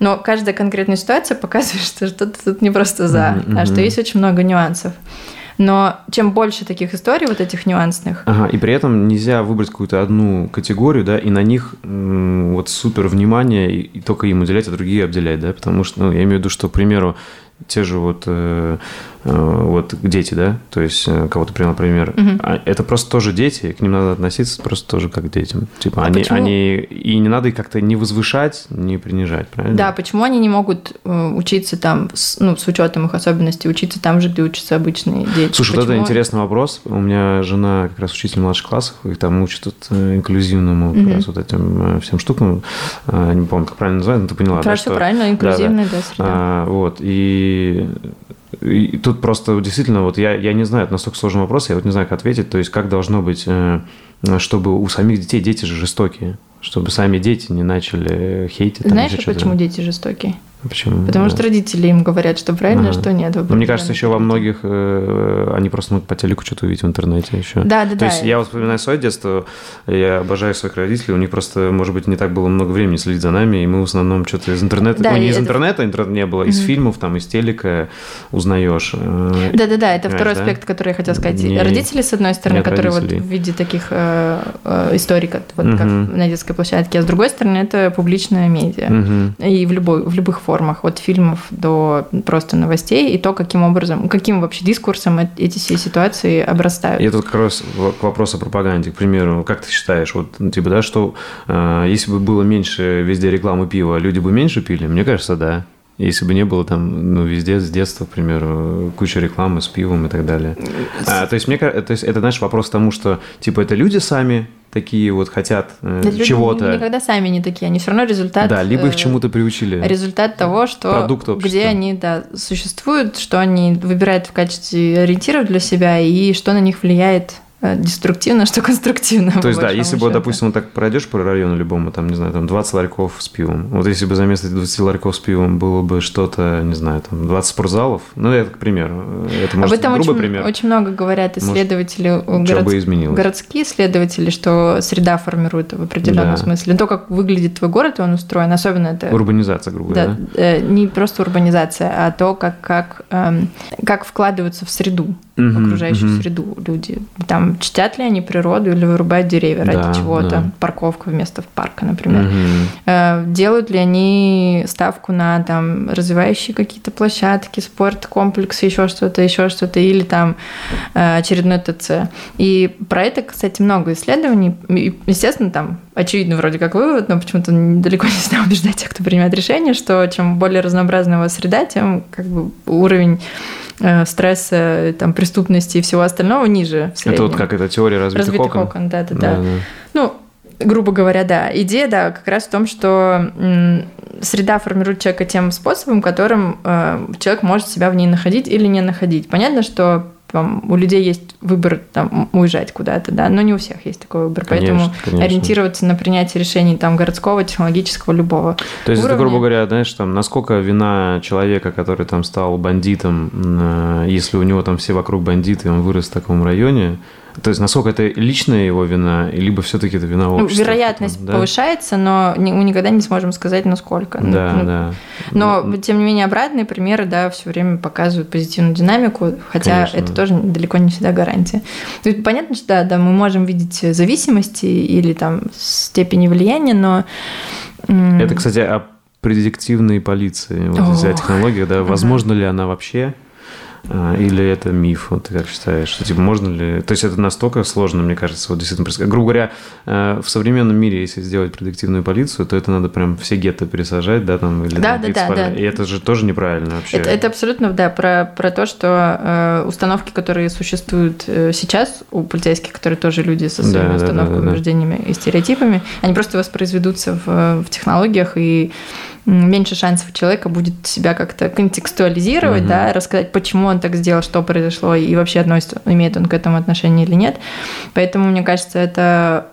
Но каждая конкретная ситуация показывает, что что-то тут не просто за, mm-hmm. а что есть очень много нюансов. Но чем больше таких историй, вот этих нюансных. Ага, и при этом нельзя выбрать какую-то одну категорию, да, и на них вот супер внимание, и, и только им уделять, а другие обделять, да, потому что, ну, я имею в виду, что, к примеру, те же вот, э, э, вот дети, да, то есть э, кого-то привел пример, угу. это просто тоже дети, к ним надо относиться просто тоже как к детям. Типа а они, почему? они и не надо их как-то не возвышать, не принижать, правильно? Да, почему они не могут учиться там, с, ну, с учетом их особенностей, учиться там же, где учатся обычные дети? Слушай, почему? вот это интересный вопрос. У меня жена как раз учитель младших классов, их там учат вот инклюзивному угу. как раз вот этим всем штукам. Не помню, как правильно называется, но ты поняла, Правильно, да, что... правильно, инклюзивная, да, да. да среда. А, вот, и и, тут просто действительно, вот я, я не знаю, это настолько сложный вопрос, я вот не знаю, как ответить. То есть, как должно быть, э, чтобы у самих детей, дети же жестокие, чтобы сами дети не начали хейтить. Знаешь, почему дети жестокие? Почему? Потому что родители им говорят, что правильно, ага. что нет. Но мне кажется, еще во многих э, они просто могут по телеку что-то увидеть в интернете еще. Да, да, То да. есть я вспоминаю свое детство, я обожаю своих родителей, у них просто, может быть, не так было много времени следить за нами, и мы в основном что-то из интернета, да, ну, не из это... интернета, интернета не было, из mm фильмов, там, из телека узнаешь. Э, да, да, да, это второй да? аспект, который я хотела сказать. Не... Родители, с одной стороны, которые родителей. вот в виде таких э, э, вот, как на детской площадке, а с другой стороны, это публичная медиа. mm И в, любой, в любых формах. Фильм фильмов до просто новостей и то, каким образом, каким вообще дискурсом эти все ситуации обрастают. И это как раз к вопросу о пропаганде. К примеру, как ты считаешь, вот, ну, типа, да, что э, если бы было меньше везде рекламы пива, люди бы меньше пили? Мне кажется, да. Если бы не было там, ну, везде с детства, к примеру, куча рекламы с пивом и так далее. А, то есть, мне то есть, это, знаешь, вопрос к тому, что, типа, это люди сами такие вот хотят э, чего-то. Люди никогда сами не такие, они все равно результат. Да, либо их э, чему-то приучили. Результат того, что где они да, существуют, что они выбирают в качестве ориентиров для себя и что на них влияет Э, деструктивно, что конструктивно. То есть, да, если бы, допустим, вот так пройдешь по району любому, там, не знаю, там 20 ларьков с пивом. Вот если бы за место 20 ларьков с пивом было бы что-то, не знаю, там 20 спортзалов, ну, это к примеру. Это, может, Об этом грубый очень, пример. очень много говорят исследователи, может, город... бы изменилось? городские исследователи, что среда формирует в определенном да. смысле. То, как выглядит твой город, и он устроен, особенно это... Урбанизация, грубо говоря. Да, да? Э, не просто урбанизация, а то, как, как, эм, как вкладываются в среду угу, окружающую угу. среду люди. Там чтят ли они природу или вырубают деревья ради да, чего-то, да. парковка вместо парка, например. Угу. Делают ли они ставку на там развивающие какие-то площадки, спорт, комплексы, еще что-то, еще что-то, или там э, очередной ТЦ. И про это, кстати, много исследований. И, естественно, там очевидно вроде как вывод, но почему-то далеко не знаю убеждать тех, кто принимает решение, что чем более разнообразная у вас среда, тем как бы уровень стресса, там, преступности и всего остального ниже. Это вот как эта теория разбитых, разбитых окон? окон да, да, да, да. Ну, грубо говоря, да. Идея, да, как раз в том, что среда формирует человека тем способом, которым э, человек может себя в ней находить или не находить. Понятно, что там, у людей есть выбор там, уезжать куда-то, да, но не у всех есть такой выбор, конечно, поэтому конечно. ориентироваться на принятие решений там городского, технологического, любого. То есть, уровня... это, грубо говоря, знаешь, там, насколько вина человека, который там стал бандитом, э, если у него там все вокруг бандиты, и он вырос в таком районе, то есть, насколько это личная его вина, либо все-таки это вина ну, общества? Вероятность да? повышается, но мы никогда не сможем сказать, насколько. Ну, да, ну, да. Но, ну, тем не менее, обратные примеры, да, все время показывают позитивную динамику, хотя конечно. это тоже далеко не всегда гарантия. То есть, понятно, что да, да, мы можем видеть зависимости или там степени влияния, но... Это, кстати, о предиктивной полиции, вот, о, технологиях, да, возможно ли она вообще или это миф, вот ты как считаешь? Что, типа, можно ли... То есть это настолько сложно, мне кажется, вот действительно... Грубо говоря, э, в современном мире, если сделать предиктивную полицию, то это надо прям все гетто пересажать, да, там, или да, да, да, да. И это же тоже неправильно вообще. Это, это абсолютно, да, про, про то, что э, установки, которые существуют э, сейчас у полицейских, которые тоже люди со своими да, установками, да, да, да. убеждениями и стереотипами, они просто воспроизведутся в, в технологиях и меньше шансов у человека будет себя как-то контекстуализировать, угу. да, рассказать, почему он так сделал, что произошло, и вообще относится, имеет он к этому отношение или нет. Поэтому, мне кажется, это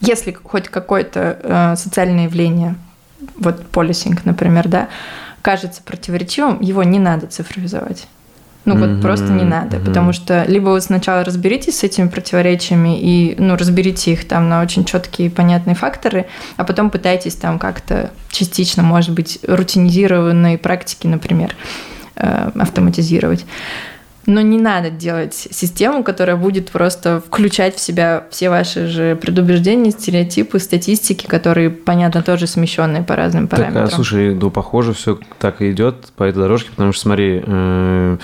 если хоть какое-то э, социальное явление, вот полисинг, например, да, кажется противоречивым, его не надо цифровизовать. Ну вот mm-hmm. просто не надо, mm-hmm. потому что либо вы сначала разберитесь с этими противоречиями и ну разберите их там на очень четкие понятные факторы, а потом пытайтесь там как-то частично, может быть, рутинизированные практики, например, э, автоматизировать. Но не надо делать систему, которая будет просто включать в себя все ваши же предубеждения, стереотипы, статистики, которые, понятно, тоже смещенные по разным параметрам. Так, а, слушай, ну, похоже, все так и идет по этой дорожке, потому что, смотри, э- Э,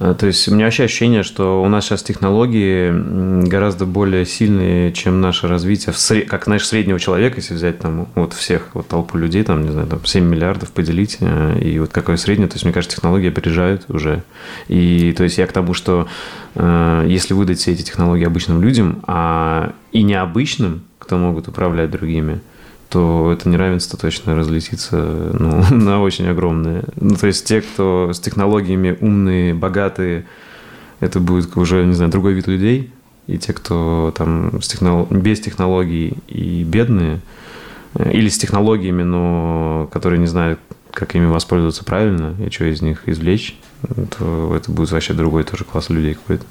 то есть у меня вообще ощущение, что у нас сейчас технологии гораздо более сильные, чем наше развитие, как, знаешь, среднего человека, если взять там вот всех, вот толпу людей, там, не знаю, там 7 миллиардов поделить, э, и вот какое среднее, то есть, мне кажется, технологии опережают уже. И то есть я к тому, что э, если выдать все эти технологии обычным людям, а и необычным, кто могут управлять другими, то это неравенство точно разлетится ну, на очень огромное. Ну, то есть те, кто с технологиями умные, богатые, это будет уже, не знаю, другой вид людей. И те, кто там с технолог... без технологий и бедные, э, или с технологиями, но которые не знают, как ими воспользоваться правильно и что из них извлечь, то это будет вообще другой тоже класс людей какой-то.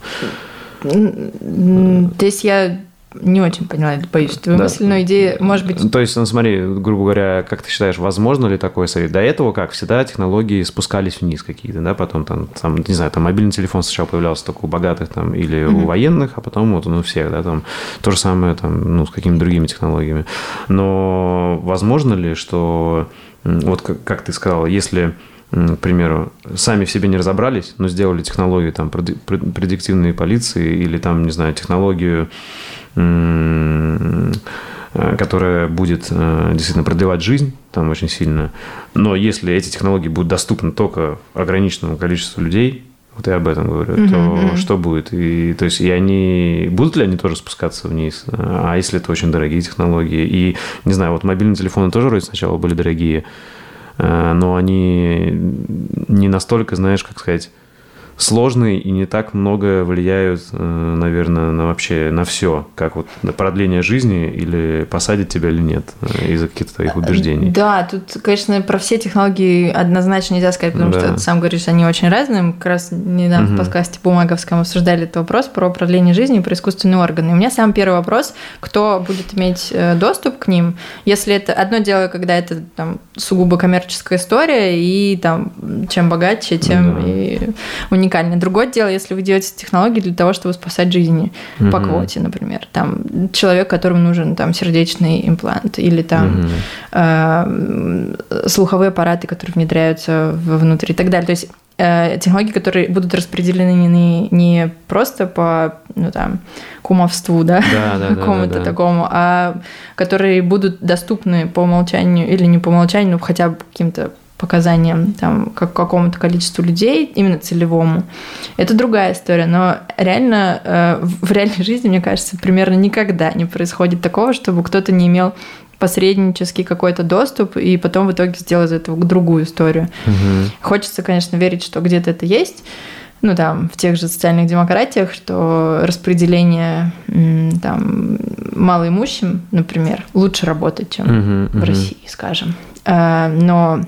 То есть я не очень поняла, боюсь, твою да. мысль, но идея, может быть... То есть, ну, смотри, грубо говоря, как ты считаешь, возможно ли такое совет? До этого, как всегда, технологии спускались вниз какие-то, да, потом там, там, не знаю, там мобильный телефон сначала появлялся только у богатых там или mm-hmm. у военных, а потом вот он у всех, да, там то же самое там, ну, с какими-то другими технологиями. Но возможно ли, что, вот как, как ты сказал, если к примеру, сами в себе не разобрались, но сделали технологию там предиктивной полиции или там, не знаю, технологию которая будет э, действительно продлевать жизнь там очень сильно. Но если эти технологии будут доступны только ограниченному количеству людей, вот я об этом говорю, mm-hmm. то что будет? И, то есть, и они, будут ли они тоже спускаться вниз? А если это очень дорогие технологии? И, не знаю, вот мобильные телефоны тоже вроде сначала были дорогие, э, но они не настолько, знаешь, как сказать, сложные и не так много влияют, э, наверное, на вообще на все, как вот на продление жизни или посадить тебя или нет э, из-за каких-то твоих убеждений. Да, тут, конечно, про все технологии однозначно нельзя сказать, потому да. что ты сам говоришь, они очень разные. Мы как раз недавно угу. в подкасте Бумаговском обсуждали этот вопрос про продление жизни и про искусственные органы. И у меня самый первый вопрос, кто будет иметь э, доступ к ним, если это одно дело, когда это там сугубо коммерческая история, и там чем богаче, тем да. и уникальнее уникальный. Другое дело, если вы делаете технологии для того, чтобы спасать жизни угу. по квоте, например. Там человек, которому нужен там сердечный имплант или там угу. э, слуховые аппараты, которые внедряются внутрь и так далее. То есть э, технологии, которые будут распределены не, не просто по ну, там, кумовству, да, да, да какому-то да, да. такому, а которые будут доступны по умолчанию или не по умолчанию, но хотя бы каким-то показаниям там, как какому-то количеству людей, именно целевому, это другая история. Но реально э, в реальной жизни, мне кажется, примерно никогда не происходит такого, чтобы кто-то не имел посреднический какой-то доступ и потом в итоге сделал из этого другую историю. Угу. Хочется, конечно, верить, что где-то это есть, ну, там, в тех же социальных демократиях, что распределение там малоимущим, например, лучше работает, чем uh в России, скажем. Э, но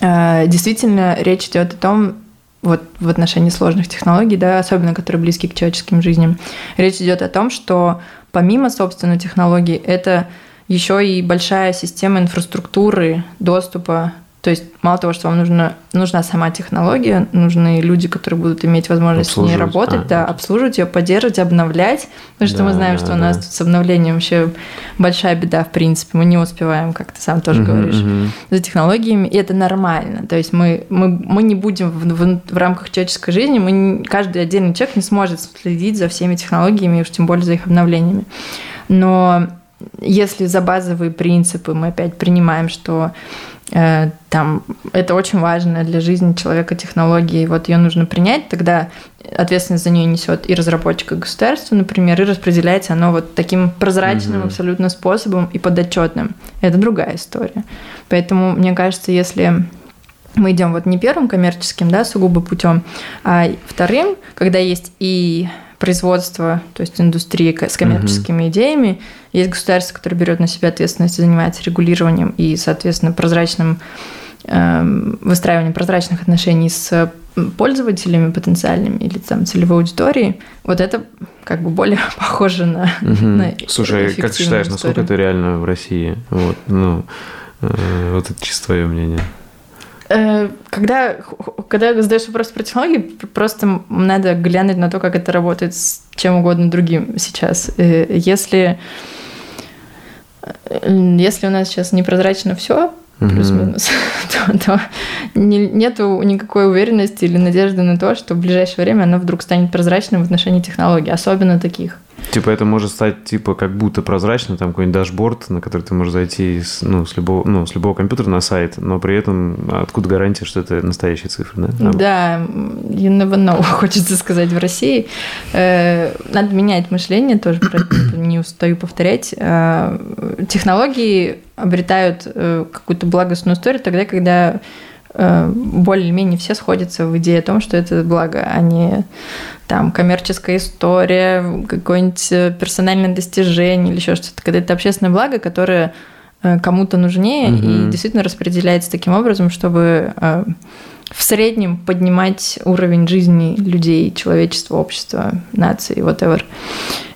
действительно речь идет о том, вот в отношении сложных технологий, да, особенно которые близки к человеческим жизням, речь идет о том, что помимо, собственно, технологий, это еще и большая система инфраструктуры доступа То есть мало того, что вам нужна, нужна сама технология, нужны люди, которые будут иметь возможность с ней работать, а, да, обслуживать ее, поддерживать, обновлять. Потому что да, мы знаем, да, что да. у нас тут с обновлением вообще большая беда, в принципе. Мы не успеваем, как ты сам тоже угу, говоришь, угу. за технологиями, и это нормально. То есть мы, мы, мы не будем в, в, в рамках человеческой жизни, мы не, каждый отдельный человек не сможет следить за всеми технологиями, уж тем более за их обновлениями. Но если за базовые принципы мы опять принимаем, что там это очень важно для жизни человека технологии, вот ее нужно принять, тогда ответственность за нее несет и разработчик, и государство, например, и распределяется оно вот таким прозрачным угу. абсолютно способом и подотчетным. Это другая история. Поэтому мне кажется, если мы идем вот не первым коммерческим, да, сугубо путем, а вторым, когда есть и производство, то есть индустрия с коммерческими угу. идеями, есть государство, которое берет на себя ответственность и занимается регулированием и, соответственно, прозрачным э, выстраиванием прозрачных отношений с пользователями потенциальными или там целевой аудиторией, вот это как бы более похоже на, угу. на Слушай, как ты считаешь, историю. насколько это реально в России? Вот, ну, э, вот это чисто твое мнение. Э, когда, когда задаешь вопрос про технологии, просто надо глянуть на то, как это работает с чем угодно другим сейчас. Э, если, э, если у нас сейчас непрозрачно все, плюс-минус, то, то не, нету никакой уверенности или надежды на то, что в ближайшее время оно вдруг станет прозрачным в отношении технологий, особенно таких. Типа это может стать типа как будто прозрачно, там какой-нибудь дашборд, на который ты можешь зайти с, ну, с, любого, ну, с любого компьютера на сайт, но при этом откуда гарантия, что это настоящие цифры, да? Да, you never know, хочется сказать в России. Э, надо менять мышление, тоже про это не устаю повторять. Э, технологии обретают э, какую-то благостную историю тогда, когда более-менее все сходятся в идее о том, что это благо, а не там коммерческая история, какое-нибудь э, персональное достижение или еще что-то. Когда это общественное благо, которое э, кому-то нужнее угу. и действительно распределяется таким образом, чтобы э, в среднем поднимать уровень жизни людей, человечества, общества, нации, whatever.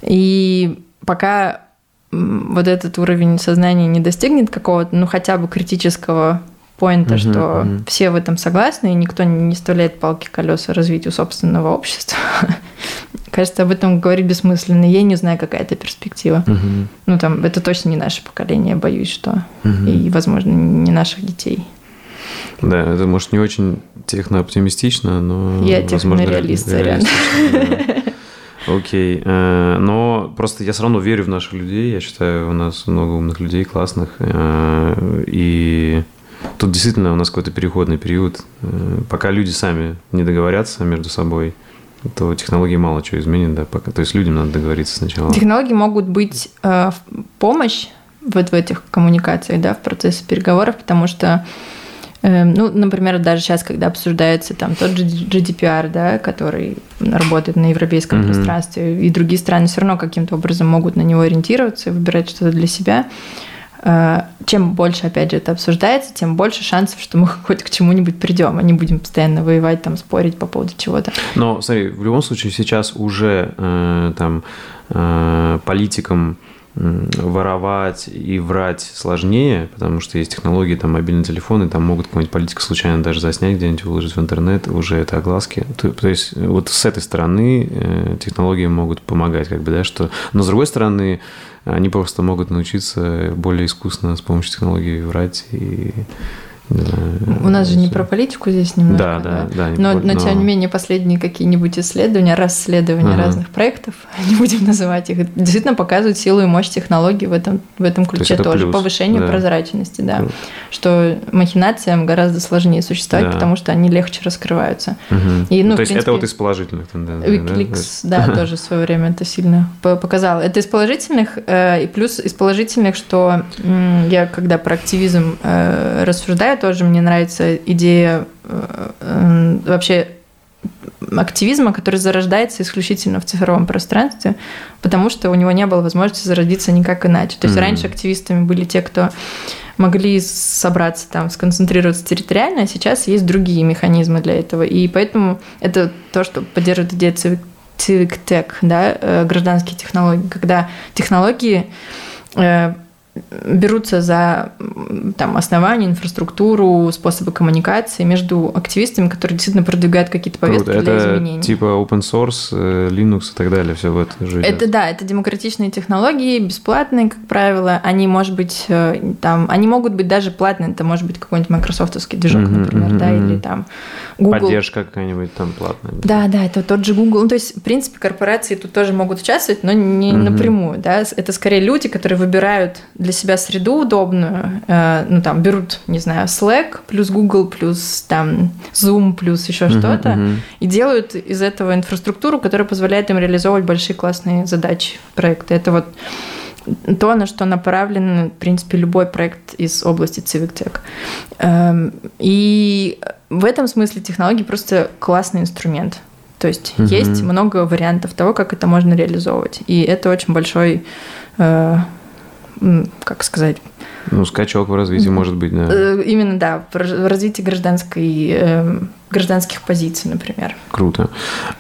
И пока вот этот уровень сознания не достигнет какого-то, ну хотя бы критического поинта, угу, что угу. все в этом согласны, и никто не вставляет палки колеса развитию собственного общества. Кажется, об этом говорить бессмысленно. Я не знаю, какая это перспектива. Угу. Ну, там, это точно не наше поколение, боюсь, что. Угу. И, возможно, не наших детей. Да, это, может, не очень технооптимистично, но... Я технореалист, реально. Окей. Э, но просто я все равно верю в наших людей. Я считаю, у нас много умных людей, классных. Э, и Тут действительно у нас какой-то переходный период. Э, пока люди сами не договорятся между собой, то технологии мало чего изменят, да, пока. То есть людям надо договориться сначала. Технологии могут быть э, помощь вот в этих коммуникациях, да, в процессе переговоров, потому что э, ну, например, даже сейчас, когда обсуждается там тот же GDPR, да, который работает на европейском mm-hmm. пространстве, и другие страны все равно каким-то образом могут на него ориентироваться и выбирать что-то для себя. Э, чем больше, опять же, это обсуждается, тем больше шансов, что мы хоть к чему-нибудь придем, а не будем постоянно воевать, там, спорить по поводу чего-то. Но, смотри, в любом случае сейчас уже э, там э, политикам воровать и врать сложнее, потому что есть технологии, там, мобильные телефоны, там могут какого-нибудь политика случайно даже заснять где-нибудь, выложить в интернет, уже это огласки. То, то есть вот с этой стороны э, технологии могут помогать, как бы, да, что... Но с другой стороны, они просто могут научиться более искусно с помощью технологий врать и у нас же не про политику здесь немножко. Да, да, да. но, но, но тем не менее последние какие-нибудь исследования, расследования ага. разных проектов, не будем называть их, действительно показывают силу и мощь технологий в этом, в этом ключе То тоже. Плюс. Повышение да. прозрачности, да. Круто. Что махинациям гораздо сложнее существовать, да. потому что они легче раскрываются. Угу. И, ну, То есть принципе, это вот из положительных тенденций, Wikileaks, да, да тоже в свое время это сильно показало. Это из положительных, э, и плюс из положительных, что я когда про активизм э, рассуждаю, тоже мне нравится идея э, э, вообще активизма, который зарождается исключительно в цифровом пространстве, потому что у него не было возможности зародиться никак иначе. То есть mm-hmm. раньше активистами были те, кто могли собраться там, сконцентрироваться территориально, а сейчас есть другие механизмы для этого. И поэтому это то, что поддерживает идея tech, да, э, гражданские технологии, когда технологии берутся за там, основания, инфраструктуру, способы коммуникации между активистами, которые действительно продвигают какие-то повестки Круто. для это изменений. типа open source, э, Linux и так далее, все в это же Это идет. да, это демократичные технологии, бесплатные, как правило. Они, может быть, э, там, они могут быть даже платные. Это может быть какой-нибудь майкрософтовский движок, Мгм, например, мгм, да, или там Google. Поддержка какая-нибудь там платная. Да, да, это тот же Google. Ну, то есть, в принципе, корпорации тут тоже могут участвовать, но не Мгм. напрямую, да. Это скорее люди, которые выбирают для себя среду удобную, э, ну, там, берут, не знаю, Slack плюс Google плюс там Zoom плюс еще Мгм, что-то, мгм. и делают из этого инфраструктуру, которая позволяет им реализовывать большие классные задачи, проекты. Это вот то, на что направлен, в принципе, любой проект из области Civic Tech. Эм, И в этом смысле технологии просто классный инструмент. То есть Мгм. есть много вариантов того, как это можно реализовывать. И это очень большой, э, как сказать, Ну, скачок в развитии может быть, да. э, именно, да, в раз- в развитии гражданской, э, гражданских позиций, например. Круто.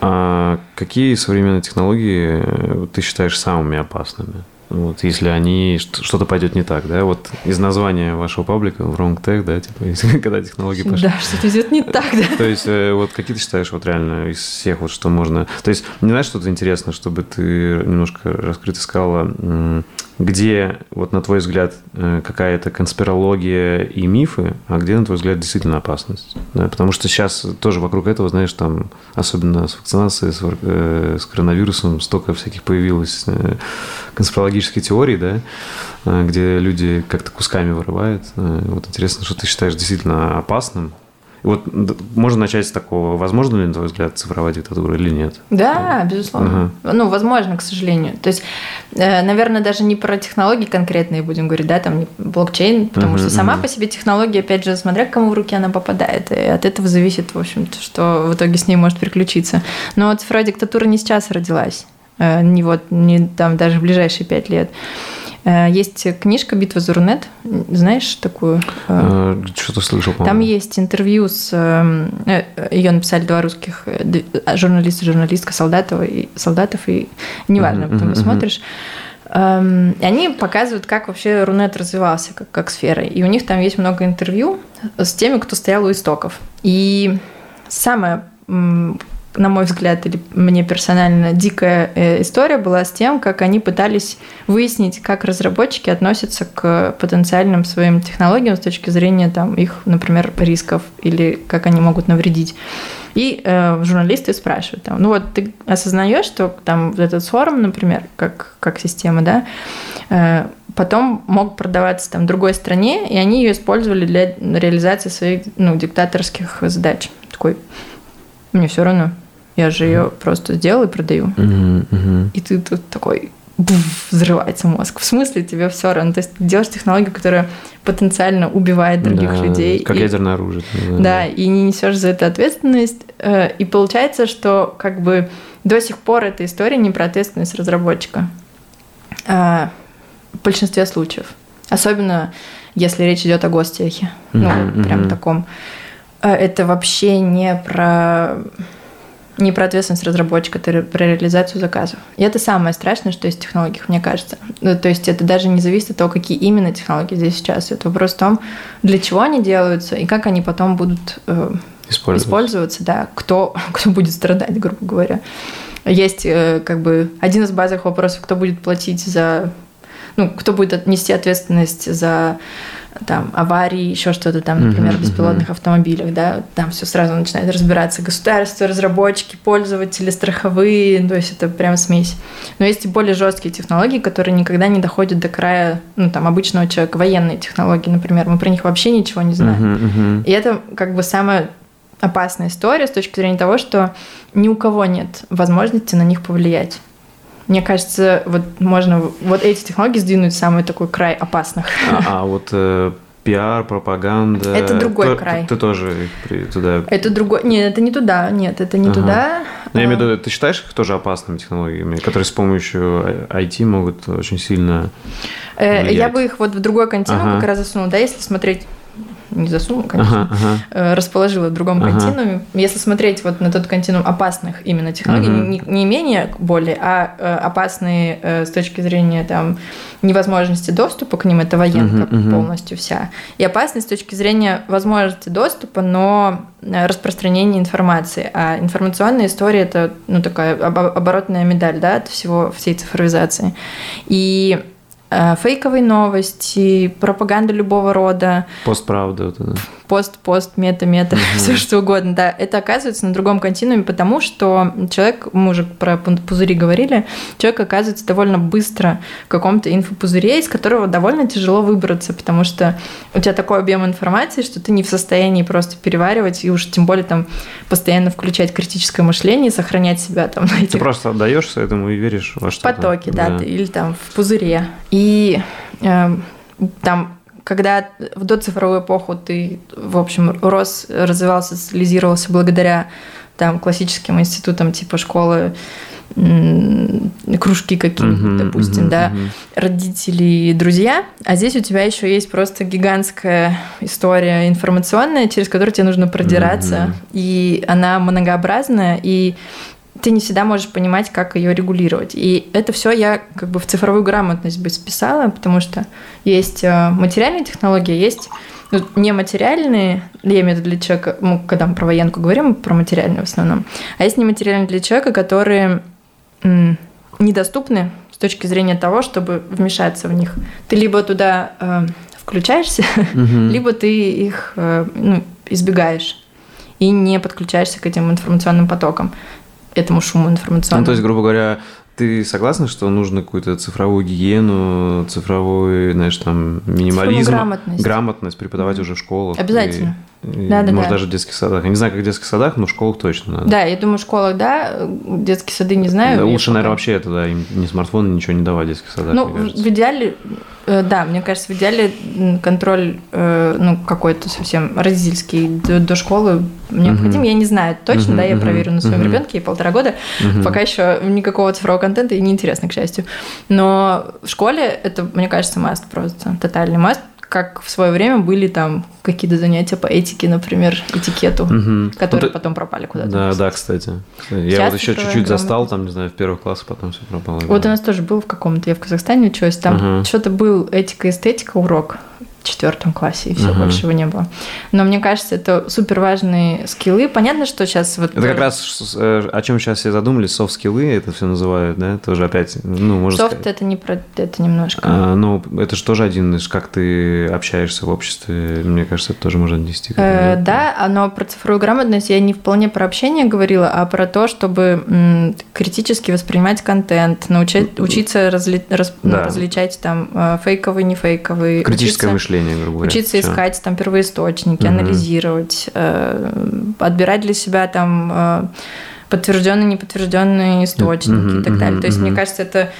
А какие современные технологии э, ты считаешь самыми опасными? Вот, если они что- что-то пойдет не так, да? Вот из названия вашего паблика Wrong Tech, да, типа, когда технологии пошли. Да, что-то идет не так, да. То есть, э, вот какие ты считаешь вот реально из всех вот что можно... То есть, не знаешь, что-то интересно, чтобы ты немножко раскрыто сказала, где, вот на твой взгляд, э, какая-то конспирология и мифы, а где, на твой взгляд, действительно опасность? Да, потому что сейчас тоже вокруг этого, знаешь, там, особенно с вакцинацией, с, э, с коронавирусом, столько всяких появилось э, конспирологических теорий, да, э, где люди как-то кусками вырывают. Э, Вот интересно, что ты считаешь действительно опасным, Вот можно начать с такого. Возможно ли, на твой взгляд, цифровая диктатура или нет? Да, безусловно. Ну, возможно, к сожалению. То есть, э, наверное, даже не про технологии конкретные будем говорить, да, там не блокчейн, потому Мгм, что сама мгм. по себе технология, опять же, смотря к кому в руки она попадает, и от этого зависит, в общем-то, что в итоге с ней может приключиться. Но цифровая диктатура не сейчас родилась, э, не вот, не там даже в ближайшие пять лет. Э, Есть книжка «Битва за Рунет», знаешь такую? Э, Э, Что-то слышал, Там по-моему. есть интервью с... Ее написали два русских э, д- журналиста, журналистка Солдатова и Солдатов, и неважно, Мгм, потом мгм, посмотришь. Эм, И они показывают, как вообще Рунет развивался как, как сфера. И у них там есть много интервью с теми, кто стоял у истоков. И самое, на мой взгляд, или мне персонально дикая э, история была с тем, как они пытались выяснить, как разработчики относятся к потенциальным своим технологиям с точки зрения там, их, например, рисков или как они могут навредить. И э, журналисты спрашивают, там, ну вот ты осознаешь, что там вот этот форум, например, как, как система, да, э, потом мог продаваться там другой стране, и они ее использовали для реализации своих ну, диктаторских задач. Такой, мне все равно, я же ее просто сделал и продаю. И ты тут такой буф, взрывается мозг. В смысле тебе все равно? То есть ты делаешь технологию, которая потенциально убивает других Да, людей. Как и- ядерное оружие. там, да, и не несешь за это ответственность. Э, И получается, что как бы до сих пор эта история не про ответственность разработчика. А, В большинстве случаев. Особенно если речь идет о гостехе. Ну, Мгм, вот прям таком. Э, Это вообще не про не про ответственность разработчика, это про реализацию заказов. И это самое страшное, что есть в технологиях, мне кажется. Ну, то есть это даже не зависит от того, какие именно технологии здесь сейчас. Это вопрос в том, для чего они делаются и как они потом будут э, Использовать. использоваться, да, кто, кто будет страдать, грубо говоря. Есть э, как бы один из базовых вопросов, кто будет платить за, ну, кто будет нести ответственность за там аварии, еще что-то там, например, в беспилотных автомобилях, да, там все сразу начинает разбираться государство, разработчики, пользователи, страховые, то есть это прям смесь. Но есть и более жесткие технологии, которые никогда не доходят до края, ну, там, обычного человека, военные технологии, например, мы про них вообще ничего не знаем. Мгм, мгм. И это как бы самая опасная история с точки зрения того, что ни у кого нет возможности на них повлиять. Мне кажется, вот можно вот эти технологии сдвинуть в самый такой край опасных. А, а вот э, пиар, пропаганда. Это другой то- край. Ты, тоже их при- туда. Это другой... Нет, это не туда. Нет, это не Ага. туда. Ну, я имею в А, виду, ты считаешь их тоже опасными технологиями, которые с помощью IT могут очень сильно э, Я влиять? бы их вот в другой континуум Ага. как раз засунула, да, если смотреть не засунула, конечно, ага, ага. Э, расположила в другом ага. континууме. Если смотреть вот на тот континуум опасных именно технологий, ага. не, не менее боли, а э, опасные э, с точки зрения там невозможности доступа к ним, это военка ага, ага. полностью вся, и опасность с точки зрения возможности доступа, но распространения информации. А информационная история это ну такая оборотная медаль, да, от всего всей цифровизации. И фейковые новости, пропаганда любого рода. Постправда. Вот это пост, пост, мета, мета, угу. все что угодно. Да, это оказывается на другом континууме, потому что человек, мы уже про пузыри говорили, человек оказывается довольно быстро в каком-то инфопузыре, из которого довольно тяжело выбраться, потому что у тебя такой объем информации, что ты не в состоянии просто переваривать и уж тем более там постоянно включать критическое мышление, сохранять себя там этих... Ты просто отдаешься этому и веришь во что-то. Потоки, да, да. или там в пузыре. И э, там когда в доцифровую эпоху ты, в общем, рос, развивался, социализировался благодаря там классическим институтам типа школы, кружки какие-нибудь, uh-huh, допустим, uh-huh, да, uh-huh. родители, друзья, а здесь у тебя еще есть просто гигантская история информационная, через которую тебе нужно продираться, uh-huh. и она многообразная, и ты не всегда можешь понимать, как ее регулировать. И это все я как бы в цифровую грамотность бы списала, потому что есть э, материальные технологии, есть ну, нематериальные, я имею в виду для человека, мы когда мы про военку говорим, про материальные в основном, а есть нематериальные для человека, которые м, недоступны с точки зрения того, чтобы вмешаться в них. Ты либо туда э, включаешься, угу. либо ты их э, ну, избегаешь и не подключаешься к этим информационным потокам этому шуму информационному. Ну, то есть, грубо говоря, ты согласна, что нужно какую-то цифровую гигиену, цифровой, знаешь, там, минимализм, грамотность. грамотность преподавать уже в школах? Обязательно. И, да, да, может, да. даже в детских садах. Я не знаю, как в детских садах, но в школах точно надо. Да, я думаю, в школах, да, детские сады не знаю. Да, лучше, наверное, вообще это, да, им ни смартфоны, ничего не давать в детских садах. Ну, в идеале, э, да, мне кажется, в идеале контроль, э, ну, какой-то совсем родительский до, до школы необходим. Uh-huh. Я не знаю точно, uh-huh, да, я uh-huh, проверю на своем uh-huh. ребенке, полтора года, uh-huh. пока еще никакого цифрового контента и неинтересно, к счастью. Но в школе это, мне кажется, маст просто, тотальный маст как в свое время были там какие-то занятия по этике, например, этикету, угу. которые ну, потом пропали куда-то. Да, да, кстати. Я Сейчас вот еще чуть-чуть застал, там, не знаю, в первых классах, потом все пропало. Вот да. у нас тоже был в каком-то, я в Казахстане училась, там угу. что-то был этика-эстетика урок, четвертом классе, и все, uh-huh. больше его не было. Но мне кажется, это супер важные скиллы. Понятно, что сейчас вот... Это как раз э, о чем сейчас все задумались, софт-скиллы это все называют, да? Тоже опять, ну, можно Софт это не про это немножко. А, ну, это же тоже один из, как ты общаешься в обществе, мне кажется, это тоже можно отнести. Э, да, но про цифровую грамотность я не вполне про общение говорила, а про то, чтобы критически воспринимать контент, научить, учиться разли, рас, ну, да. различать там э, фейковый, не фейковый. Критическое учиться, мышление, грубо говоря. Учиться Все. искать там первоисточники, угу. анализировать, э, отбирать для себя там э, подтвержденные, неподтвержденные источники угу, и так далее. То есть, угу. мне кажется, это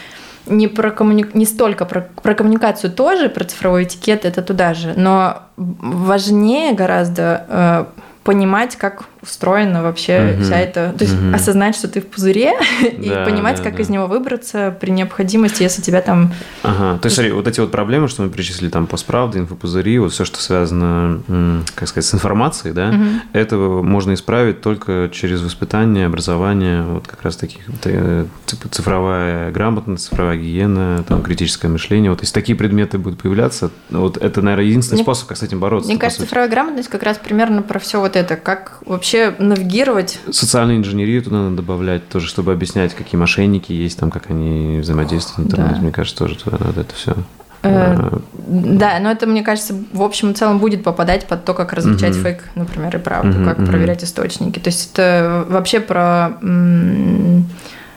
не, про коммуни... не столько про, про коммуникацию тоже, про цифровой этикет, это туда же, но важнее гораздо э, понимать, как устроена вообще угу. вся эта... То есть угу. осознать, что ты в пузыре, и да, понимать, да, как да. из него выбраться при необходимости, если тебя там... Ага, то есть, смотри, вот эти вот проблемы, что мы перечислили, там, постправда, инфопузыри, вот все, что связано, как сказать, с информацией, да, угу. это можно исправить только через воспитание, образование, вот как раз таких, э, цифровая грамотность, цифровая гигиена, там, критическое мышление, вот если такие предметы будут появляться, вот это, наверное, единственный мне, способ, как с этим бороться. Мне кажется, цифровая грамотность как раз примерно про все вот это, как вообще навигировать. Социальную инженерию туда надо добавлять тоже, чтобы объяснять, какие мошенники есть, там, как они взаимодействуют в интернете. Да. Мне кажется, тоже туда надо это все. Э, а. да, но это, мне кажется, в общем и целом будет попадать под то, как различать фейк, например, и правду, как проверять источники. То есть это вообще про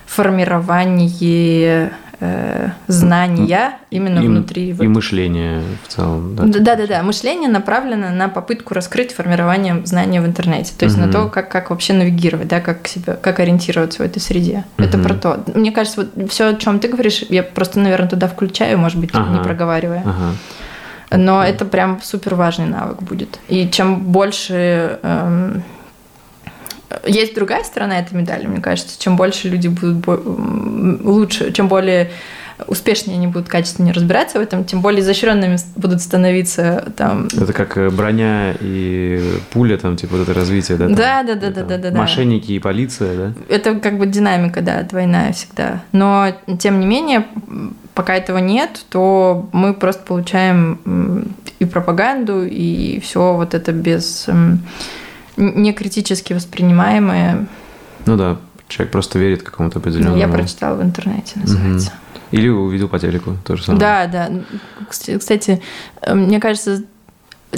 формирование э, знания именно и, внутри. И вот. мышление в целом. Да, да, да, да. Мышление направлено на попытку раскрыть формирование знания в интернете. То есть угу. на то, как, как вообще навигировать, да, как себя, как ориентироваться в этой среде. Угу. Это про то. Мне кажется, вот все, о чем ты говоришь, я просто, наверное, туда включаю, может быть, ага. не проговаривая. Ага. Но это прям супер важный навык будет. И чем больше эм, есть другая сторона этой медали, мне кажется. Чем больше люди будут лучше, чем более успешнее они будут качественнее разбираться в этом, тем более изощренными будут становиться там. Это как э, броня и пуля, там, типа, вот это развитие, да? Там, да, да, да, да, да, да, да. Мошенники и полиция, да? Это как бы динамика, да, двойная всегда. Но, тем не менее, пока этого нет, то мы просто получаем и пропаганду, и все вот это без не критически воспринимаемое. Ну да, человек просто верит какому-то определенному. Я прочитала в интернете, называется. Угу. Или увидел по телеку, то же самое. Да, да. Кстати, э, мне кажется,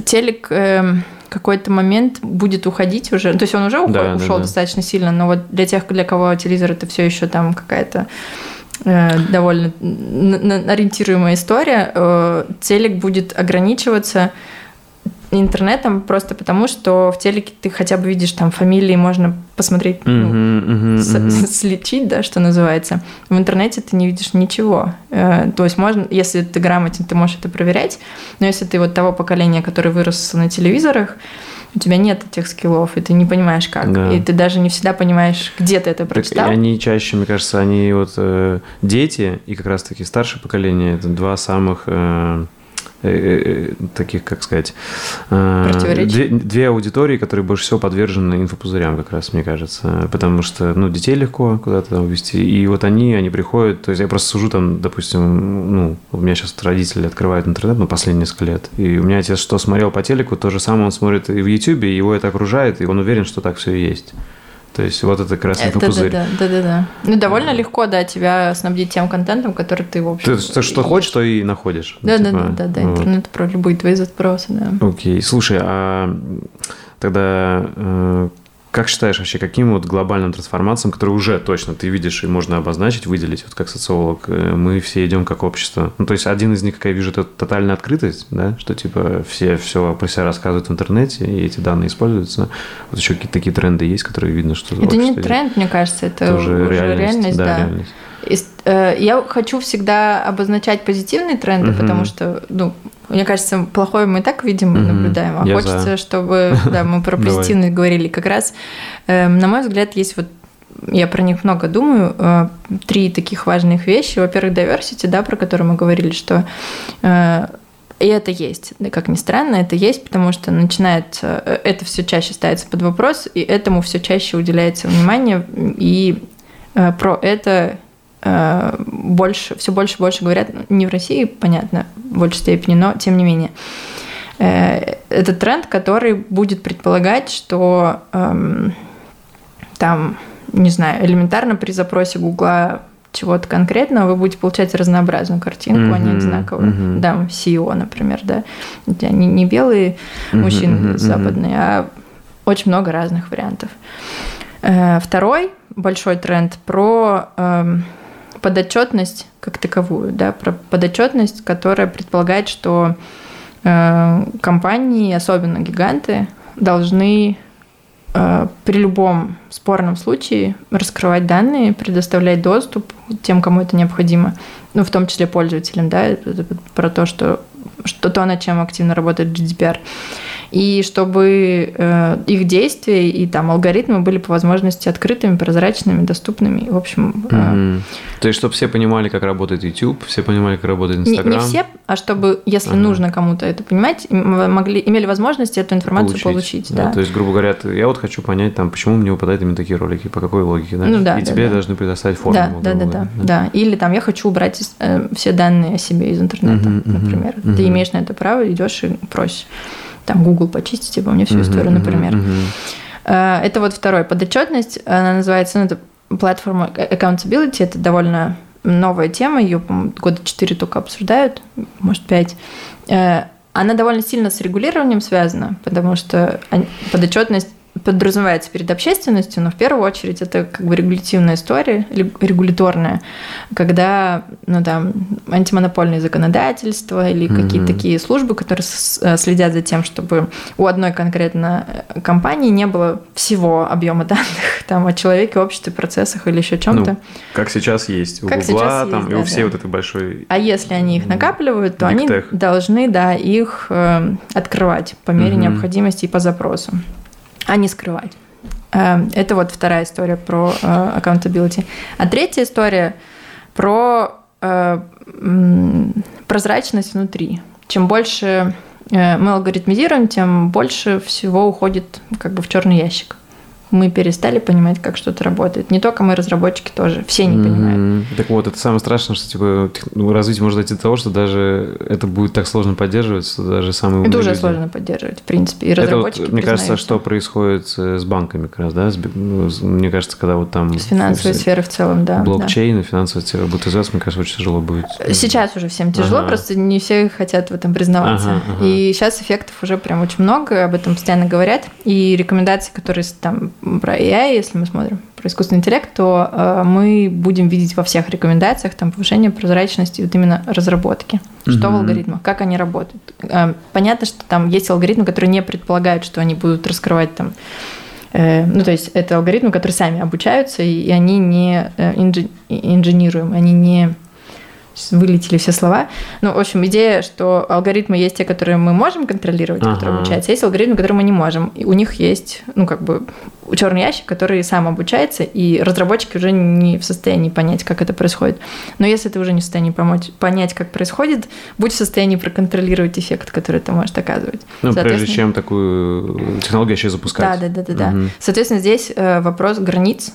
телек эм, какой-то момент будет уходить уже. То есть он уже уход, да, ушел да, да. достаточно сильно, но вот для тех, для кого телевизор это все еще там какая-то э, довольно ориентируемая история, э, телек будет ограничиваться интернетом просто потому, что в телеке ты хотя бы видишь там фамилии, можно посмотреть, ну, слечить, да, что называется. В интернете ты не видишь ничего. Э, то есть можно, если ты грамотен, ты можешь это проверять, но если ты вот того поколения, который вырос на телевизорах, у тебя нет этих скиллов, и ты не понимаешь как. Да. И ты даже не всегда понимаешь, где ты это прочитал. Так, они чаще, мне кажется, они вот э, дети и как раз-таки старшее поколение, это два самых... Э, таких, как сказать, э, две, две аудитории, которые больше всего подвержены инфопузырям, как раз, мне кажется. Потому что, ну, детей легко куда-то там вести. И вот они, они приходят, то есть я просто сужу там, допустим, ну, у меня сейчас родители открывают интернет, ну, последние несколько лет. И у меня отец что смотрел по телеку, то же самое он смотрит и в Ютубе, его это окружает, и он уверен, что так все и есть. То есть вот это красный это, пузырь. Да, да, да, да. Ну, довольно да. легко, да, тебя снабдить тем контентом, который ты, в общем... Ты, ты что и... хочешь, то и находишь. Да, типа, да, да, да, да, вот. интернет про любые твои запросы, да. Окей, слушай, а тогда э, как считаешь вообще, каким вот глобальным трансформациям, которые уже точно ты видишь и можно обозначить, выделить, вот как социолог, э, мы все идем как общество? Ну, то есть один из них, как я вижу, это тотальная открытость, да, что типа все все про себя рассказывают в интернете, и эти данные используются. Вот еще какие-то такие тренды есть, которые видно, что... Это не тренд, мне кажется, это, это уже, уже реальность, реальность да. да. Реальность. Э, я хочу всегда обозначать позитивные тренды, угу. потому что, ну, мне кажется, плохое мы и так видим и наблюдаем, а Я хочется, за. чтобы да, мы про позитивные говорили. Как раз, э, на мой взгляд, есть вот я про них много думаю. Э, три таких важных вещи. Во-первых, diversity, да, про который мы говорили, что и это есть, как ни странно, это есть, потому что начинает, это все чаще ставится под вопрос, и этому все чаще уделяется внимание, и про это Э, больше, все больше и больше говорят, не в России, понятно, в большей степени, но тем не менее. Э, это тренд, который будет предполагать, что эм, там, не знаю, элементарно при запросе Гугла чего-то конкретного вы будете получать разнообразную картинку, mm-hmm, а не одинаковую. Mm-hmm. Да, CEO, например, да. Не, не белые mm-hmm, мужчины mm-hmm, западные, а очень много разных вариантов. Э, второй большой тренд про эм, подотчетность как таковую, да, про подотчетность, которая предполагает, что э, компании, особенно гиганты, должны э, при любом спорном случае раскрывать данные, предоставлять доступ тем, кому это необходимо, ну, в том числе пользователям, да, про то, что, что то, над чем активно работает GDPR и чтобы э, их действия и там алгоритмы были по возможности открытыми, прозрачными, доступными. В общем. Э, То есть, чтобы все понимали, как работает YouTube, все понимали, как работает Instagram. Не, не все, а чтобы, если ага. нужно кому-то это понимать, могли, имели возможность эту информацию получить. получить да. Да. То есть, грубо говоря, я вот хочу понять, там, почему мне выпадают именно такие ролики, по какой логике, да? Ну, да и да, тебе да. должны предоставить формулу. Да, да, да, да, да. Или там я хочу убрать э, все данные о себе из интернета, uh-huh, например. Uh-huh. Ты имеешь на это право, идешь и просишь там Google почистить, типа мне всю историю, например. Э, это вот второй. Подотчетность, она называется, ну, это платформа accountability, это довольно новая тема, ее, года 4 только обсуждают, может, 5. Э, она довольно сильно с регулированием связана, потому что подотчетность подразумевается перед общественностью, но в первую очередь это как бы регулятивная история, регуляторная, когда ну, там, антимонопольное законодательство или mm-hmm. какие-то такие службы, которые э, следят за тем, чтобы у одной конкретно э, компании не было всего объема данных там, о человеке, обществе, процессах или еще чем-то. Ну, как сейчас есть у как Гугла там, есть, и да, у всей да. вот этой большой... А если они их накапливают, то они должны да, их э, открывать по мере mm-hmm. необходимости и по запросу а не скрывать. Эм, это вот вторая история про э, accountability. А третья история про э, прозрачность внутри. Чем больше э, мы алгоритмизируем, тем больше всего уходит как бы в черный ящик мы перестали понимать, как что-то работает. Не только мы, разработчики тоже, все не mm-hmm. понимают. Так вот, это самое страшное, что типа ну, развитие может дойти до того, что даже это будет так сложно поддерживать, что даже самые Это уже люди... сложно поддерживать, в принципе, и разработчики это вот, Мне кажется, что происходит э, с банками как раз, да? Ну, мне кажется, когда вот там... С финансовой сферы в целом, да. Блокчейн да. финансовая сфера будет известна, мне кажется, очень тяжело будет. Сейчас уже всем тяжело, ага. просто не все хотят в этом признаваться. Ага, ага. И сейчас эффектов уже прям очень много, об этом постоянно говорят. И рекомендации, которые там про AI, если мы смотрим про искусственный интеллект, то э, мы будем видеть во всех рекомендациях там повышение прозрачности вот именно разработки. Что mm-hmm. в алгоритмах, как они работают. Э, понятно, что там есть алгоритмы, которые не предполагают, что они будут раскрывать там э, ну, то есть это алгоритмы, которые сами обучаются, и, и они не э, инжи, инженируемы, они не вылетели все слова. Ну, в общем, идея, что алгоритмы есть те, которые мы можем контролировать, ага. которые обучаются, есть алгоритмы, которые мы не можем. И у них есть, ну, как бы, черный ящик, который сам обучается, и разработчики уже не в состоянии понять, как это происходит. Но если ты уже не в состоянии помочь, понять, как происходит, будь в состоянии проконтролировать эффект, который ты можешь оказывать. Ну, прежде чем такую технологию еще запускать. Да, да, да, да. Угу. да. Соответственно, здесь э, вопрос границ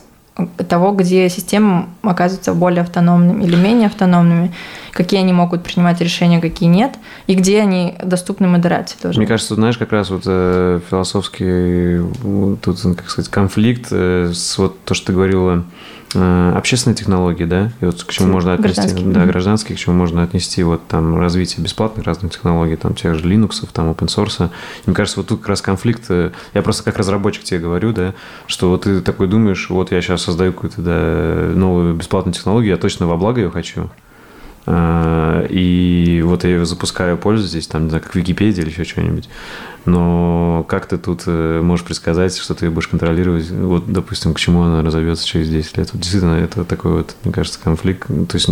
того, где системы оказываются более автономными или менее автономными, какие они могут принимать решения, какие нет, и где они доступны модерации тоже. Мне кажется, знаешь, как раз вот э, философский тут, как сказать, конфликт э, с вот то, что ты говорила, общественные технологии, да, и вот к чему можно отнести, гражданские. да, гражданские, к чему можно отнести вот там развитие бесплатных разных технологий, там тех же Linux, там open source. Мне кажется, вот тут как раз конфликт, э, я просто как разработчик тебе говорю, да, что вот ты такой думаешь, вот я сейчас создаю какую-то да, новую бесплатную технологию, я точно во благо ее хочу, а, и вот я ее запускаю, пользуюсь, там, не знаю, как Википедия или еще что-нибудь. Но как ты тут э, можешь предсказать, что ты будешь контролировать, вот, допустим, к чему она разовьется через 10 лет? Вот действительно, это такой вот, мне кажется, конфликт. То есть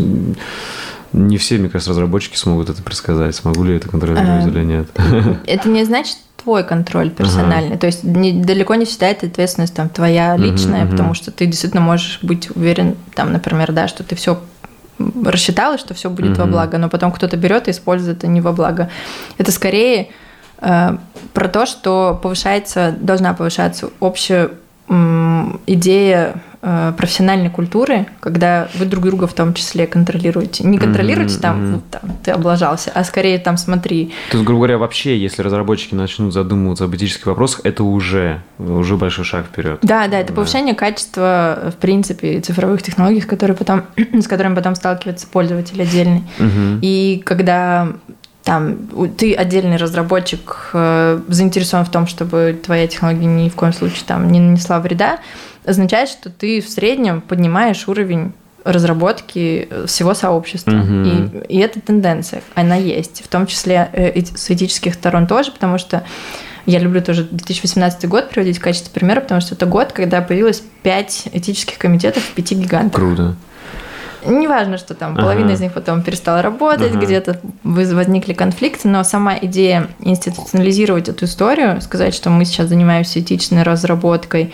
не все, мне кажется, разработчики смогут это предсказать, смогу ли это контролировать а, или нет. Это не значит твой контроль персональный. Ага. То есть не, далеко не всегда это ответственность там твоя личная, угу, потому что ты действительно можешь быть уверен, там, например, да, что ты все рассчитала, что все будет mm-hmm. во благо, но потом кто-то берет и использует это не во благо. Это скорее э, про то, что повышается, должна повышаться общая идея э, профессиональной культуры, когда вы друг друга в том числе контролируете. Не контролируете mm-hmm, там, mm-hmm. Ну, там, ты облажался, а скорее там смотри. То есть, грубо говоря, вообще, если разработчики начнут задумываться об этических вопросах, это уже, уже большой шаг вперед. Да, да, это да. повышение качества, в принципе, цифровых технологий, с которыми потом, с которыми потом сталкивается пользователь отдельный. Mm-hmm. И когда там ты отдельный разработчик э, заинтересован в том, чтобы твоя технология ни в коем случае там не нанесла вреда, означает, что ты в среднем поднимаешь уровень разработки всего сообщества. Угу. И, и эта тенденция, она есть, в том числе э, с этических сторон тоже, потому что я люблю тоже 2018 год приводить в качестве примера, потому что это год, когда появилось пять этических комитетов в пяти гигантах. Круто. Неважно, что там половина ага. из них потом перестала работать, ага. где-то возникли конфликты, но сама идея институционализировать эту историю, сказать, что мы сейчас занимаемся этичной разработкой,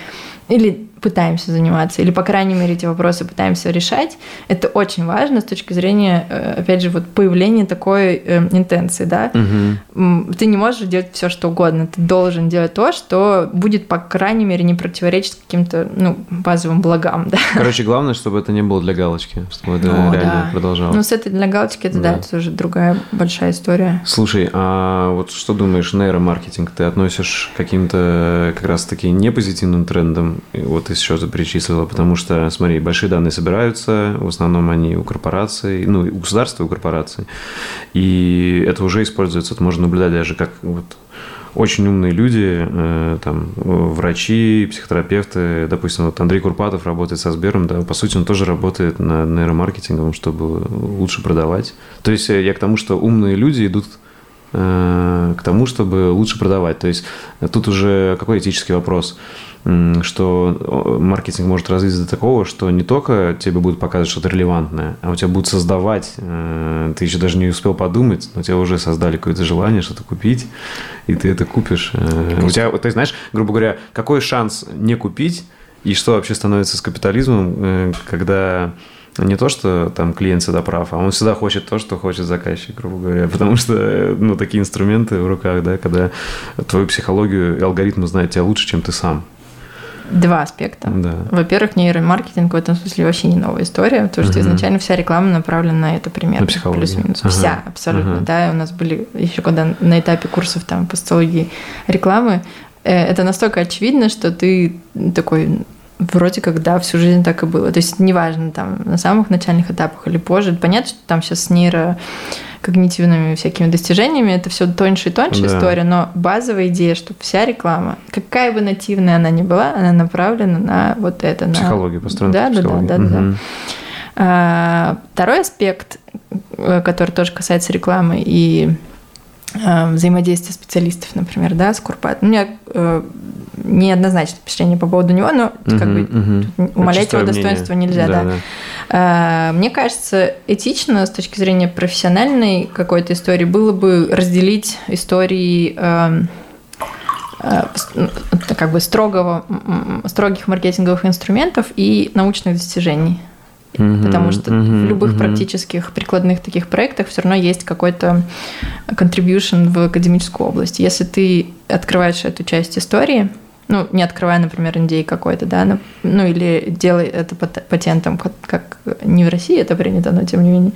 или пытаемся заниматься, или, по крайней мере, эти вопросы пытаемся решать, это очень важно с точки зрения, э, опять же, вот появления такой э, интенции, да. Угу. Ты не можешь делать все, что угодно, ты должен делать то, что будет, по крайней мере, не противоречить каким-то, ну, базовым благам, да. Короче, главное, чтобы это не было для галочки, чтобы это О, реально да. продолжалось. Ну, с этой для галочки, это, да. да, это уже другая большая история. Слушай, а вот что думаешь, нейромаркетинг ты относишь к каким-то как раз-таки непозитивным трендам? Вот ты сейчас перечислила, потому что, смотри, большие данные собираются, в основном они у корпораций, ну, у государства, у корпораций, и это уже используется, это можно наблюдать даже как вот очень умные люди, э, там, врачи, психотерапевты, допустим, вот Андрей Курпатов работает со Сбером, да, по сути, он тоже работает над нейромаркетингом, чтобы лучше продавать. То есть э, я к тому, что умные люди идут э, к тому, чтобы лучше продавать. То есть тут уже какой этический вопрос – что маркетинг может развиться до такого, что не только тебе будут показывать что-то релевантное, а у тебя будут создавать, э, ты еще даже не успел подумать, но у тебя уже создали какое-то желание что-то купить, и ты это купишь. Э, у тебя, ты знаешь, грубо говоря, какой шанс не купить, и что вообще становится с капитализмом, э, когда Не то, что там клиент всегда прав, а он всегда хочет то, что хочет заказчик, грубо говоря. Потому что, ну, такие инструменты в руках, да, когда твою психологию и алгоритмы знают тебя лучше, чем ты сам. Два аспекта. Да. Во-первых, нейромаркетинг в этом смысле вообще не новая история, потому что uh изначально вся реклама направлена на это примерно. Плюс-минус. Uh-huh. Вся, абсолютно. Uh-huh. Да, у нас были еще когда на этапе курсов там по социологии рекламы, э, это настолько очевидно, что ты такой, вроде как, да, всю жизнь так и было. То есть неважно, там, на самых начальных этапах или позже. Понятно, что там сейчас нейро когнитивными всякими достижениями, это все тоньше и тоньше да. история, но базовая идея, что вся реклама, какая бы нативная она ни была, она направлена на вот это. Психологию, на... построена да, да, да, да, угу. да. А, второй аспект, э, который тоже касается рекламы и а, взаимодействия специалистов, например, да, с Курпат. У меня э, неоднозначное впечатление по поводу него, но uh-huh, как бы uh-huh. умолять его достоинство мнение. нельзя, да. да. да. А, мне кажется, этично с точки зрения профессиональной какой-то истории было бы разделить истории эм, э, как бы строгого, строгих маркетинговых инструментов и научных достижений. Mm-hmm, потому что mm-hmm, в любых mm-hmm. практических прикладных таких проектах все равно есть какой-то contribution в академическую область. Если ты открываешь эту часть истории, ну, не открывая, например, индей какой-то, да, ну, ну или делай это патентом, как, как не в России это принято, но тем не менее,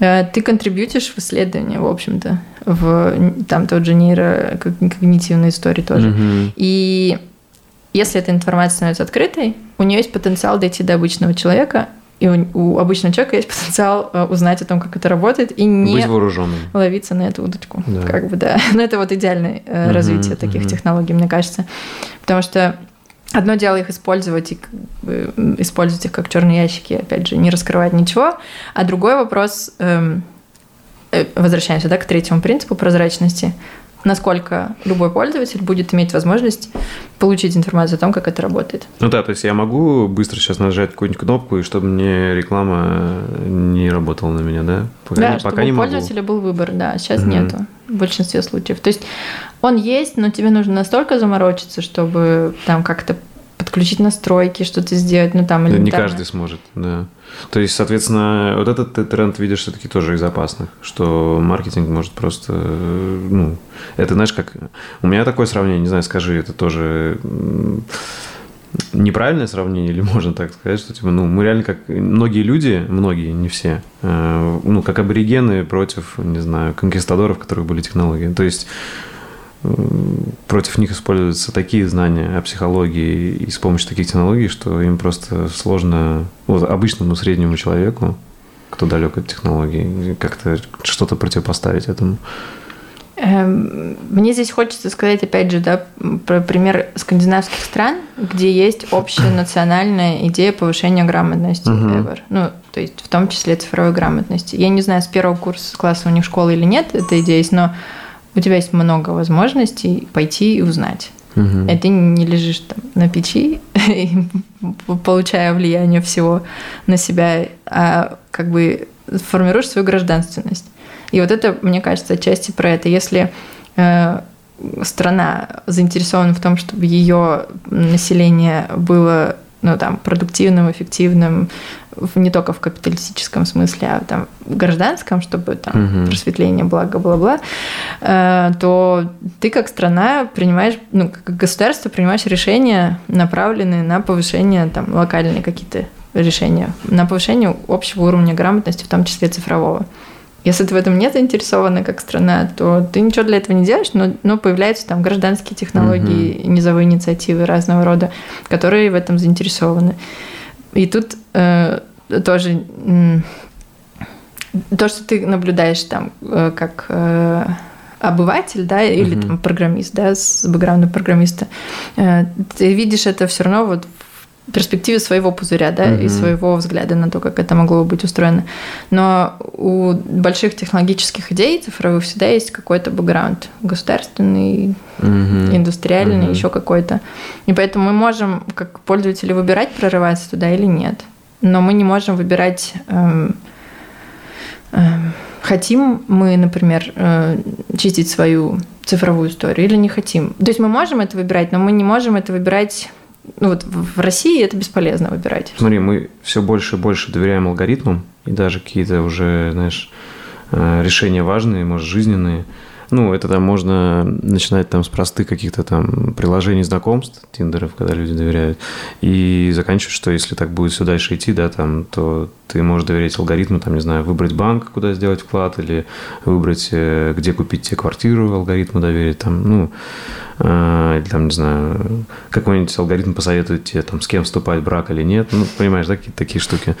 э, ты контрибьютишь в исследование, в общем-то, в там тот же нейрокогнитивной истории тоже. Mm-hmm. И если эта информация становится открытой, у нее есть потенциал дойти до обычного человека, и у, у обычного человека есть потенциал э, узнать о том, как это работает, и не Быть вооруженным. ловиться на эту удочку. Да. Как бы, да. Но это вот идеальное uh-huh, развитие таких uh-huh. технологий, мне кажется. Потому что одно дело их использовать и использовать их как черные ящики, опять же, не раскрывать ничего, а другой вопрос, эм, э, возвращаемся да, к третьему принципу прозрачности, насколько любой пользователь будет иметь возможность получить информацию о том, как это работает. Ну да, то есть я могу быстро сейчас нажать какую-нибудь кнопку, и чтобы мне реклама не работала на меня, да? Пока да, не, чтобы пока у пользователя могу. был выбор, да, сейчас угу. нету в большинстве случаев. То есть он есть, но тебе нужно настолько заморочиться, чтобы там как-то подключить настройки, что-то сделать, ну там или Не каждый сможет, да. То есть, соответственно, вот этот ты тренд видишь все-таки тоже из опасных, что маркетинг может просто, ну, это знаешь, как... У меня такое сравнение, не знаю, скажи, это тоже неправильное сравнение, или можно так сказать, что типа, ну, мы реально как многие люди, многие, не все, э, ну, как аборигены против, не знаю, конкистадоров, которых были технологии. То есть против них используются такие знания о психологии и с помощью таких технологий, что им просто сложно, вот обычному среднему человеку, кто далек от технологий, как-то что-то противопоставить этому. Эм, мне здесь хочется сказать, опять же, да, про пример скандинавских стран, где есть общая национальная идея повышения грамотности uh-huh. ever. Ну, то есть в том числе цифровой грамотности. Я не знаю, с первого курса класса у них школы или нет, эта идея есть, но у тебя есть много возможностей пойти и узнать. Угу. И ты не лежишь там на печи, получая влияние всего на себя, а как бы формируешь свою гражданственность. И вот это, мне кажется, отчасти про это. Если э, страна заинтересована в том, чтобы ее население было ну, там, продуктивным, эффективным, не только в капиталистическом смысле, а там в гражданском, чтобы там угу. просветление, благо, бла-бла, э, то ты как страна принимаешь, ну, как государство принимаешь решения, направленные на повышение там локальные какие-то решения, на повышение общего уровня грамотности, в том числе цифрового. Если ты в этом не заинтересована как страна, то ты ничего для этого не делаешь, но, но появляются там гражданские технологии, угу. низовые инициативы разного рода, которые в этом заинтересованы. И тут э, тоже э, то, что ты наблюдаешь там э, как э, обыватель, да, или uh-huh. там программист, да, с бэкграундом программиста, э, ты видишь это все равно вот перспективе своего пузыря, да, угу. и своего взгляда на то, как это могло бы быть устроено. Но у больших технологических идей цифровых всегда есть какой-то бэкграунд государственный, угу. индустриальный, угу. еще какой-то. И поэтому мы можем, как пользователи, выбирать, прорываться туда или нет. Но мы не можем выбирать... Эм, эм, хотим мы, например, э, чистить свою цифровую историю или не хотим. То есть мы можем это выбирать, но мы не можем это выбирать ну вот в России это бесполезно выбирать. Смотри, мы все больше и больше доверяем алгоритмам, и даже какие-то уже, знаешь, э, решения важные, может, жизненные – ну, это там можно начинать там с простых каких-то там приложений знакомств, тиндеров, когда люди доверяют, и заканчивать, что если так будет все дальше идти, да, там, то ты можешь доверять алгоритму, там, не знаю, выбрать банк, куда сделать вклад, или выбрать, э, где купить тебе квартиру, алгоритму доверить, там, ну, э, или там, не знаю, какой-нибудь алгоритм посоветует тебе, там, с кем вступать брак или нет, ну, понимаешь, да, какие-то такие штуки.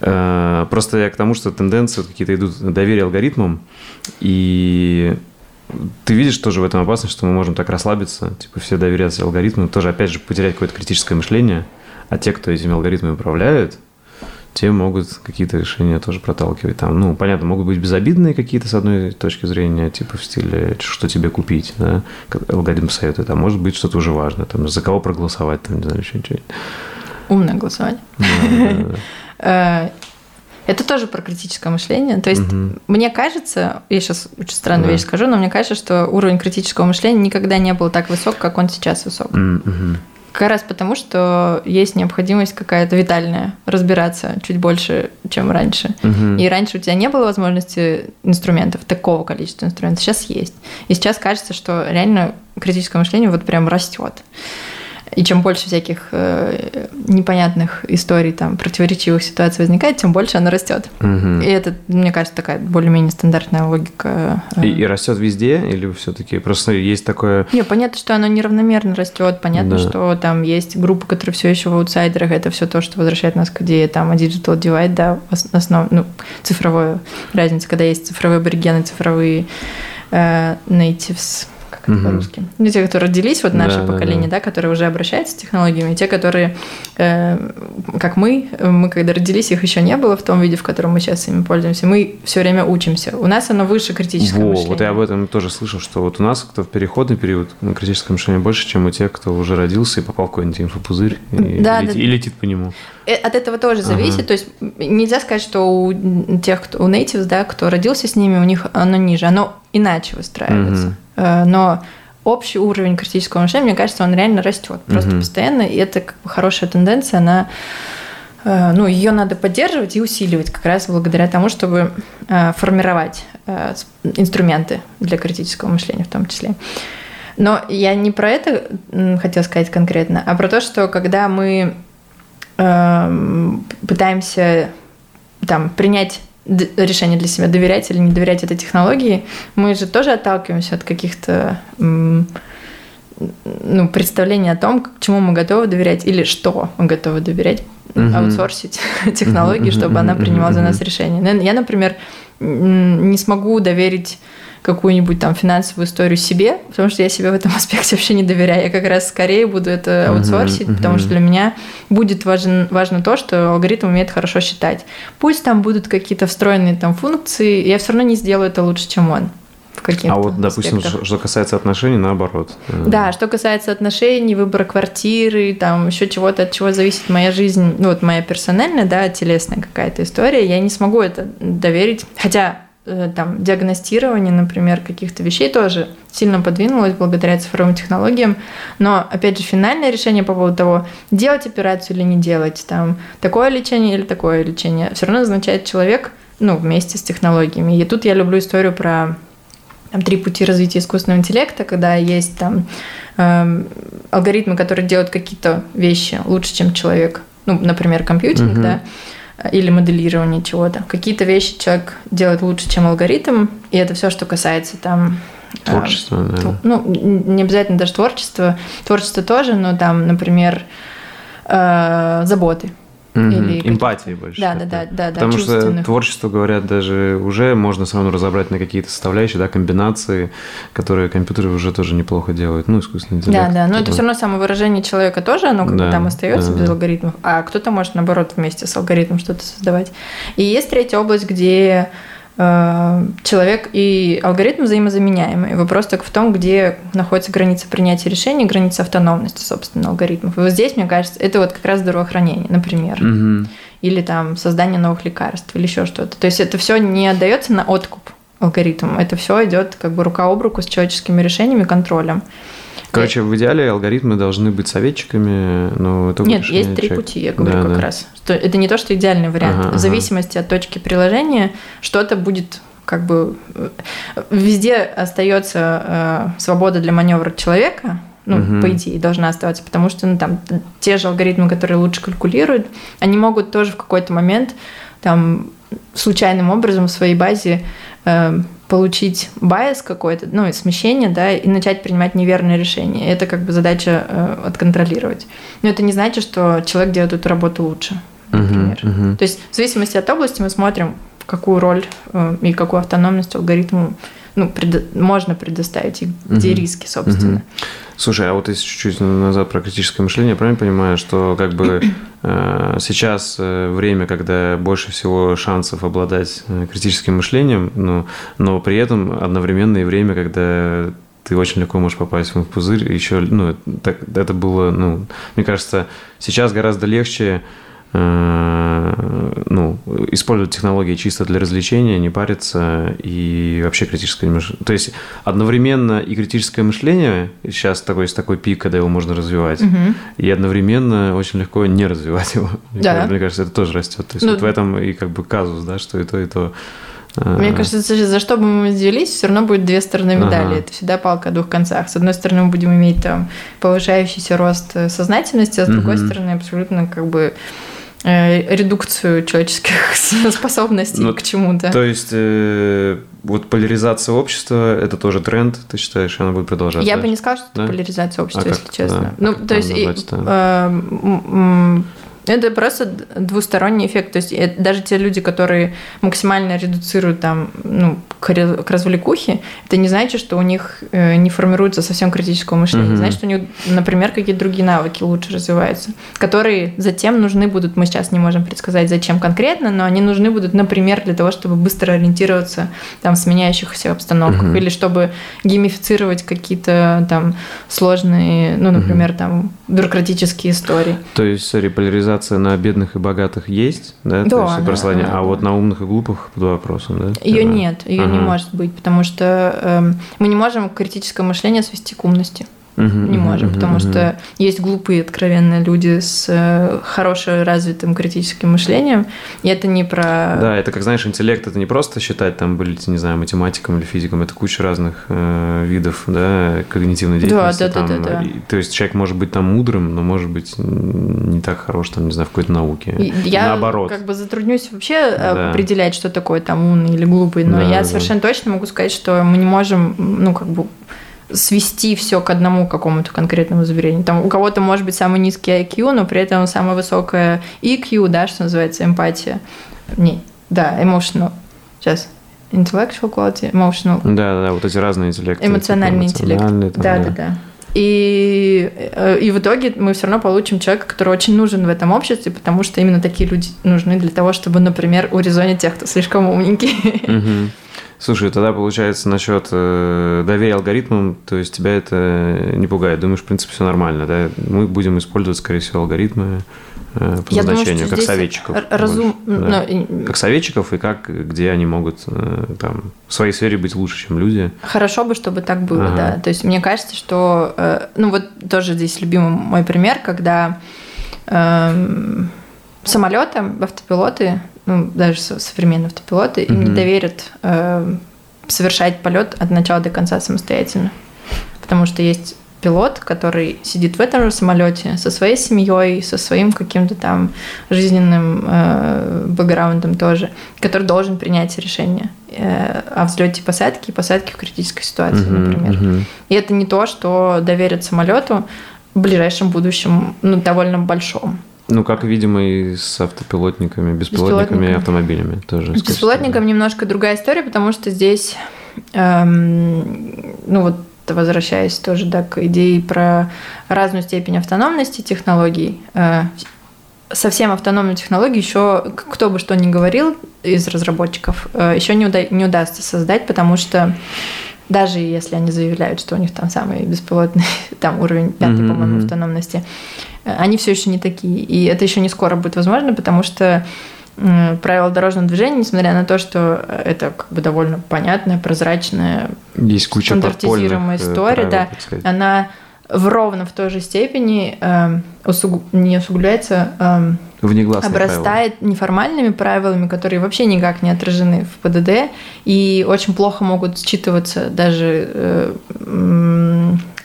Э, просто я к тому, что тенденции какие-то идут доверие алгоритмам, и ты видишь тоже в этом опасность, что мы можем так расслабиться, типа все доверяться алгоритму, тоже опять же потерять какое-то критическое мышление, а те, кто этими алгоритмами управляют, те могут какие-то решения тоже проталкивать. Там, ну, понятно, могут быть безобидные какие-то с одной точки зрения, типа в стиле, что тебе купить, да, алгоритм советует, а может быть что-то уже важное, там, за кого проголосовать, там, не знаю, еще что-нибудь. Умное голосовать. Э, это тоже про критическое мышление. То есть, угу. мне кажется, я сейчас очень странную да. вещь скажу, но мне кажется, что уровень критического мышления никогда не был так высок, как он сейчас высок. Угу. Как раз потому, что есть необходимость какая-то витальная разбираться чуть больше, чем раньше. Угу. И раньше у тебя не было возможности инструментов, такого количества инструментов. Сейчас есть. И сейчас кажется, что реально критическое мышление вот прям растет. И чем больше всяких э, непонятных историй, там, противоречивых ситуаций возникает, тем больше оно растет. Угу. И это, мне кажется, такая более-менее стандартная логика. Э. И, и растет везде, или все-таки просто есть такое. Не, понятно, что оно неравномерно растет. Понятно, да. что там есть группы, которые все еще в аутсайдерах. Это все то, что возвращает нас к идее там digital divide, да, основ, ну, цифровую разницу, когда есть цифровые аборигены, цифровые э, natives как это по-русски. Ну, те, которые родились, вот наше да, поколение, да, да. да, которые уже обращаются с технологиями, и те, которые, э, как мы, мы когда родились, их еще не было в том виде, в котором мы сейчас ими пользуемся. Мы все время учимся. У нас оно выше критического Во, мышления. Вот я об этом тоже слышал, что вот у нас кто в переходный период ну, критическое мышление больше, чем у тех, кто уже родился и попал в какой-нибудь инфопузырь и, да, и, да. и летит по нему. Э, от этого тоже зависит. Ага. То есть нельзя сказать, что у тех, кто у natives, да, кто родился с ними, у них оно ниже, оно иначе выстраивается. Угу. Э, но общий уровень критического мышления, мне кажется, он реально растет просто угу. постоянно, и это как бы хорошая тенденция, она э, ну, ее надо поддерживать и усиливать как раз благодаря тому, чтобы э, формировать инструменты для критического мышления в том числе. Но я не про это хотела сказать конкретно, а про то, что когда мы пытаемся там принять решение для себя, доверять или не доверять этой технологии, мы же тоже отталкиваемся от каких-то ну, представлений о том, к чему мы готовы доверять или что мы готовы доверять, uh-huh. аутсорсить технологии, чтобы она принимала за нас решение. Я, например, не смогу доверить какую-нибудь там финансовую историю себе, потому что я себе в этом аспекте вообще не доверяю. Я как раз скорее буду это аутсорсить, uh-huh, uh-huh. потому что для меня будет важен, важно то, что алгоритм умеет хорошо считать. Пусть там будут какие-то встроенные там функции, я все равно не сделаю это лучше, чем он. А вот, допустим, аспектах. что касается отношений, наоборот. Да, что касается отношений, выбора квартиры, там еще чего-то, от чего зависит моя жизнь, ну вот моя персональная, да, телесная какая-то история, я не смогу это доверить. Хотя там, диагностирование, например, каких-то вещей тоже сильно подвинулось благодаря цифровым технологиям. Но, опять же, финальное решение по поводу того, делать операцию или не делать, там, такое лечение или такое лечение, все равно назначает человек, ну, вместе с технологиями. И тут я люблю историю про там, три пути развития искусственного интеллекта, когда есть там э, алгоритмы, которые делают какие-то вещи лучше, чем человек, ну, например, компьютеринг, uh-huh. да, или моделирование чего-то. Какие-то вещи человек делает лучше, чем алгоритм, и это все, что касается там Творчество, а, да. Ну, не обязательно даже творчество. Творчество тоже, но там, например, э, заботы. Угу. Или Эмпатии больше. Да, да, да, да. Потому что творчество, говорят, даже уже можно все равно разобрать на какие-то составляющие, да, комбинации, которые компьютеры уже тоже неплохо делают. Ну, искусственный интеллект. Да, да. Но это все равно самовыражение человека тоже, оно как да, бы там остается да, без да. алгоритмов. А кто-то может, наоборот, вместе с алгоритмом что-то создавать. И есть третья область, где человек и алгоритм взаимозаменяемые. Вопрос только в том, где находится граница принятия решений, граница автономности, собственно, алгоритмов. И вот здесь, мне кажется, это вот как раз здравоохранение, например. Угу. Или там создание новых лекарств, или еще что-то. То есть это все не отдается на откуп алгоритмам. Это все идет как бы рука об руку с человеческими решениями, контролем. Короче, в идеале алгоритмы должны быть советчиками, но это Нет, есть три человек. пути, я говорю да, как да. раз. Что это не то, что идеальный вариант. Ага, в зависимости ага. от точки приложения что-то будет как бы везде остается э, свобода для маневра человека, ну, угу. по идее, должна оставаться, потому что ну, там те же алгоритмы, которые лучше калькулируют, они могут тоже в какой-то момент там случайным образом в своей базе э, получить байс какой-то, ну, смещение, да, и начать принимать неверные решения. Это как бы задача э, отконтролировать. Но это не значит, что человек делает эту работу лучше, например. Uh-huh, uh-huh. То есть в зависимости от области мы смотрим, какую роль э, и какую автономность алгоритму ну, пред, можно предоставить, и где uh-huh. риски, собственно. Uh-huh. Слушай, а вот если чуть-чуть назад про критическое мышление, я правильно понимаю, что как бы э, сейчас э, время, когда больше всего шансов обладать э, критическим мышлением, ну, но при этом одновременно и время, когда ты очень легко можешь попасть в пузырь. Еще, ну, так, это было, ну, мне кажется, сейчас гораздо легче ну, использовать технологии чисто для развлечения, не париться и вообще критическое мышление. То есть одновременно и критическое мышление, сейчас такой, есть такой пик, когда его можно развивать, угу. и одновременно очень легко не развивать его. Да. Мне кажется, это тоже растет. То есть ну, вот в этом и как бы казус, да, что и то, и то. Э, Мне кажется, за что бы мы взялись, все равно будет две стороны медали. Ага. Это всегда палка о двух концах. С одной стороны, мы будем иметь там повышающийся рост сознательности, а с другой угу. стороны, абсолютно как бы Э, редукцию человеческих способностей ну, к чему-то. То есть э, вот поляризация общества это тоже тренд, ты считаешь, она будет продолжаться? Я бы не сказала, что да? это поляризация общества, а если как? честно. Да. Ну, то есть назвать, э, это просто двусторонний эффект. То есть даже те люди, которые максимально редуцируют там, ну, к развлекухе, это не значит, что у них э, не формируется совсем критического мышления. Mm-hmm. Значит, что у них, например, какие-то другие навыки лучше развиваются, которые затем нужны будут. Мы сейчас не можем предсказать, зачем конкретно, но они нужны будут, например, для того, чтобы быстро ориентироваться там, в сменяющихся обстановках mm-hmm. или чтобы геймифицировать какие-то там сложные, ну, например, mm-hmm. там бюрократические истории. То есть реполяризация дифференциация на бедных и богатых есть, да? Да. То есть да, а вот на умных и глупых под вопросом, да? Ее нет, ее. Не может быть, потому что э, мы не можем критическое мышление свести к умности не можем, потому что есть глупые, откровенные люди с э, хорошо развитым критическим мышлением, и это не про... Да, это как, знаешь, интеллект, это не просто считать, там, быть, не знаю, математиком или физиком, это куча разных э, видов, да, когнитивной деятельности. Да, да, там, да, да, да. То есть человек может быть там мудрым, но может быть не так хорош, там, не знаю, в какой-то науке. Я Наоборот. как бы затруднюсь вообще э, да. определять, что такое там умный или глупый, но да, я да. совершенно точно могу сказать, что мы не можем, ну, как бы свести все к одному какому-то конкретному измерению. Там у кого-то может быть самый низкий IQ, но при этом самая высокая EQ, да, что называется, эмпатия. Не, да, emotional. Сейчас. Intellectual quality, emotional. Да, да, вот эти разные интеллекты. Эмоциональный типа, интеллект. Там, да, да, да, да. И, э, и в итоге мы все равно получим человека, который очень нужен в этом обществе, потому что именно такие люди нужны для того, чтобы, например, урезонить тех, кто слишком умненький. Угу. Слушай, тогда получается насчет э, доверия алгоритмам, то есть тебя это не пугает. Думаешь, в принципе, все нормально, да? Мы будем использовать, скорее всего, алгоритмы э, по Я назначению, думаю, как советчиков. Разум... Больше, да. Но... Как советчиков и как, где они могут э, там, в своей сфере быть лучше, чем люди. Хорошо бы, чтобы так было, ага. да. То есть мне кажется, что... Э, ну вот тоже здесь любимый мой пример, когда... Э, самолеты, автопилоты, ну, даже современные автопилоты, им не доверят э, совершать полет от начала до конца самостоятельно. Потому что есть пилот, который сидит в этом же самолете со своей семьей, со своим каким-то там жизненным э, бэкграундом тоже, который должен принять решение э, о взлете и посадке и посадке в критической ситуации, uh-huh, например. Uh-huh. И это не то, что доверят самолету в ближайшем будущем, ну, довольно большом. Ну, как, видимо, и с автопилотниками, беспилотниками, и автомобилями тоже. С беспилотником немножко другая история, потому что здесь, эм, ну вот возвращаясь тоже да, к идее про разную степень автономности технологий, э, совсем автономную технологию еще, кто бы что ни говорил из разработчиков, э, еще не, уда- не удастся создать, потому что даже если они заявляют, что у них там самый беспилотный там уровень пятый, mm-hmm. по-моему, автономности, э, они все еще не такие. И это еще не скоро будет возможно, потому что правила дорожного движения, несмотря на то, что это как бы довольно понятная, прозрачная, Есть куча стандартизируемая история, правил, да, она в ровно в той же степени э, усугу... не усугубляется, э, обрастает правила. неформальными правилами, которые вообще никак не отражены в ПДД и очень плохо могут считываться даже э,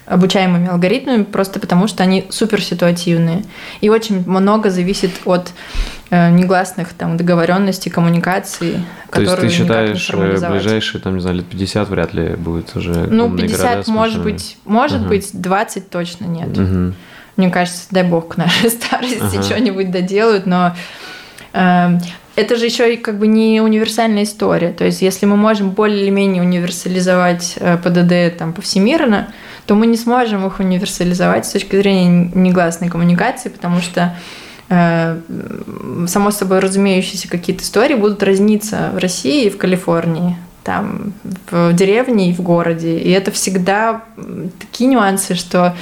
обучаемыми алгоритмами, просто потому что они суперситуативные. И очень много зависит от э, негласных там, договоренностей, коммуникации, То есть ты считаешь, э, ближайшие, там, не знаю, лет 50 вряд ли будет уже Ну, 50 может быть, может угу. быть, 20 точно нет. Угу. Мне кажется, дай бог к нашей старости ага. что-нибудь доделают, но э, это же еще и как бы не универсальная история. То есть, если мы можем более или менее универсализовать э, ПДД там повсемирно, то мы не сможем их универсализовать с точки зрения негласной коммуникации, потому что э, само собой разумеющиеся какие-то истории будут разниться в России и в Калифорнии, там, в деревне и в городе. И это всегда такие нюансы, что,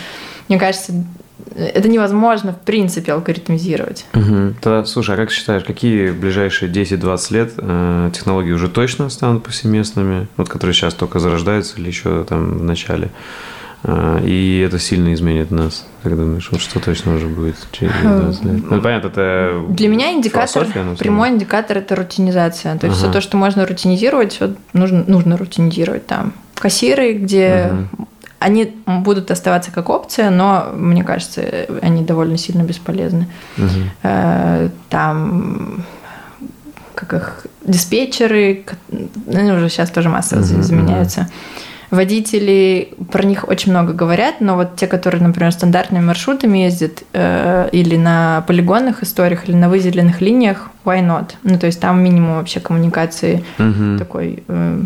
мне кажется, это невозможно, в принципе, алгоритмизировать. Угу. Тогда, слушай, а как считаешь, какие ближайшие 10-20 лет э, технологии уже точно станут повсеместными, вот которые сейчас только зарождаются или еще там в начале? А, и это сильно изменит нас. Как думаешь, вот что точно уже будет через 20 лет? Ну, понятно, это Для меня индикатор, прямой индикатор – это рутинизация. То есть ага. все то, что можно рутинизировать, все нужно, нужно рутинизировать. Там кассиры, где ага. они будут оставаться как опция, но, мне кажется, они довольно сильно бесполезны. Ага. Там как их диспетчеры, ну, уже сейчас тоже массово ага, заменяются. Ага водители, про них очень много говорят, но вот те, которые, например, стандартными маршрутами ездят э, или на полигонных историях, или на выделенных линиях, why not? Ну, то есть там минимум вообще коммуникации угу. такой... Э,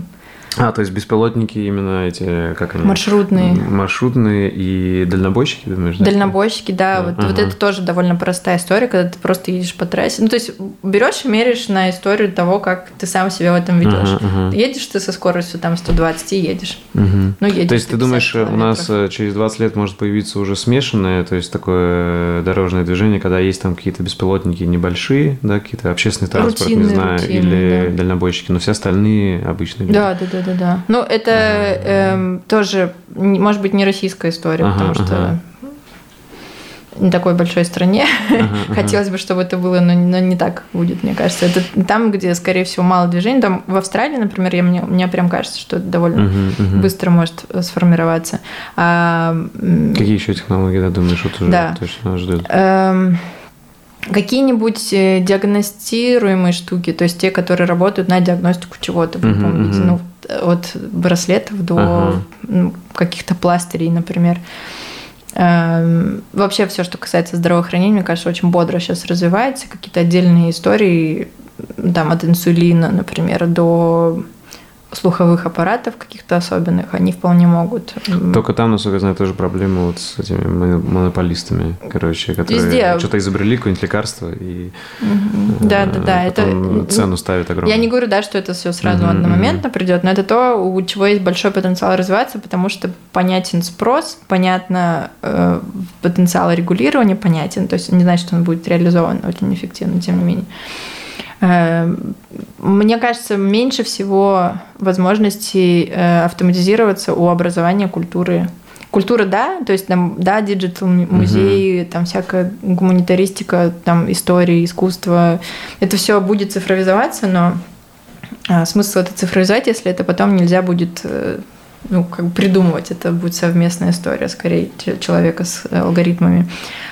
а, то есть беспилотники именно эти, как они? Маршрутные. Маршрутные и дальнобойщики, думаешь? Да? Дальнобойщики, да. Вот, ага. вот это тоже довольно простая история, когда ты просто едешь по трассе. Ну, то есть берешь и меряешь на историю того, как ты сам себя в этом ведешь. Ага, ага. Едешь ты со скоростью там 120 и едешь. Угу. Ну, едешь то есть ты думаешь, километров. у нас э, через 20 лет может появиться уже смешанное, то есть такое дорожное движение, когда есть там какие-то беспилотники небольшие, да, какие-то общественный транспорт, рутинные, не знаю, рутинные, или да. дальнобойщики, но все остальные обычные. Да, да, да, да, да. Ну, это э, тоже, может быть, не российская история, ага, потому что ага. не такой большой стране. Ага, Хотелось бы, чтобы это было, но, но не так будет, мне кажется. Это там, где, скорее всего, мало движений. Там в Австралии, например, я, мне, мне прям кажется, что это довольно быстро может сформироваться. А, Какие еще технологии, да, думаешь, вот уже да. точно ждет? Эм, Какие-нибудь э, диагностируемые штуки, то есть те, которые работают на диагностику чего-то в любом виде, ну, от браслетов до uh-huh. ну, каких-то пластырей, например. Эм, вообще все, что касается здравоохранения, мне кажется, очень бодро сейчас развивается. Какие-то отдельные истории, там, от инсулина, например, до слуховых аппаратов каких-то особенных, они вполне могут. Только там, насколько я знаю, тоже проблема вот с этими монополистами, короче, которые Везде. что-то изобрели, какое-нибудь лекарство и да, да, да, это цену ставят огромную. Я не говорю, да, что это все сразу mm-hmm. одномоментно придет, но это то, у чего есть большой потенциал развиваться, потому что понятен спрос, понятно э, потенциал регулирования понятен, то есть не значит, что он будет реализован очень эффективно, тем не менее. Эм, мне кажется, меньше всего возможностей э, автоматизироваться у образования культуры. Культура, да, то есть там, да, digital музей, угу. там всякая гуманитаристика, там история, искусство, это все будет цифровизоваться, но а, смысл это цифровизовать, если это потом нельзя будет э, ну, как бы придумывать, это будет совместная история, скорее, человека с алгоритмами.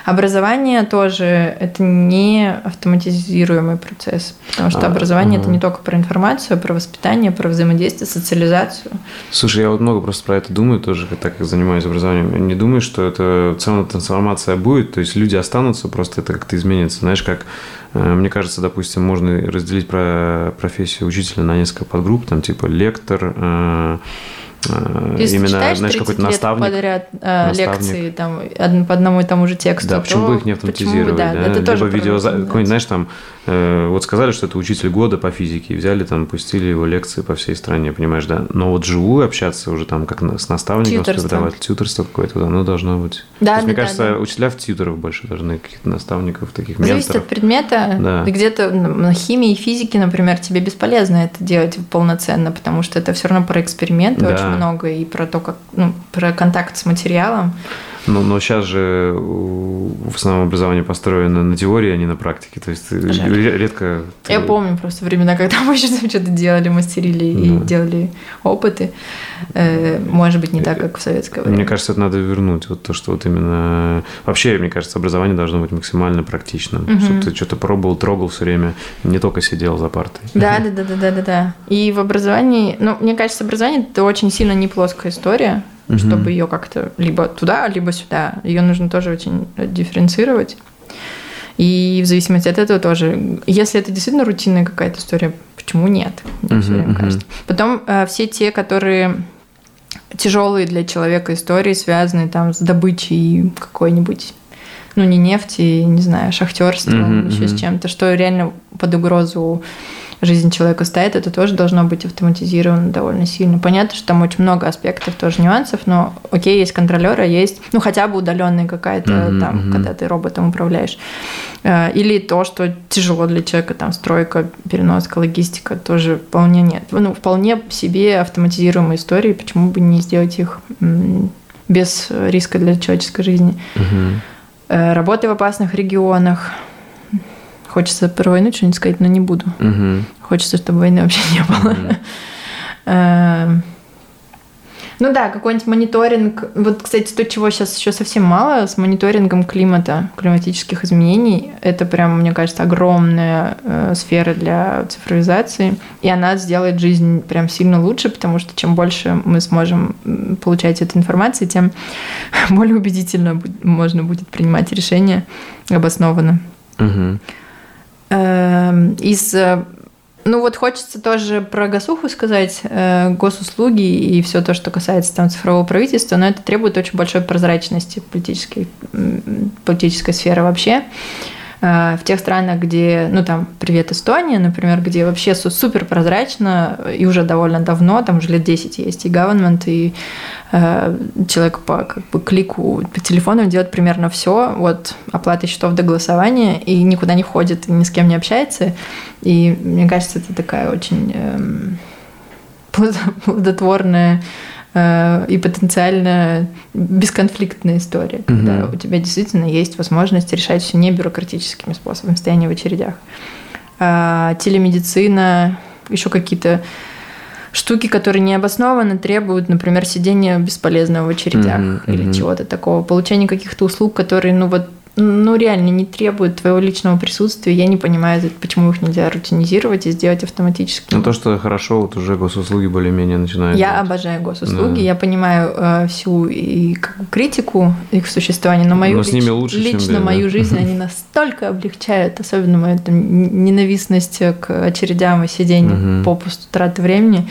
Образование тоже это не автоматизируемый процесс, потому что а, образование угу. это не только про информацию, а про воспитание, про взаимодействие, социализацию. Слушай, я вот много просто про это думаю тоже, так как занимаюсь образованием. Я не думаю, что это целая трансформация будет, то есть люди останутся, просто это как-то изменится. Знаешь, как э, мне кажется, допустим, можно разделить про профессию учителя на несколько подгрупп, там типа лектор, э, именно, читаешь знаешь, какой-то наставник. подряд э, наставник. лекции там, по одному и тому же тексту. Да, почему бы их не автоматизировать? Бы, да, да? Это Либо тоже видео, какой-нибудь, знаешь, там, э, вот сказали, что это учитель года по физике, и взяли там, пустили его лекции по всей стране, понимаешь, да? Но вот живую общаться уже там, как с наставником, с преподавателем, тьюторство какое-то, ну, должно быть. Да, есть, да, мне да, кажется, да. учителя в тьюторов больше должны, каких-то наставников, таких менторов. Зависит от предмета. Да. Где-то на химии и физике, например, тебе бесполезно это делать полноценно, потому что это все равно про эксперименты да. очень много и про то, как, ну, про контакт с материалом. Но, но сейчас же в основном образование построено на теории, а не на практике. То есть Жаль. редко... Я помню просто времена, когда мы что-то делали, мастерили да. и делали опыты. Э, может быть, не так, как в советское время. Мне кажется, это надо вернуть. Вот то, что вот именно... Вообще, мне кажется, образование должно быть максимально практичным. Угу. Чтобы ты что-то пробовал, трогал все время, не только сидел за партой. Да, да, да, да, да, да, да. И в образовании, ну, мне кажется, образование это очень сильно не плоская история, угу. чтобы ее как-то либо туда, либо сюда. Ее нужно тоже очень дифференцировать. И в зависимости от этого тоже, если это действительно рутинная какая-то история, почему нет? Мне uh-huh, все время uh-huh. кажется. Потом э, все те, которые тяжелые для человека истории, связанные там с добычей какой-нибудь ну, не нефти, не знаю, шахтерством, uh-huh, еще uh-huh. с чем-то, что реально под угрозу жизнь человека стоит, это тоже должно быть автоматизировано довольно сильно. Понятно, что там очень много аспектов, тоже нюансов, но окей, есть контролер, а есть, ну, хотя бы удаленная какая-то mm-hmm, там, mm-hmm. когда ты роботом управляешь. Э, или то, что тяжело для человека, там, стройка, переноска, логистика, тоже вполне нет. Ну, вполне себе автоматизируемые истории, почему бы не сделать их без риска для человеческой жизни. Mm-hmm. Работы в опасных регионах, Хочется про войну что-нибудь сказать, но не буду. Угу. Хочется, чтобы войны вообще не было. Угу. Ну да, какой-нибудь мониторинг. Вот, кстати, то, чего сейчас еще совсем мало, с мониторингом климата, климатических изменений. Это прям, мне кажется, огромная э, сфера для цифровизации. И она сделает жизнь прям сильно лучше, потому что чем больше мы сможем получать эту информацию, тем более убедительно можно будет принимать решения обоснованно. Угу. Эм, из э, ну вот хочется тоже про госуху сказать, э, госуслуги и все то, что касается там цифрового правительства, но это требует очень большой прозрачности политической, политической сферы вообще. Э, в тех странах, где, ну там, привет, Эстония, например, где вообще супер прозрачно и уже довольно давно, там уже лет 10 есть и government, и э, человек по как бы, клику по телефону делает примерно все, вот оплата счетов до голосования, и никуда не ходит, и ни с кем не общается. И мне кажется, это такая очень э, плодотворная Э, и потенциально бесконфликтная история, когда угу. у тебя действительно есть возможность решать все не бюрократическими способами, стояние в очередях. А, телемедицина, еще какие-то штуки, которые необоснованно требуют, например, сидения бесполезного в очередях mm-hmm, или mm-hmm. чего-то такого, получения каких-то услуг, которые, ну вот, ну, реально не требуют твоего личного присутствия. Я не понимаю, почему их нельзя рутинизировать и сделать автоматически. Ну, то, что хорошо, вот уже госуслуги более-менее начинают. Я делать. обожаю госуслуги. Да. Я понимаю э, всю и критику их существования, но мою но с ними лучше, лично чем мою жизнь они настолько облегчают, особенно мою там, ненавистность к очередям и сидению угу. попусту траты времени.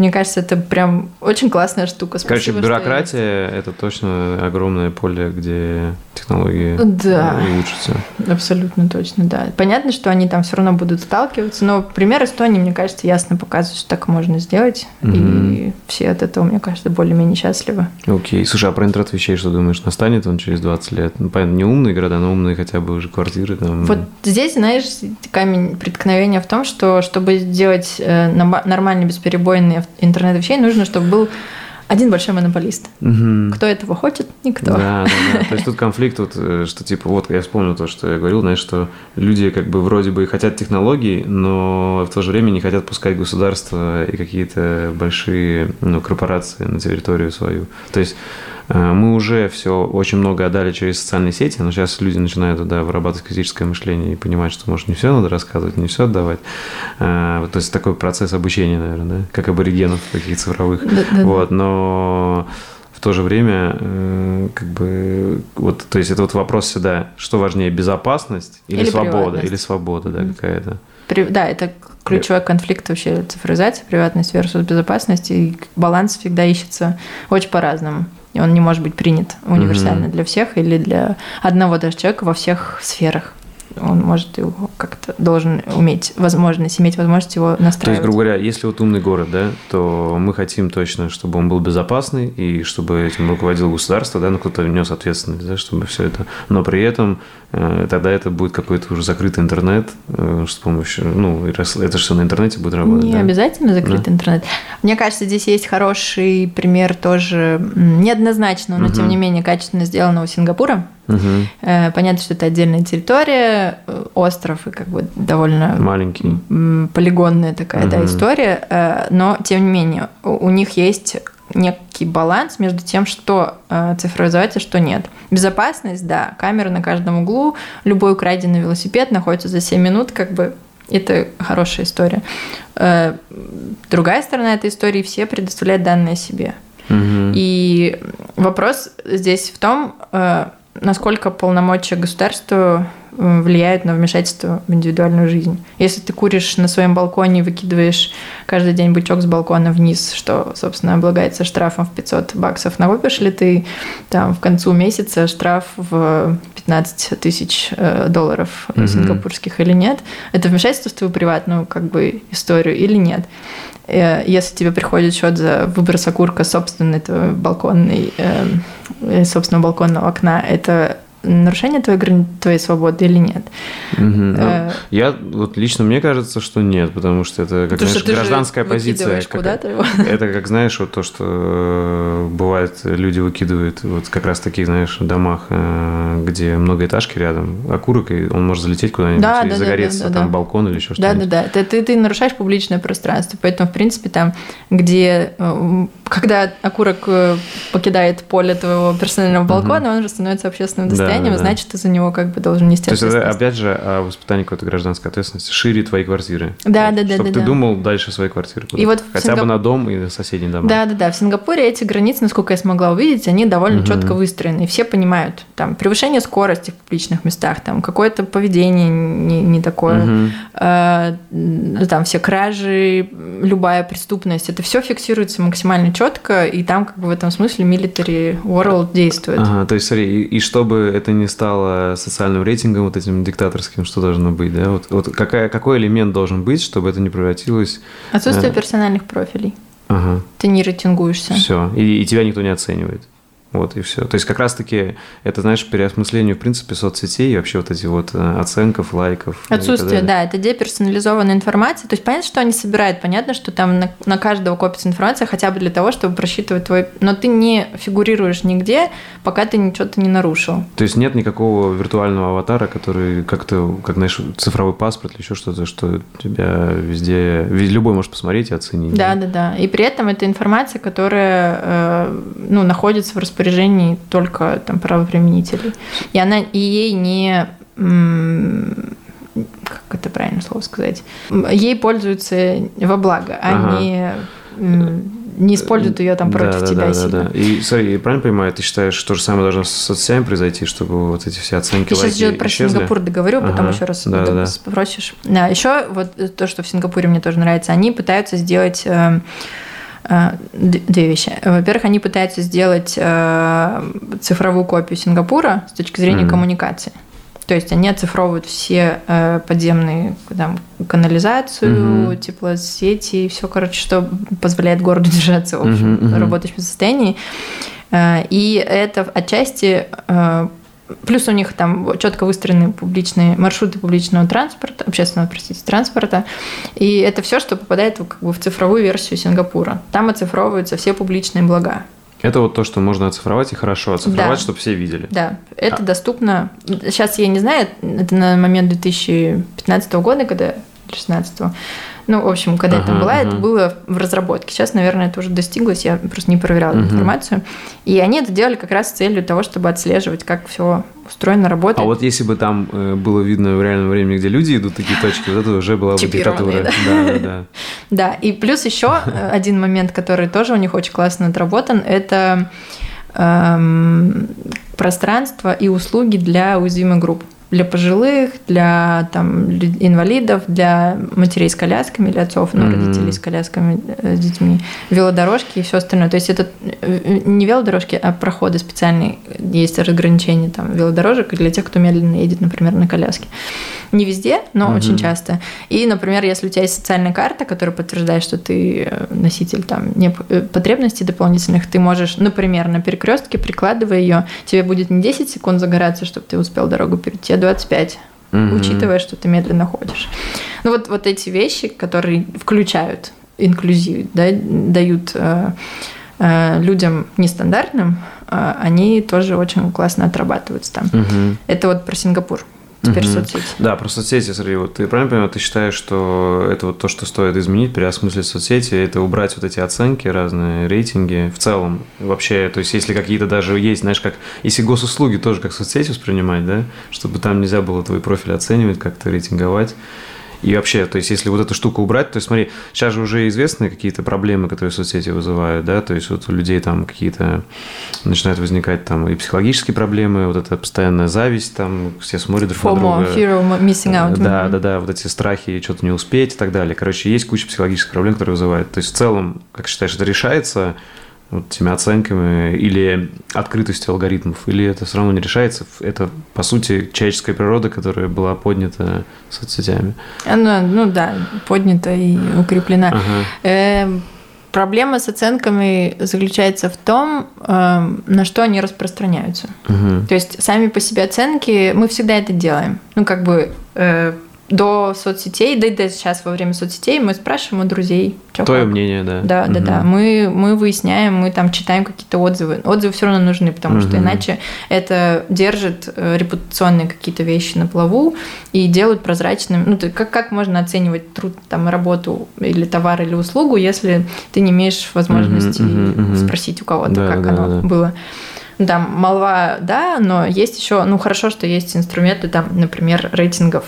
Мне кажется, это прям очень классная штука. Спасибо, Короче, бюрократия – это точно огромное поле, где технологии да. улучшатся. Абсолютно точно, да. Понятно, что они там все равно будут сталкиваться, но пример Эстонии, мне кажется, ясно показывает, что так можно сделать, угу. и все от этого, мне кажется, более-менее счастливы. Окей. Слушай, а про интернет вещей что думаешь? Настанет он через 20 лет? Ну, понятно, не умные города, но умные хотя бы уже квартиры. Там. Вот здесь, знаешь, камень преткновения в том, что чтобы сделать э, нормальный, бесперебойный интернет вещей, нужно, чтобы был один большой монополист. Угу. Кто этого хочет? Никто. Да, да, да. То есть тут конфликт, вот, э, что типа, вот я вспомнил то, что я говорил, знаешь, что люди как бы вроде бы хотят технологий, но в то же время не хотят пускать государство и какие-то большие ну, корпорации на территорию свою. То есть мы уже все очень много отдали через социальные сети, но сейчас люди начинают туда вырабатывать критическое мышление и понимать, что, может, не все надо рассказывать, не все отдавать. Э, то есть такой процесс обучения, наверное, да? как аборигенов таких цифровых. Да, да, вот, но в то же время, э, как бы, вот, то есть это вот вопрос всегда, что важнее, безопасность или, или свобода, или свобода, да, какая-то. Да, это ключевой конфликт вообще цифровизации, приватность versus безопасность, и баланс всегда ищется очень по-разному и он не может быть принят универсально mm-hmm. для всех или для одного даже человека во всех сферах. Он может его как-то должен уметь возможность, иметь возможность его настраивать. То есть, грубо говоря, если вот умный город, да, то мы хотим точно, чтобы он был безопасный и чтобы этим руководил государство, да, ну кто-то нес ответственность, да, чтобы все это. Но при этом э, тогда это будет какой-то уже закрытый интернет э, с помощью, ну, это все на интернете будет работать. Не да? обязательно закрытый да? интернет. Мне кажется, здесь есть хороший пример тоже неоднозначно, но угу. тем не менее качественно сделанного Сингапура. Угу. Понятно, что это отдельная территория, э, остров и как бы довольно маленький, полигонная такая угу. да, история, э, но тем не менее у них есть некий баланс между тем, что цифровизовать, а что нет. Безопасность, да, камера на каждом углу, любой украденный велосипед находится за 7 минут, как бы это хорошая история. Другая сторона этой истории, все предоставляют данные о себе. Угу. И вопрос здесь в том, насколько полномочия государства э, влияют на вмешательство в индивидуальную жизнь. Если ты куришь на своем балконе, выкидываешь каждый день бычок с балкона вниз, что, собственно, облагается штрафом в 500 баксов, накопишь ли ты там в концу месяца штраф в 15 тысяч э, долларов mm-hmm. сингапурских или нет? Это вмешательство в твою приватную как бы историю или нет? Э, если тебе приходит счет за выброс окурка собственной балконной, э, собственного балконного окна, это нарушение твоей, твоей свободы или нет. Угу. Я вот лично мне кажется, что нет, потому что это как потому знаешь, гражданская позиция. Как. Это как знаешь, вот то, что э, бывает, люди выкидывают вот как раз таких, знаешь, домах, э, где многоэтажки рядом, окурок, и он может залететь куда-нибудь да, и да, загореться, да, да, там да. балкон или еще что-то. Да, да, да. Ты, ты, ты нарушаешь публичное пространство, поэтому, в принципе, там, где когда окурок покидает поле твоего персонального балкона, угу. он уже становится общественным достоянием состоянием, да, да. значит, ты за него как бы должен нести То есть это, опять же, о воспитании какой-то гражданской ответственности шире твоей квартиры. Да, да, да. Чтобы да, ты да. думал дальше своей квартиры. И вот Хотя Сингап... бы на дом и на соседний дом. Да, да, да. В Сингапуре эти границы, насколько я смогла увидеть, они довольно угу. четко выстроены. И все понимают, там, превышение скорости в публичных местах, там, какое-то поведение не, не такое, угу. э, там, все кражи, любая преступность, это все фиксируется максимально четко, и там, как бы в этом смысле, military world действует. Ага, то есть, смотри, и, и чтобы это не стало социальным рейтингом вот этим диктаторским, что должно быть, да? Вот, вот какая, какой элемент должен быть, чтобы это не превратилось... Отсутствие э... персональных профилей. Ага. Ты не рейтингуешься. Все, и, и тебя никто не оценивает. Вот и все. То есть как раз-таки это, знаешь, переосмысление, в принципе, соцсетей и вообще вот эти вот э, оценков, лайков. Отсутствие, да, это деперсонализованная информация. То есть понятно, что они собирают, понятно, что там на, на каждого копится информация хотя бы для того, чтобы просчитывать твой... Но ты не фигурируешь нигде, пока ты ничего-то не нарушил. То есть нет никакого виртуального аватара, который как-то, как, знаешь, цифровой паспорт или еще что-то, что тебя везде... Любой может посмотреть и оценить. Да, да, да. да. И при этом это информация, которая э, ну, находится в распоряжении распоряжении только там, правоприменителей. И, она, и ей не как это правильно слово сказать, ей пользуются во благо, а ага. не не используют ее там против да, тебя да, сильно. Да, да. И смотри, я правильно понимаю, ты считаешь, что то же самое должно с соцсетями произойти, чтобы вот эти все оценки, Я сейчас еще про исчезли? Сингапур договорю, ага, потом еще раз да, да. спросишь. Да, еще вот то, что в Сингапуре мне тоже нравится, они пытаются сделать э, Э, две вещи. Во-первых, они пытаются сделать э, цифровую копию Сингапура с точки зрения mm-hmm. коммуникации. То есть они оцифровывают все э, подземные там, канализацию, mm-hmm. теплосети и все, короче, что позволяет городу держаться в общем, mm-hmm. рабочем состоянии. И это отчасти Плюс у них там четко выстроены публичные маршруты публичного транспорта, общественного, простите, транспорта. И это все, что попадает как бы в цифровую версию Сингапура. Там оцифровываются все публичные блага. Это вот то, что можно оцифровать и хорошо оцифровать, да. чтобы все видели. Да, это а. доступно. Сейчас я не знаю, это на момент 2015 года, когда 2016 ну, в общем, когда ага, я там была, ага. это было в разработке. Сейчас, наверное, это уже достиглось, я просто не проверяла ага. информацию. И они это делали как раз с целью того, чтобы отслеживать, как все устроено, работает. А вот если бы там э, было видно в реальном времени, где люди идут, такие точки, вот это уже была бы диктатура. Да? Да, да, да. да, и плюс еще э, один момент, который тоже у них очень классно отработан, это эм, пространство и услуги для уязвимых групп. Для пожилых, для там, инвалидов, для матерей с колясками, для отцов, ну, mm-hmm. родителей с колясками, э, с детьми, велодорожки и все остальное. То есть это э, не велодорожки, а проходы специальные. Есть разграничения там велодорожек для тех, кто медленно едет, например, на коляске. Не везде, но mm-hmm. очень часто. И, например, если у тебя есть социальная карта, которая подтверждает, что ты э, носитель там потребностей дополнительных, ты можешь, например, на перекрестке, прикладывая ее, тебе будет не 10 секунд загораться, чтобы ты успел дорогу перейти, а 25 угу. учитывая, что ты медленно ходишь. Ну вот, вот эти вещи, которые включают инклюзив, да, дают э, э, людям нестандартным, э, они тоже очень классно отрабатываются там. Угу. Это вот про Сингапур. Теперь угу. соцсети. Да, про соцсети, смотри, вот ты правильно понимаешь, ты считаешь, что это вот то, что стоит изменить, переосмыслить соцсети, это убрать вот эти оценки, разные рейтинги в целом. Вообще, то есть если какие-то даже есть, знаешь, как, если госуслуги тоже как соцсети воспринимать, да, чтобы там нельзя было твой профиль оценивать, как-то рейтинговать, и вообще, то есть, если вот эту штуку убрать, то есть, смотри, сейчас же уже известны какие-то проблемы, которые соцсети вызывают, да, то есть, вот у людей там какие-то начинают возникать там и психологические проблемы, вот эта постоянная зависть, там все смотрят друг на друга. fear missing out. Да, да, да, вот эти страхи что-то не успеть и так далее. Короче, есть куча психологических проблем, которые вызывают. То есть, в целом, как считаешь, это решается вот этими оценками или открытостью алгоритмов, или это все равно не решается? Это, по сути, человеческая природа, которая была поднята соцсетями. Она, ну да, поднята и укреплена. Ага. Э, проблема с оценками заключается в том, э, на что они распространяются. Угу. То есть сами по себе оценки, мы всегда это делаем. Ну, как бы э, до соцсетей, да и да, сейчас во время соцсетей мы спрашиваем у друзей. Что Твое как. мнение, да. Да, угу. да, да. Мы, мы выясняем, мы там читаем какие-то отзывы. Отзывы все равно нужны, потому угу. что иначе это держит э, репутационные какие-то вещи на плаву и делают прозрачным. Ну, ты, как, как можно оценивать труд, там, работу или товар или услугу, если ты не имеешь возможности угу, угу, спросить у кого-то, да, как да, оно да. было. Там молва, да, но есть еще, ну хорошо, что есть инструменты, там, например, рейтингов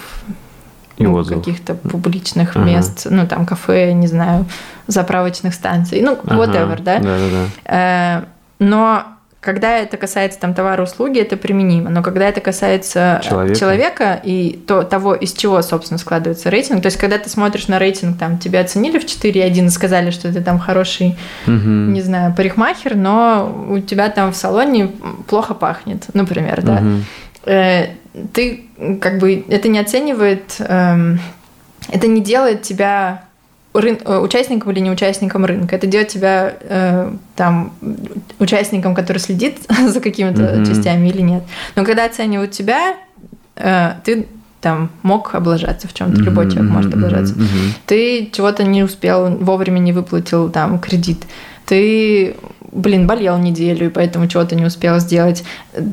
и ну, каких-то публичных ага. мест, ну там кафе, не знаю, заправочных станций, ну ага. whatever, да. Да, да, да. Но когда это касается там товара услуги, это применимо. Но когда это касается человека, человека и то, того, из чего, собственно, складывается рейтинг, то есть когда ты смотришь на рейтинг, там тебя оценили в 4,1 и сказали, что ты там хороший, угу. не знаю, парикмахер, но у тебя там в салоне плохо пахнет, например, да. Угу ты как бы это не оценивает, эм, это не делает тебя рын, э, участником или не участником рынка. Это делает тебя э, там участником, который следит за какими-то mm-hmm. частями или нет. Но когда оценивают тебя, э, ты там мог облажаться в чем-то, mm-hmm, любой человек может облажаться. Mm-hmm. Ты чего-то не успел, вовремя не выплатил там кредит. Ты блин, болел неделю, и поэтому чего-то не успел сделать.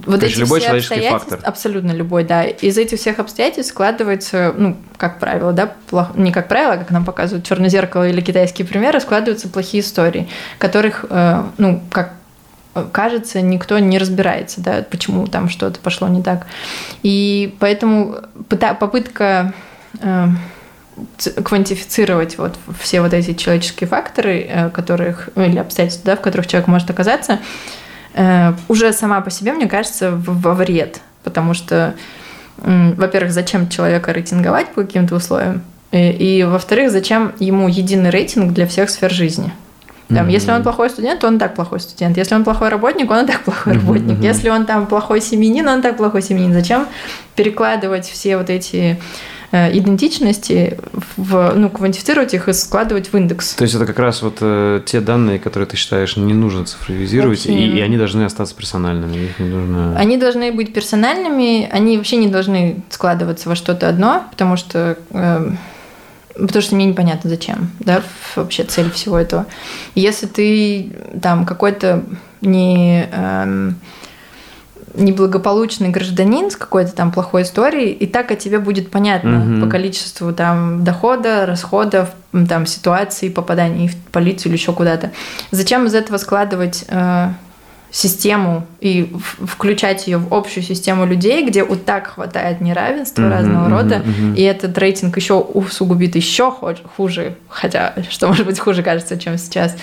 Вот эти любой все человеческий фактор. Абсолютно любой, да. Из этих всех обстоятельств складывается, ну, как правило, да, плох... не как правило, а как нам показывают черное зеркало или китайские примеры, складываются плохие истории, которых, э, ну, как кажется, никто не разбирается, да, почему там что-то пошло не так. И поэтому попытка э, квантифицировать вот все вот эти человеческие факторы, э, которых, ну, или обстоятельства, да, в которых человек может оказаться, э, уже сама по себе, мне кажется, во вред. Потому что, во-первых, зачем человека рейтинговать по каким-то условиям? И, и во-вторых, зачем ему единый рейтинг для всех сфер жизни? Там, mm-hmm. Если он плохой студент, то он так плохой студент. Если он плохой работник, он так плохой mm-hmm. работник. Если он там плохой семьянин, он так плохой семьянин. Зачем перекладывать все вот эти идентичности, в, ну, квантифицировать их и складывать в индекс. То есть это как раз вот э, те данные, которые ты считаешь не нужно цифровизировать, и, и они должны остаться персональными. Их не нужно... Они должны быть персональными, они вообще не должны складываться во что-то одно, потому что э, потому что мне непонятно зачем, да, вообще цель всего этого. Если ты там какой-то не э, неблагополучный гражданин с какой-то там плохой историей, и так о тебе будет понятно угу. по количеству там дохода, расходов, там ситуации, попаданий в полицию или еще куда-то. Зачем из этого складывать э, систему и включать ее в общую систему людей, где вот так хватает неравенства mm-hmm, разного mm-hmm, рода, mm-hmm. и этот рейтинг еще усугубит еще хуже, хотя что может быть хуже кажется, чем сейчас.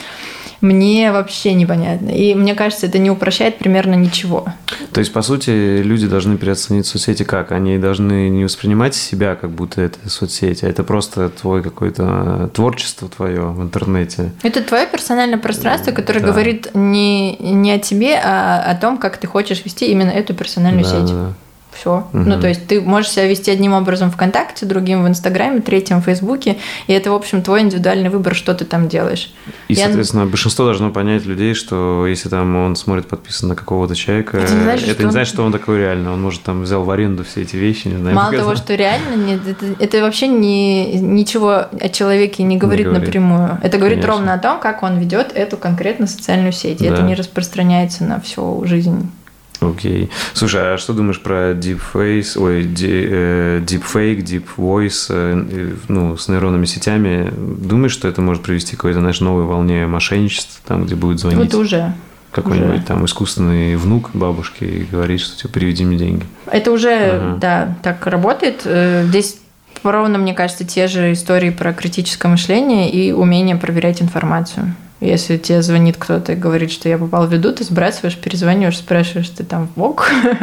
Мне вообще непонятно. И мне кажется, это не упрощает примерно ничего. То есть, по сути, люди должны переоценить соцсети как? Они должны не воспринимать себя, как будто это соцсети, а это просто твой какое-то творчество твое в интернете. Это твое персональное пространство, которое да. говорит не, не о тебе, а о том, как ты хочешь вести именно эту персональную да, сеть. Да все. Угу. Ну, то есть ты можешь себя вести одним образом ВКонтакте, другим в Инстаграме, третьим в Фейсбуке, и это, в общем, твой индивидуальный выбор, что ты там делаешь. И, Я... соответственно, большинство должно понять людей, что если там он смотрит подписан на какого-то человека, это не значит, это не он... значит, что он такой реально. Он, может, там взял в аренду все эти вещи, не знаю. Мало показал. того, что реально, нет, это, это вообще не, ничего о человеке не говорит, не говорит. напрямую. Это говорит Конечно. ровно о том, как он ведет эту конкретно социальную сеть. И да. это не распространяется на всю жизнь. Окей. Слушай, а что думаешь про deepface, ой, э, deepfake, deep voice, э, ну, с нейронными сетями? Думаешь, что это может привести к какой-то, знаешь, новой волне мошенничества, там, где будет звонить? Вот уже. Какой-нибудь там искусственный внук бабушки и говорит, что типа переведи мне деньги. Это уже, ага. да, так работает. Э, здесь ровно, мне кажется, те же истории про критическое мышление и умение проверять информацию. Если тебе звонит кто-то и говорит, что я попал в виду, ты сбрасываешь, перезваниваешь, спрашиваешь, ты там в ок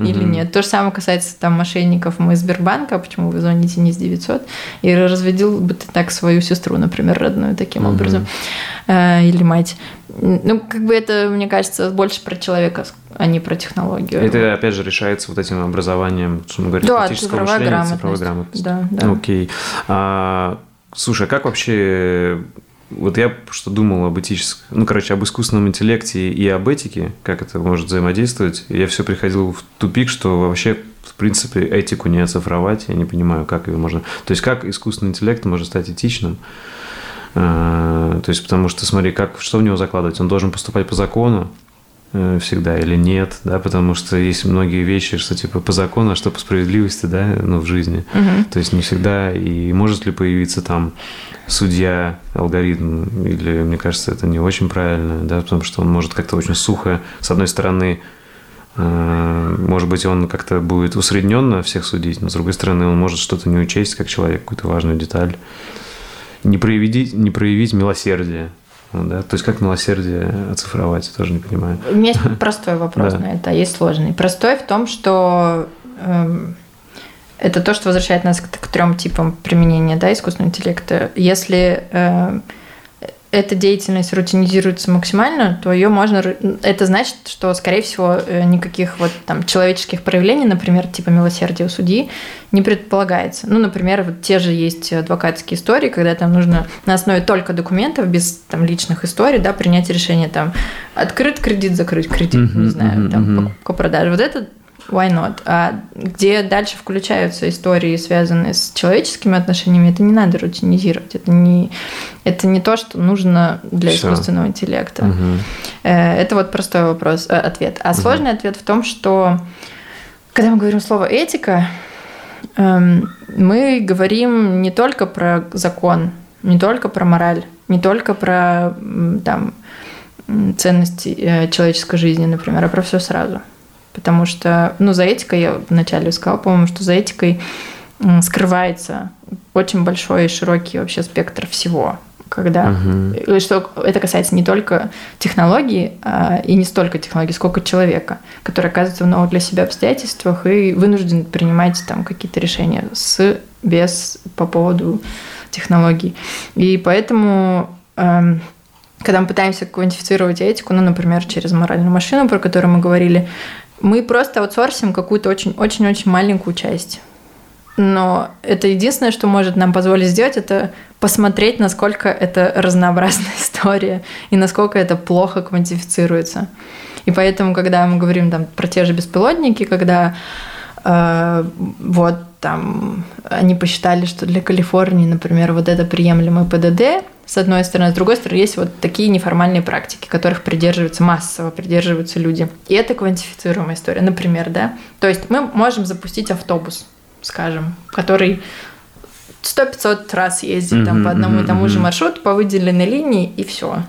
или нет. То же самое касается там мошенников мы из Сбербанка, почему вы звоните не с 900, и разведил бы ты так свою сестру, например, родную таким образом, э, или мать. Ну, как бы это, мне кажется, больше про человека, а не про технологию. Это, опять же, решается вот этим образованием, что мы говорим, да, цифровое мышления, грамотность. цифровой грамотности. Да, да. Окей. А, слушай, а как вообще вот я что думал об этическом, ну, короче, об искусственном интеллекте и об этике, как это может взаимодействовать, я все приходил в тупик, что вообще, в принципе, этику не оцифровать, я не понимаю, как ее можно... То есть, как искусственный интеллект может стать этичным? А, то есть, потому что, смотри, как, что в него закладывать? Он должен поступать по закону, Э, всегда или нет, да, потому что есть многие вещи, что типа по закону, а что по справедливости, да, ну, в жизни. Угу. То есть не всегда, и может ли появиться там судья, алгоритм, или, мне кажется, это не очень правильно, да, потому что он может как-то очень сухо, с одной стороны, э, может быть, он как-то будет усредненно всех судить, но с другой стороны, он может что-то не учесть, как человек, какую-то важную деталь. Не проявить, не проявить милосердие, да? То есть как милосердие оцифровать, я тоже не понимаю. У меня есть простой вопрос на это, а есть сложный. Простой в том, что эм, это то, что возвращает нас к, к трем типам применения да, искусственного интеллекта. Если э, эта деятельность рутинизируется максимально, то ее можно... Это значит, что, скорее всего, э, никаких вот там человеческих проявлений, например, типа милосердия у судьи, не предполагается. Ну, например, вот те же есть адвокатские истории, когда там нужно на основе только документов, без там личных историй, да, принять решение там открыт кредит, закрыть кредит, mm-hmm, не знаю, mm-hmm, там покупка-продажа. Вот это why not? А где дальше включаются истории, связанные с человеческими отношениями, это не надо рутинизировать. Это не, это не то, что нужно для Всё. искусственного интеллекта. Угу. Это вот простой вопрос, э, ответ. А угу. сложный ответ в том, что когда мы говорим слово этика, эм, мы говорим не только про закон, не только про мораль, не только про там, ценности э, человеческой жизни, например, а про все сразу. Потому что, ну, за этикой, я вначале сказала, по-моему, что за этикой скрывается очень большой и широкий вообще спектр всего. Когда, угу. что это касается не только технологий, а, и не столько технологий, сколько человека, который оказывается в новых для себя обстоятельствах и вынужден принимать там какие-то решения с, без, по поводу технологий. И поэтому эм, когда мы пытаемся квантифицировать этику, ну, например, через моральную машину, про которую мы говорили, мы просто аутсорсим какую-то очень-очень-очень маленькую часть. Но это единственное, что может нам позволить сделать, это посмотреть, насколько это разнообразная история и насколько это плохо квантифицируется. И поэтому, когда мы говорим там, про те же беспилотники, когда э, вот там они посчитали, что для Калифорнии, например, вот это приемлемый ПДД, с одной стороны. С другой стороны, есть вот такие неформальные практики, которых придерживаются массово, придерживаются люди. И это квантифицируемая история, например, да. То есть мы можем запустить автобус, скажем, который 100-500 раз ездит mm-hmm, там по одному mm-hmm, и тому же маршруту по выделенной линии, и все.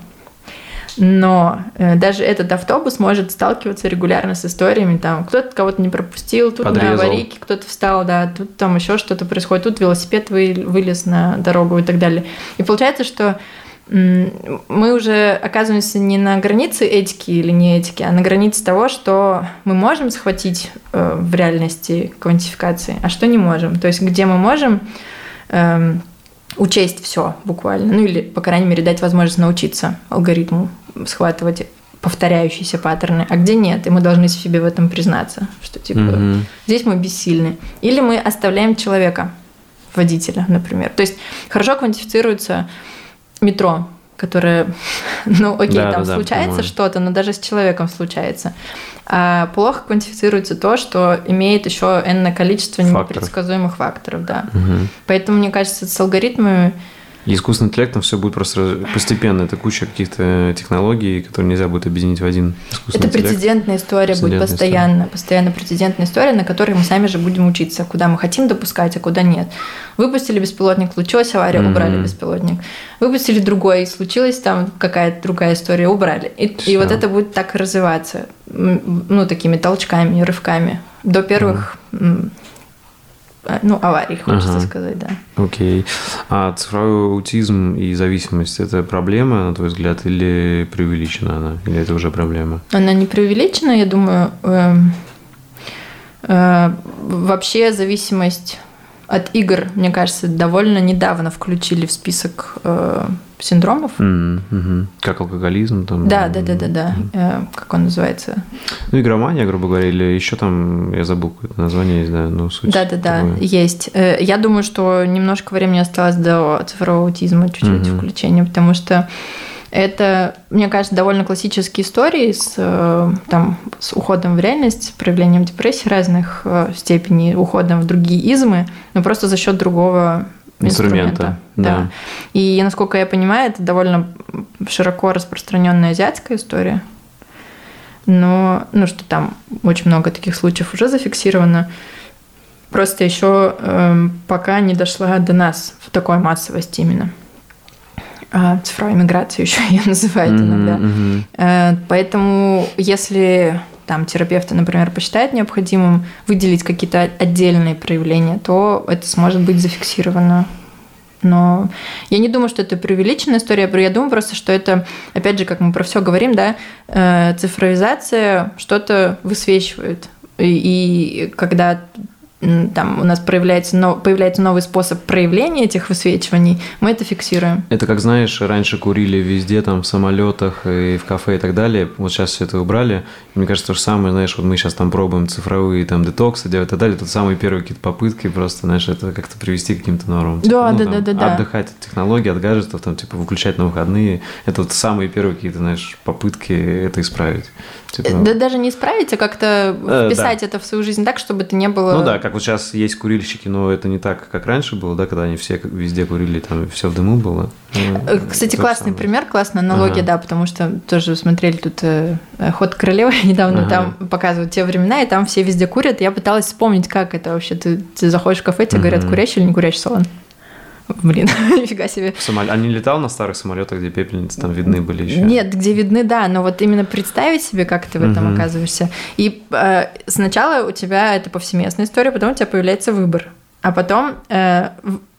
Но э, даже этот автобус может сталкиваться регулярно с историями, там кто-то кого-то не пропустил, тут Подрезал. на аварийке кто-то встал, да, тут там еще что-то происходит, тут велосипед вы, вылез на дорогу и так далее. И получается, что мы уже оказываемся не на границе этики или не этики, а на границе того, что мы можем схватить э, в реальности квантификации, а что не можем. То есть где мы можем эм, учесть все буквально, ну или, по крайней мере, дать возможность научиться алгоритму схватывать повторяющиеся паттерны, а где нет, и мы должны себе в этом признаться, что типа mm здесь мы бессильны. Или мы оставляем человека, водителя, например. То есть хорошо квантифицируется метро, которое, ну окей, да, там да, случается да, что-то, но даже с человеком случается. А плохо квантифицируется то, что имеет еще энное количество факторов. непредсказуемых факторов, да. Угу. Поэтому, мне кажется, с алгоритмами и искусственным интеллектом все будет просто постепенно. Это куча каких-то технологий, которые нельзя будет объединить в один искусственный Это интеллект. прецедентная история прецедентная будет постоянно. История. Постоянно прецедентная история, на которой мы сами же будем учиться, куда мы хотим допускать, а куда нет. Выпустили беспилотник, случилась авария, mm-hmm. убрали беспилотник. Выпустили другой, случилась там какая-то другая история, убрали. И, и вот это будет так развиваться, ну, такими толчками, рывками. До первых mm а, ну, аварий, хочется ага. сказать, да. Окей. А цифровой аутизм и зависимость – это проблема, на твой взгляд, или преувеличена она? Или это уже проблема? Она не преувеличена, я думаю. Э, э, вообще зависимость от игр, мне кажется, довольно недавно включили в список э, синдромов. Mm-hmm. Как алкоголизм там. Да, да, да, да, да. Mm-hmm. Как он называется? Ну, игромания, грубо говоря, или еще там, я забыл какое-то название, есть, да, ну, суть. Да, да, да, есть. Э, я думаю, что немножко времени осталось до цифрового аутизма чуть-чуть mm-hmm. включения, потому что это, мне кажется, довольно классические истории с, э, там, с уходом в реальность, с проявлением депрессии разных э, степеней, уходом в другие измы, но просто за счет другого инструмента. инструмента да. да. И, насколько я понимаю, это довольно широко распространенная азиатская история. Но, ну, что там очень много таких случаев уже зафиксировано. Просто еще э, эм, пока не дошла до нас в такой массовости именно. А, цифровая миграция еще ее называют mm-hmm, иногда. Mm-hmm. Поэтому, если там терапевты, например, посчитают необходимым выделить какие-то отдельные проявления, то это сможет быть зафиксировано. Но я не думаю, что это преувеличенная история, я думаю просто, что это, опять же, как мы про все говорим, да, э, цифровизация что-то высвечивает. И, и когда там у нас проявляется, но, появляется новый способ проявления этих высвечиваний, мы это фиксируем. Это как, знаешь, раньше курили везде, там, в самолетах и в кафе и так далее. Вот сейчас все это убрали. И мне кажется, то же самое, знаешь, вот мы сейчас там пробуем цифровые там детоксы делать и так далее. Тут самые первые какие-то попытки просто, знаешь, это как-то привести к каким-то нормам. Да, типа, да, ну, да, да, да. Отдыхать от технологий, от гаджетов, там, типа, выключать на выходные. Это вот самые первые какие-то, знаешь, попытки это исправить. Типа... Да даже не исправить, а как-то э, вписать да. это в свою жизнь так, чтобы это не было... Ну да, как вот сейчас есть курильщики, но это не так, как раньше было, да, когда они все везде курили, там все в дыму было. Ну, э, Кстати, классный самое. пример, классная аналогия, ага. да, потому что тоже смотрели тут э, «Ход королевы» недавно, ага. там показывают те времена, и там все везде курят. Я пыталась вспомнить, как это вообще. Ты, ты заходишь в кафе, тебе говорят, курящий или не курящий салон. Блин, нифига себе. Самол... А не летал на старых самолетах, где пепельницы там видны были еще? Нет, где видны, да, но вот именно представить себе, как ты в этом угу. оказываешься. И э, сначала у тебя это повсеместная история, потом у тебя появляется выбор. А потом э,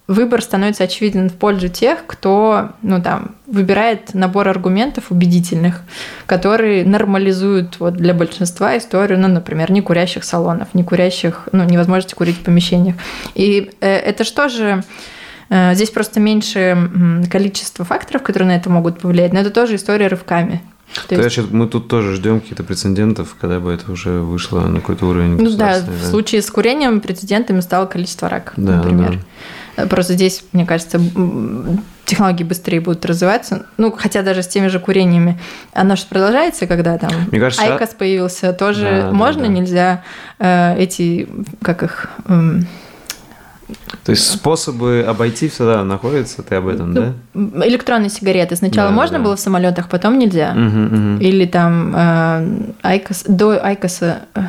выбор становится очевиден в пользу тех, кто, ну там, выбирает набор аргументов убедительных, которые нормализуют вот для большинства историю, ну, например, не курящих салонов, не курящих, ну, невозможности курить в помещениях. И э, это что же Э, здесь просто меньше количество факторов, которые на это могут повлиять, но это тоже история рывками. То есть... сейчас мы тут тоже ждем каких-то прецедентов, когда бы это уже вышло на какой-то уровень. Ну да, в да? случае с курением прецедентами стало количество рак, да, например. Да. Просто здесь, мне кажется, технологии быстрее будут развиваться. Ну, хотя даже с теми же курениями. Оно же продолжается, когда там Мне кажется, IQOS появился, тоже да, можно, да, да. нельзя э, эти, как их... Э, то есть способы обойти всегда находятся, ты об этом, да? Электронные сигареты. Сначала да, можно да. было в самолетах, потом нельзя. Угу, угу. Или там э, IQOS, до IQOS а э,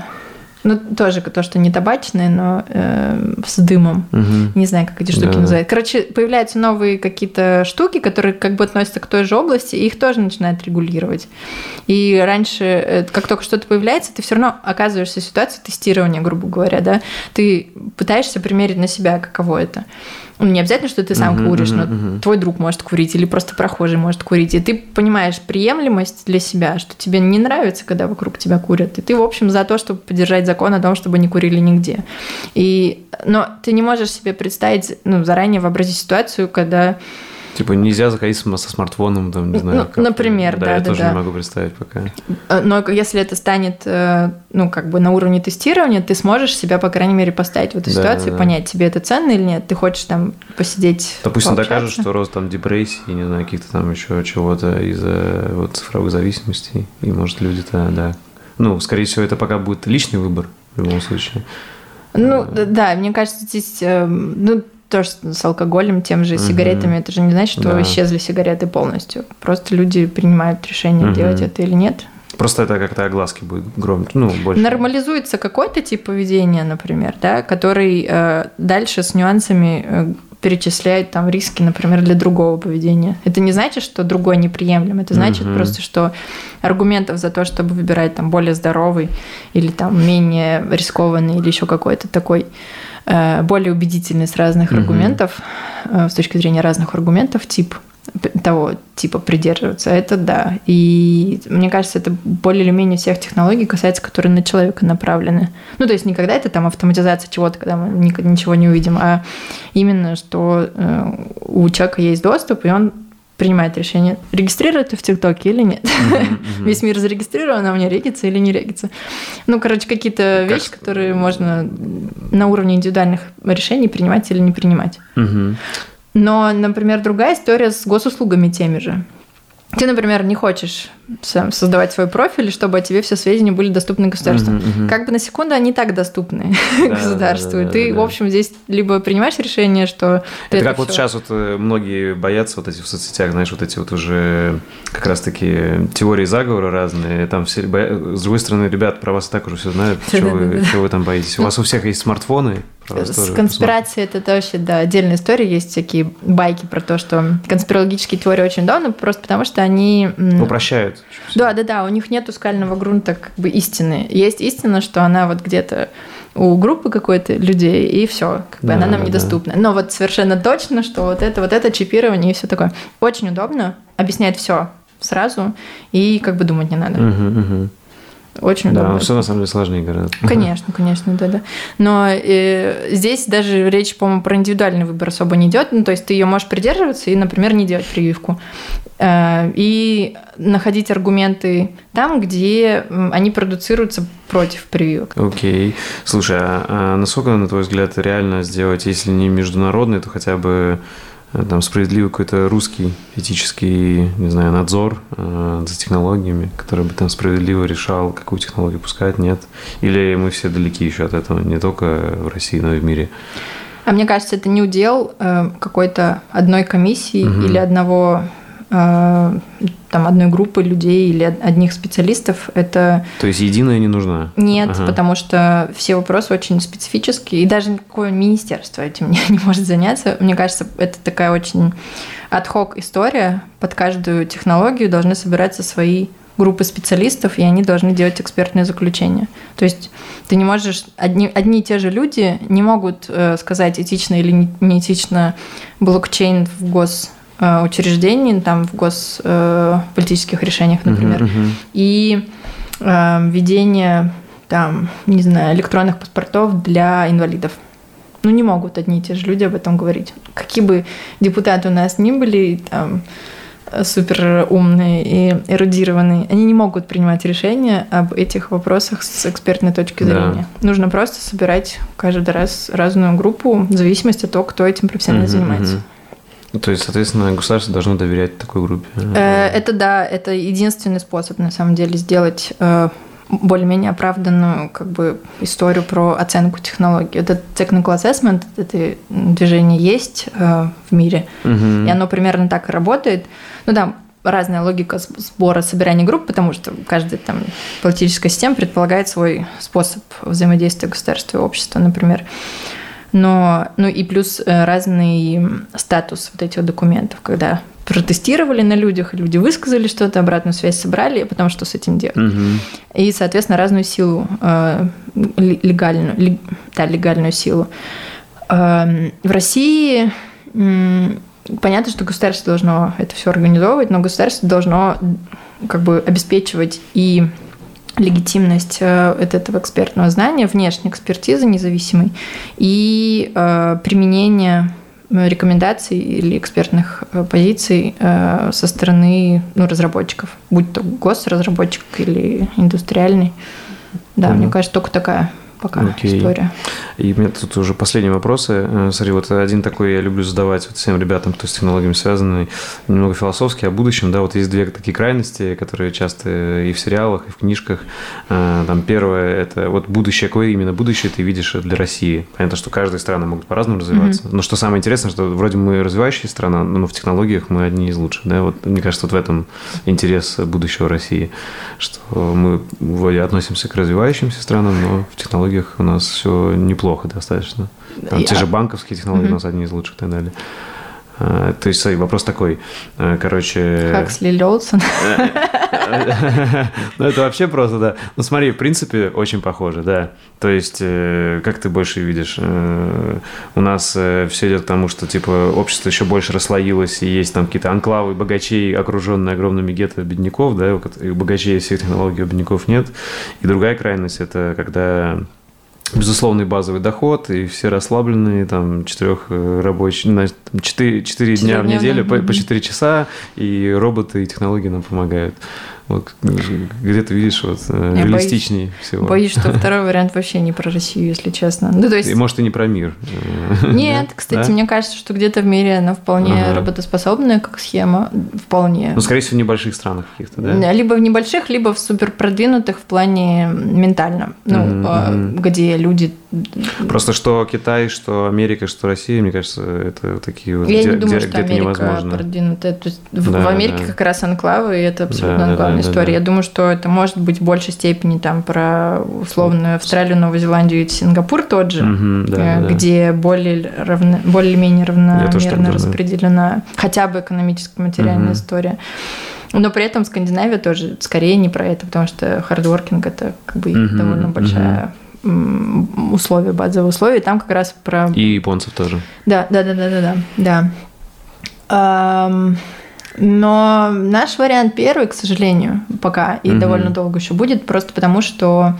ну, тоже то, что не табачные, но э, с дымом. Угу. Не знаю, как эти штуки да. называют. Короче, появляются новые какие-то штуки, которые как бы относятся к той же области, и их тоже начинают регулировать. И раньше, э, как только что-то появляется, ты все равно оказываешься в ситуации тестирования, грубо говоря, да. Ты пытаешься примерить на себя, каково это. Ну, не обязательно, что ты сам Мгм, куришь, но мгм. твой друг может курить или просто прохожий может курить, и ты понимаешь приемлемость для себя, что тебе не нравится, когда вокруг тебя курят, и ты, в общем, за то, чтобы поддержать закон о том, чтобы не курили нигде. И, но ты не можешь себе представить, ну, заранее вообразить ситуацию, когда Типа нельзя заходить со смартфоном, там, не знаю. Ну, как- например, да, я да, тоже да. не могу представить пока. Э, Но если это станет, э, ну, как бы на уровне тестирования, ты сможешь себя, по крайней мере, поставить в эту Да, ситуацию, да, да. понять, тебе это ценно или нет. Ты хочешь там посидеть, Допустим, пообщаться? докажут, что рост там депрессии, не знаю, каких-то там еще чего-то из-за вот, цифровых зависимостей. И, может, люди-то, да. Ну, скорее всего, это пока будет личный выбор в любом случае. Ну, д- да, мне кажется, здесь, э, ну, тоже с алкоголем, тем же сигаретами, это же не значит, что Да. исчезли сигареты полностью. Просто люди принимают решение, Мгм. делать это или нет. Просто это как-то огласки будет громче. Ну, больше. Нормализуется какой-то тип поведения, например, да, который э, дальше с нюансами э, перечисляет там риски, например, для другого поведения. Это не значит, что другой неприемлем. Это значит Мгм. просто, что аргументов за то, чтобы выбирать там более здоровый или там менее рискованный или еще какой-то такой более убедительный с разных Мгм. аргументов, э, с точки зрения разных аргументов, тип того типа придерживаться, это да. И мне кажется, это более или менее всех технологий касается, которые на человека направлены. Ну, то есть никогда это там автоматизация чего-то, когда мы ни- ничего не увидим, а именно, что э, у человека есть доступ, и он принимает решение, регистрировать в ТикТоке или нет. Весь мир зарегистрирован, а мне регится или не регится. Ну, короче, какие-то Как- вещи, которые можно на уровне индивидуальных решений принимать или не принимать. Но, например, другая история с госуслугами теми же. Ты, например, не хочешь сам создавать свой профиль, чтобы о тебе все сведения были доступны государству. Мгм, мгм. Как бы на секунду они так доступны Да, государству. да, да, ты, в общем, здесь либо принимаешь решение, что ты Это как вот всё- сейчас вот э, многие боятся вот эти в соцсетях, знаешь, вот эти вот уже как раз-таки теории заговора разные. Там все, с другой стороны, ребят про вас и так уже все знают, чего вы, Да-да-да. чего вы там боитесь. У вас у всех есть смартфоны. С конспирацией это, это вообще, да, отдельная история. Есть всякие байки про то, что конспирологические теории очень давно, просто потому что они... Упрощают. Да, да, да, у них нету скального грунта как бы истины. Есть истина, что она вот где-то у группы какой-то людей, и все, как бы Да, она нам да. недоступна. Но вот совершенно точно, что вот это, вот это чипирование и все такое. Очень удобно, объясняет все сразу, и как бы думать не надо. Мгм, мгм. Очень Да, удобно. все на самом деле сложнее гораздо. Конечно, конечно, да, да. Но э, здесь даже речь, по-моему, про индивидуальный выбор особо не идет. Ну, то есть ты ее можешь придерживаться и, например, не делать прививку. Э, и находить аргументы там, где они продуцируются против прививок. Окей. Слушай, а, а насколько, на твой взгляд, реально сделать, если не международный, то хотя бы там справедливый какой-то русский этический, не знаю, надзор э, за технологиями, который бы там справедливо решал, какую технологию пускать, нет? Или мы все далеки еще от этого, не только в России, но и в мире? А мне кажется, это не удел э, какой-то одной комиссии Мгм. или одного э, там одной группы людей или од- одних специалистов. Это То есть единая не нужна? Нет, Ага. потому что все вопросы очень специфические, и даже никакое министерство этим не, не может заняться. Мне кажется, это такая очень адхок история. Под каждую технологию должны собираться свои группы специалистов, и они должны делать экспертные заключения. То есть ты не можешь... Одни, одни и те же люди не могут э, сказать, этично или не- неэтично блокчейн в госучреждении, там, в госполитических решениях, например Мгм, мгм. и э, введение там, не знаю, электронных паспортов для инвалидов. Ну, не могут одни и те же люди об этом говорить. Какие бы депутаты у нас ни были, там, супер умные и эрудированные, они не могут принимать решения об этих вопросах с экспертной точки Да. зрения. Нужно просто собирать каждый раз разную группу в зависимости от того, кто этим профессионально Мгм, занимается. Мгм. То есть, соответственно, государство должно доверять такой группе. Э, Это да, это единственный способ на самом деле сделать э, более-менее оправданную как бы историю про оценку технологий. Этот technical assessment, это движение есть э, в мире, Мгм. и оно примерно так и работает. Ну да, разная логика сбора, собирания групп, потому что каждая там политическая система предполагает свой способ взаимодействия государства и общества, например. Но, ну и плюс э, разный статус вот этих документов, когда протестировали на людях, люди высказали что-то, обратную связь собрали, а потом что с этим делать. Мгм. И, соответственно, разную силу, э, ле- легальную, лег- да, легальную силу. Эм, В России понятно, что государство должно это все организовывать, но государство должно как бы обеспечивать и легитимность э, этого экспертного знания, внешней экспертизы независимой и э, применение э, рекомендаций или экспертных позиций со стороны ну, разработчиков, будь то госразработчик или индустриальный. Да, mm-hmm. мне кажется, только такая пока Окей. история. И у меня тут уже последние вопросы. Э, смотри, вот один такой я люблю задавать вот всем ребятам, кто с технологиями связаны, немного философски о будущем. Да, вот есть две такие крайности, которые часто и в сериалах, и в книжках. Э, там первое – это вот будущее, какое именно будущее ты видишь для России? Понятно, что каждая страна могут по-разному развиваться. Mm-hmm. Но что самое интересное, что вроде мы развивающая страна, но в технологиях мы одни из лучших. Да? Вот, мне кажется, вот в этом интерес будущего России, что мы вроде относимся к развивающимся странам, но в технологиях технологиях у нас все неплохо достаточно. Там, те же банковские технологии у нас одни из лучших и так далее. А, то есть, смотри, вопрос такой. А, короче... Хаксли Лёлсон. Ну, это вообще просто, да. Ну, смотри, в принципе, очень похоже, да. То есть, э, как ты больше видишь? Э, у нас э, все идет к тому, что, типа, общество еще больше расслоилось, и есть там какие-то анклавы богачей, окруженные огромными гетто бедняков, да, у богачей всех технологий, у бедняков нет. И другая крайность – это когда безусловный базовый доход, и все расслабленные, там, четырех э, рабочих, четыре, четыре дня в неделю по, по 4 часа, и роботы и технологии нам помогают. Вот где ты видишь вот э, Я реалистичнее боюсь, всего. Боюсь, что второй вариант вообще не про Россию, если честно. Ну, то есть... И, может, и не про мир. Нет, кстати, да? мне кажется, что где-то в мире она вполне ага. работоспособная, как схема, вполне. Ну, скорее всего, в небольших странах каких-то, да? Либо в небольших, либо в супер продвинутых в плане ментально, ну, mm-hmm. где люди Просто что Китай, что Америка, что Россия, мне кажется, это такие вот Я где, не думаю, где, что Америка невозможно. продвинутая. То есть да, в Америке да. как раз анклавы, и это абсолютно да, анклавная да, история. Да, да. Я думаю, что это может быть в большей степени там про условную Австралию, Новую Зеландию и Сингапур тот же, угу, да, где да. более равно, более-менее равномерно распределена хотя бы экономическая материальная угу. история. Но при этом Скандинавия тоже скорее не про это, потому что хардворкинг это как бы угу, довольно большая угу условия, базовые условия, там как раз про... И японцев тоже. Да, да, да, да, да, да. да. Но наш вариант первый, к сожалению, пока и угу. довольно долго еще будет, просто потому что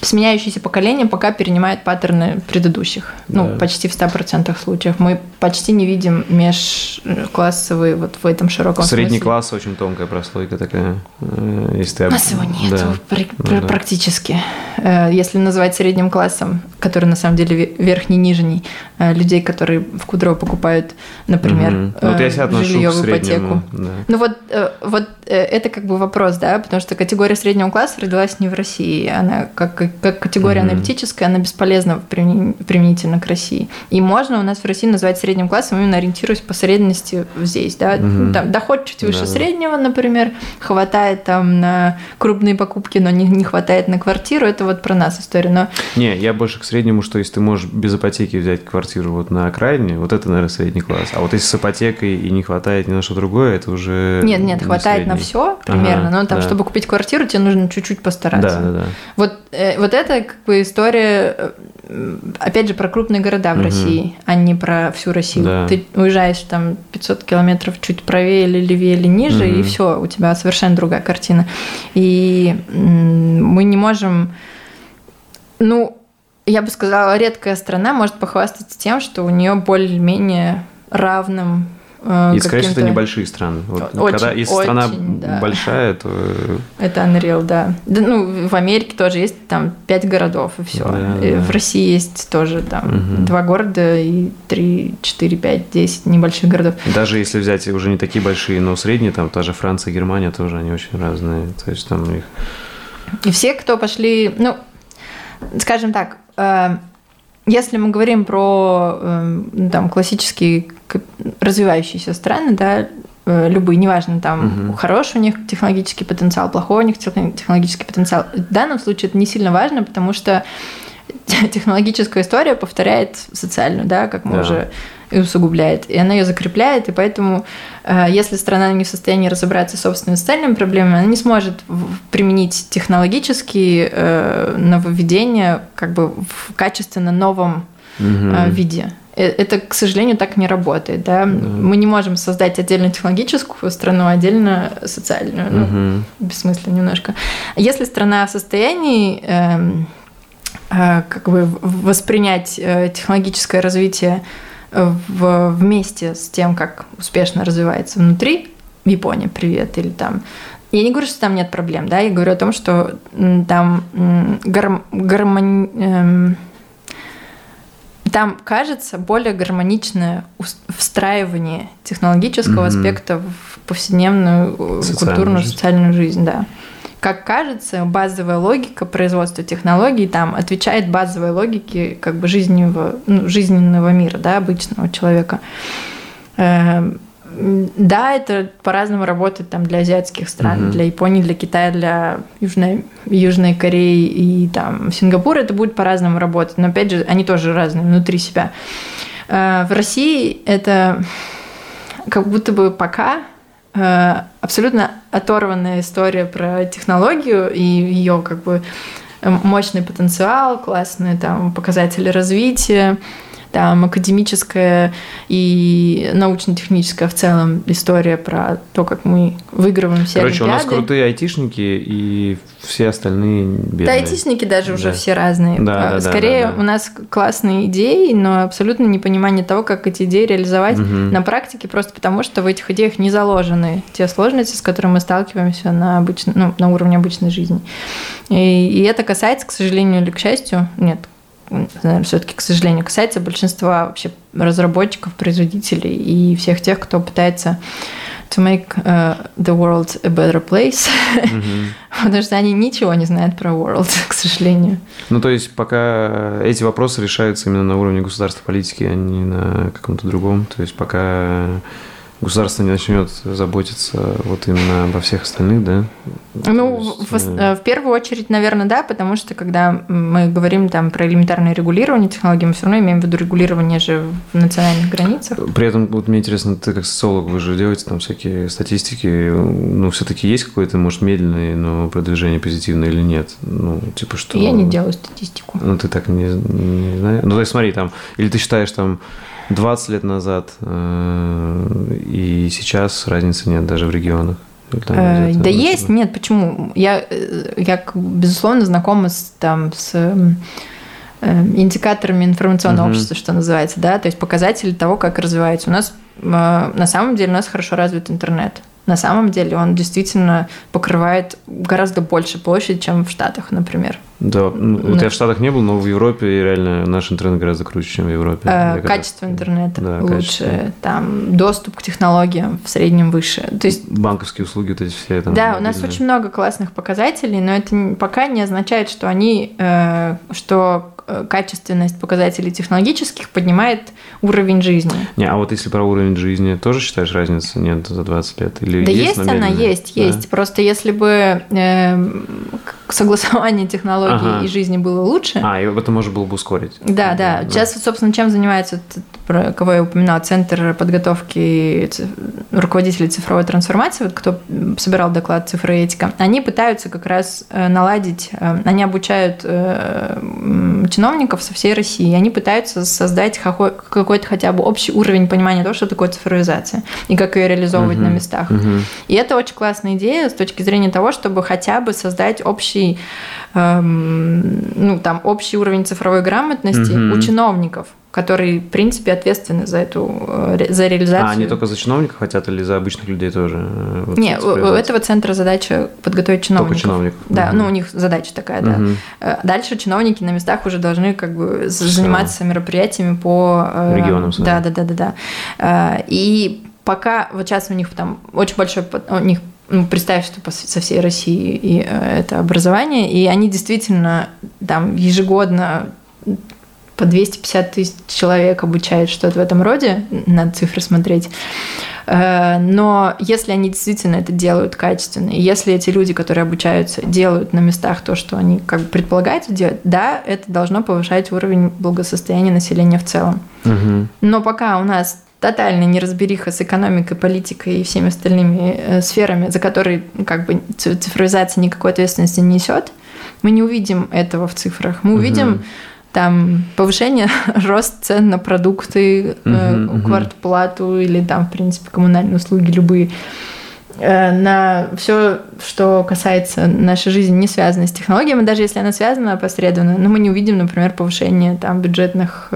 сменяющиеся поколения пока перенимают паттерны предыдущих. Ну, да. Ну, почти в 100% случаев. Мы почти не видим межклассовые вот в этом широком Средний смысле. класс очень тонкая прослойка такая. Э, если ты... У нас его нет да. пр- ну, да. практически. Э, если называть средним классом, который на самом деле верхний, нижний, э, людей, которые в Кудрово покупают, например, угу. вот я жилье в ипотеку. Да. Ну вот, вот это как бы вопрос, да, потому что категория среднего класса родилась не в России, она как, как категория mm-hmm. аналитическая, она бесполезна применительно к России. И можно у нас в России назвать средним классом, именно ориентируясь по средности здесь, да, mm-hmm. там доход чуть выше да. среднего, например, хватает там на крупные покупки, но не, не хватает на квартиру, это вот про нас история, но... Не, я больше к среднему, что если ты можешь без ипотеки взять квартиру вот на окраине, вот это, наверное, средний класс, а вот если с ипотекой и не хватает ни на что другое, это уже... Нет, нет, не хватает средний. на все примерно, ага, но там, да. чтобы купить квартиру, тебе нужно чуть-чуть постараться. Да, да, да. Вот, э, вот это как бы история, э, опять же, про крупные города в угу. России, а не про всю Россию. Да. Ты уезжаешь там 500 километров чуть правее или левее или ниже, угу. и все, у тебя совершенно другая картина. И мы не можем, ну, я бы сказала, редкая страна может похвастаться тем, что у нее более-менее равным И, скорее всего, это небольшие страны. Вот, очень, когда, если очень, страна да. большая, то... Это Unreal, да. да. Ну, в Америке тоже есть там пять городов, и все. Да, и да. В России есть тоже там угу. два города и три, четыре, пять, десять небольших городов. Даже если взять уже не такие большие, но средние, там та же Франция, Германия тоже, они очень разные. То есть там их... И все, кто пошли, ну, скажем так, э, если мы говорим про э, там, классические развивающиеся страны, да, э, любые, неважно, там угу. хороший у них технологический потенциал, плохой у них технологический потенциал. В данном случае это не сильно важно, потому что технологическая история повторяет социальную, да, как мы да. уже и усугубляет, и она ее закрепляет, и поэтому, э, если страна не в состоянии разобраться с собственными социальными проблемами, она не сможет применить технологические нововведения как бы в качественно новом угу. виде. это, к сожалению, так не работает. Да? Да. Мы не можем создать отдельно технологическую страну, отдельно социальную. Ну, угу. бессмысленно немножко. Если страна в состоянии эм, э, как бы воспринять э, технологическое развитие в, вместе с тем, как успешно развивается внутри, Япония, привет, или там я не говорю, что там нет проблем, да, я говорю о том, что там гарм, гармони, эм, там кажется более гармоничное встраивание технологического mm-hmm. аспекта в повседневную э, социальную культурную жизнь. социальную жизнь, да. Как кажется, базовая логика производства технологий там отвечает базовой логике как бы жизненного, ну, жизненного мира, да, обычного человека. Эм, да, это по-разному работает там для азиатских стран, угу. для Японии, для Китая, для Южной, Южной Кореи и там Сингапура это будет по-разному работать. Но опять же, они тоже разные внутри себя. Э, в России это как будто бы пока абсолютно оторванная история про технологию и ее как бы мощный потенциал, классные там показатели развития там академическая и научно-техническая в целом история про то, как мы выигрываем все Короче, олимпиады. у нас крутые айтишники и все остальные бедные. Да, айтишники даже да. уже все разные. Да, да, Скорее, да, да, да. у нас классные идеи, но абсолютно непонимание того, как эти идеи реализовать угу. на практике, просто потому что в этих идеях не заложены те сложности, с которыми мы сталкиваемся на, обычно, ну, на уровне обычной жизни. И, и это касается, к сожалению или к счастью, нет, наверное, все-таки, к сожалению, касается большинства вообще разработчиков, производителей и всех тех, кто пытается to make uh, the world a better place, mm-hmm. потому что они ничего не знают про world, к сожалению. Ну, то есть пока эти вопросы решаются именно на уровне государства политики, а не на каком-то другом. То есть пока государство не начнет заботиться вот именно обо всех остальных, да? Ну, есть... в, э, в первую очередь, наверное, да, потому что когда мы говорим там про элементарное регулирование технологий, мы все равно имеем в виду регулирование же в национальных границах. При этом, вот мне интересно, ты как социолог, вы же делаете там всякие статистики, ну, все-таки есть какое-то, может, медленное, но продвижение позитивное или нет? Ну, типа что... Я не делаю статистику. Ну, ты так не, не знаешь? Ну, то есть смотри, там, или ты считаешь там 20 лет назад э, и сейчас разницы нет даже в регионах. Э, да есть, нет, почему? Я, э, я безусловно, знакома с, там, с индикаторами информационного угу. общества, что называется, да, то есть показатели того, как развивается. У нас на самом деле у нас хорошо развит интернет на самом деле он действительно покрывает гораздо больше площадь, чем в Штатах, например. Да, ну, вот я в Штатах не был, но в Европе реально наш интернет гораздо круче, чем в Европе. Э, качество интернета да, лучше, качество. там доступ к технологиям в среднем выше. То есть банковские услуги, вот эти все там. Да, у нас очень много классных показателей, но это пока не означает, что они, э, что Э, качественность показателей технологических поднимает уровень жизни. Не, а вот если про уровень жизни, тоже считаешь разницы нет за 20 лет? Или да есть, есть она, есть, да? есть. Просто если бы э, согласование технологий ага. и жизни было лучше... А, и это можно было бы ускорить. Да, да. да. Сейчас, собственно, чем занимается, про кого я упоминала, Центр подготовки руководителей цифровой трансформации, вот кто собирал доклад «Цифра и этика», они пытаются как раз э, наладить, они обучают чиновников со всей России. Они пытаются создать какой-то хотя бы общий уровень понимания того, что такое цифровизация и как ее реализовывать uh-huh. на местах. Uh-huh. И это очень классная идея с точки зрения того, чтобы хотя бы создать общий, эм, ну, там, общий уровень цифровой грамотности uh-huh. у чиновников которые, в принципе, ответственны за эту э, за реализацию. А они только за чиновников хотят или за обычных людей тоже? Э, вот, Нет, у этого центра задача подготовить чиновников. Только чиновников. Да, угу. ну у них задача такая, да. Угу. Дальше чиновники на местах уже должны как бы Все. заниматься мероприятиями по регионам. Да, да, да, да, да. И пока вот сейчас у них там очень большой у них ну, представь, что со всей России и это образование, и они действительно там ежегодно по 250 тысяч человек обучают что-то в этом роде, надо цифры смотреть. Э, но если они действительно это делают качественно, и если эти люди, которые обучаются, делают на местах то, что они как бы предполагают делать, да, это должно повышать уровень благосостояния населения в целом. Угу. Но пока у нас тотальная неразбериха с экономикой, политикой и всеми остальными э, сферами, за которые как бы цифровизация никакой ответственности не несет, мы не увидим этого в цифрах. Мы увидим угу там повышение, рост цен на продукты, uh-huh, квартплату или там, в принципе, коммунальные услуги любые на все, что касается нашей жизни, не связанной с технологиями, даже если она связана опосредованно, но мы не увидим, например, повышение там бюджетных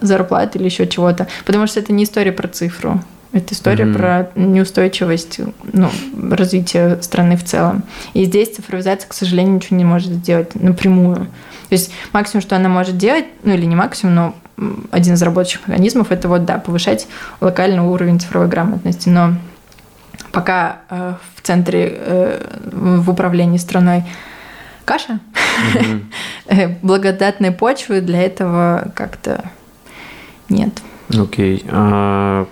зарплат или еще чего-то, потому что это не история про цифру. Это история mm-hmm. про неустойчивость ну, развития страны в целом. И здесь цифровизация, к сожалению, ничего не может сделать напрямую. То есть максимум, что она может делать, ну или не максимум, но один из рабочих механизмов это вот, да, повышать локальный уровень цифровой грамотности. Но пока э, в центре, э, в управлении страной каша, mm-hmm. благодатной почвы для этого как-то нет. Окей. Okay. Uh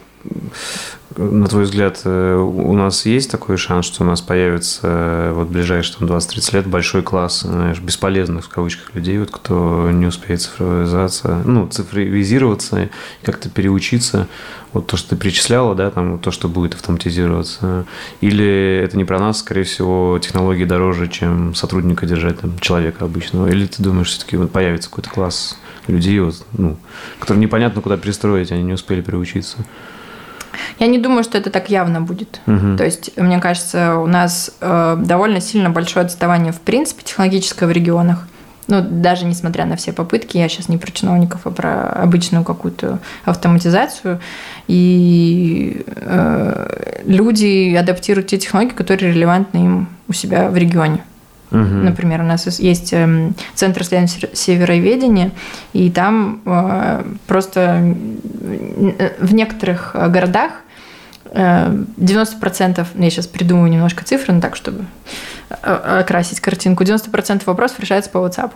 на твой взгляд, э, у нас есть такой шанс, что у нас появится э, вот в ближайшие там, 20-30 лет большой класс знаешь, бесполезных в кавычках людей, вот, кто не успеет цифровизация, ну, цифровизироваться, как-то переучиться, вот то, что ты перечисляла, да, там, то, что будет автоматизироваться, или это не про нас, скорее всего, технологии дороже, чем сотрудника держать, там, человека обычного, или ты думаешь, все-таки вот появится какой-то класс людей, вот, ну, который непонятно куда перестроить, они не успели переучиться? Я не думаю, что это так явно будет. Угу. То есть, мне кажется, у нас э, довольно сильно большое отставание в принципе технологическое в регионах. Ну, даже несмотря на все попытки, я сейчас не про чиновников, а про обычную какую-то автоматизацию. И э, люди адаптируют те технологии, которые релевантны им у себя в регионе. Угу. Например, у нас есть эм, Центр исследований североведения, и там э, просто в некоторых городах 90%, ну, я сейчас придумаю немножко цифры, но так, чтобы окрасить картинку, 90% вопросов решается по WhatsApp.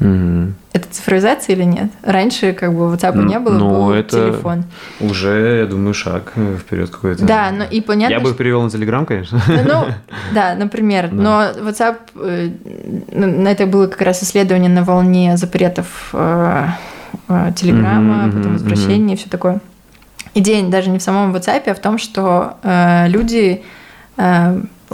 Угу. Это цифровизация или нет? Раньше как бы WhatsApp не было, но был это телефон. Уже, я думаю, шаг вперед какой-то. Да, но и понятно. Я бы их перевел на Telegram, конечно. Ну, да, например. Да. Но WhatsApp, э, на это было как раз исследование на волне запретов э, э, Телеграма, mm-hmm, потом возвращения mm-hmm. и все такое. Идея даже не в самом WhatsApp, а в том, что люди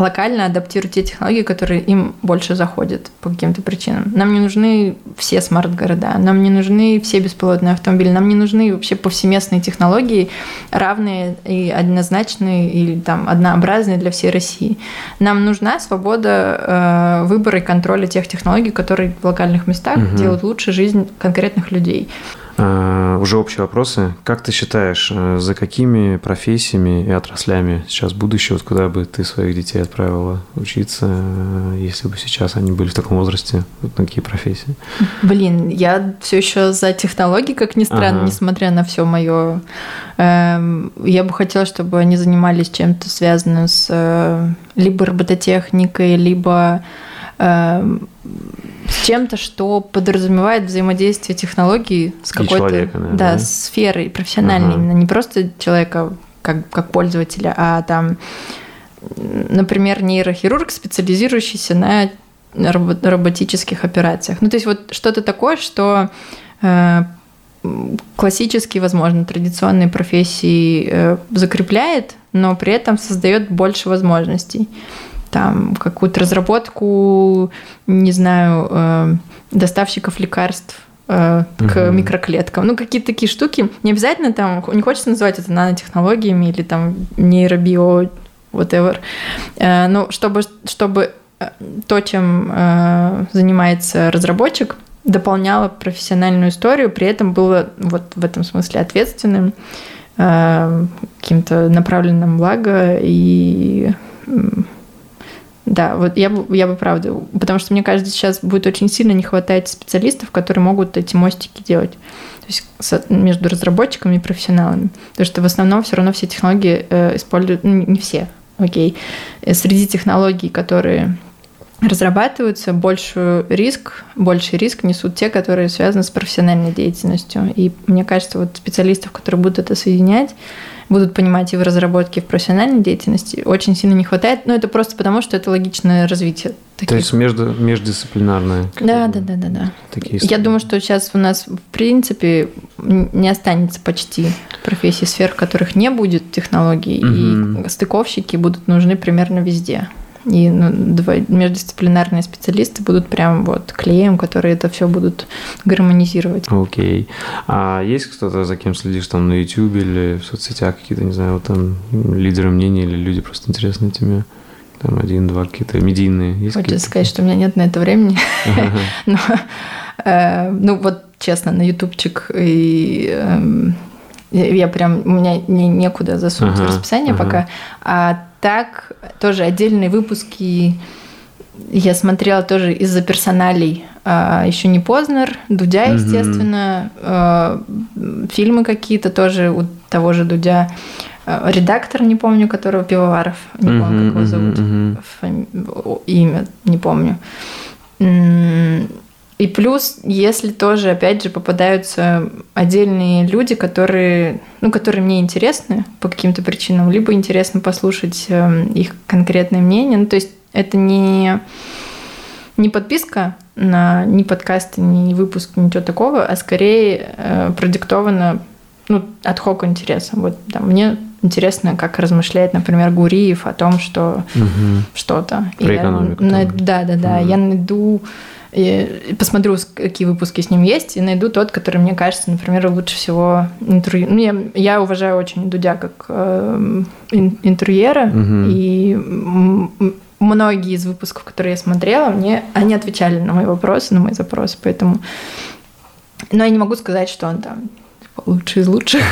локально адаптируют те технологии, которые им больше заходят по каким-то причинам. Нам не нужны все смарт-города, нам не нужны все беспилотные автомобили, нам не нужны вообще повсеместные технологии, равные и однозначные или там однообразные для всей России. Нам нужна свобода э, выбора и контроля тех технологий, которые в локальных местах угу. делают лучше жизнь конкретных людей. А, уже общие вопросы. Как ты считаешь, э, за какими профессиями и отраслями сейчас будущее, вот куда бы ты своих детей отправила учиться, э, если бы сейчас они были в таком возрасте, вот на какие профессии? Блин, я все еще за технологии, как ни странно, ага. несмотря на все мое. Эм, я бы хотела, чтобы они занимались чем-то связанным с э, либо робототехникой, либо с чем-то, что подразумевает взаимодействие технологий с какой-то да, да, сферой профессиональной, ага. именно не просто человека как, как пользователя, а там, например, нейрохирург, специализирующийся на роботических операциях. Ну, то есть вот что-то такое, что э, классические, возможно, традиционные профессии э, закрепляет, но при этом создает больше возможностей там какую-то разработку, не знаю, э, доставщиков лекарств э, к угу. микроклеткам. Ну, какие-то такие штуки. Не обязательно там, не хочется называть это нанотехнологиями или там нейробио, whatever. Э, но чтобы, чтобы то, чем занимается разработчик, дополняло профессиональную историю, при этом было вот в этом смысле ответственным, каким-то направленным благо и да, вот я бы, я бы правда, потому что мне кажется, сейчас будет очень сильно не хватать специалистов, которые могут эти мостики делать. То есть между разработчиками и профессионалами. Потому что в основном все равно все технологии э, используют, ну, не все, окей. Э, среди технологий, которые разрабатываются, больший риск, больший риск несут те, которые связаны с профессиональной деятельностью. И мне кажется, вот специалистов, которые будут это соединять, будут понимать и в разработке, и в профессиональной деятельности, очень сильно не хватает. Но это просто потому, что это логичное развитие. Таких. То есть между, междисциплинарное. Да, да, да, да, да. Такие Я думаю, что сейчас у нас, в принципе, не останется почти профессий, сфер, в которых не будет технологий, угу. и стыковщики будут нужны примерно везде. И ну, два, междисциплинарные специалисты будут прям вот клеем, которые это все будут гармонизировать. Окей. Okay. А есть кто-то, за кем следишь там на YouTube или в соцсетях какие-то, не знаю, вот там лидеры мнений или люди просто интересные тебе? Там один-два какие-то медийные. Есть Хочется сказать, что у меня нет на это времени. Но, э, ну вот честно, на ютубчик и эм, я прям, у меня не, некуда засунуть ага, расписание ага. пока. А так, тоже отдельные выпуски я смотрела тоже из-за персоналей. А, еще не Познер, Дудя, естественно, а, фильмы какие-то тоже у того же Дудя. А, редактор, не помню, которого Пивоваров, не помню, как его зовут, Фами... имя, не помню. И плюс, если тоже, опять же, попадаются отдельные люди, которые, ну, которые мне интересны по каким-то причинам, либо интересно послушать эм, их конкретное мнение. Ну, то есть это не, не подписка на ни подкасты, ни выпуск, ничего такого, а скорее э, продиктовано ну, от хок интересом. Вот там, мне интересно, как размышляет, например, Гуриев о том, что угу. что-то. Про экономику. Я, на, да, да, да. Угу. Я найду и посмотрю, какие выпуски с ним есть, и найду тот, который мне кажется, например, лучше всего интервью. Ну, я, я уважаю очень Дудя как э, интервьюера, угу. и многие из выпусков, которые я смотрела, мне они отвечали на мои вопросы, на мои запросы, поэтому. Но я не могу сказать, что он там типа, лучший из лучших,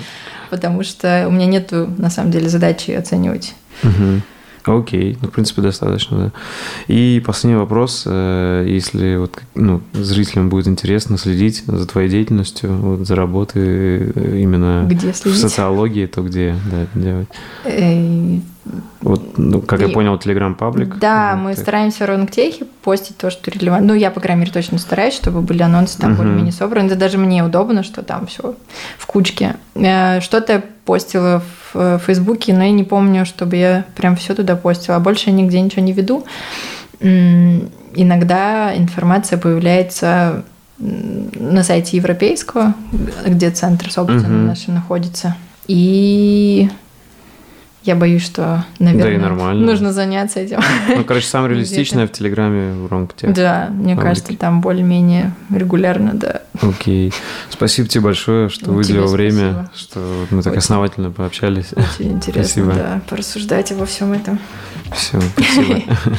потому что у меня нет на самом деле задачи оценивать. Окей, ну, в принципе, достаточно, да. И последний вопрос, э, если вот, ну, зрителям будет интересно следить за твоей деятельностью, вот, за работой э, именно где в социологии, то где да, делать? Э, вот, ну, как и... я понял, Telegram паблик. Да, вот, мы так. стараемся ровно к техе постить то, что релевантно. Ну, я, по крайней мере, точно стараюсь, чтобы были анонсы там uh-huh. более-менее собраны. Это даже мне удобно, что там все в кучке. Что-то я постила в Фейсбуке, но я не помню, чтобы я прям все туда постила. А больше я нигде ничего не веду. Иногда информация появляется на сайте европейского, где центр, собственно, uh-huh. наш находится. И я боюсь, что, наверное, да и нормально. нужно заняться этим. Ну, короче, самое реалистичное в Телеграме в Ромкте. Да, мне Паблики. кажется, там более-менее регулярно, да. Окей. Спасибо тебе большое, что ну, выделил время, что мы так Очень. основательно пообщались. Очень интересно, спасибо. да, порассуждать обо всем этом. Все, спасибо.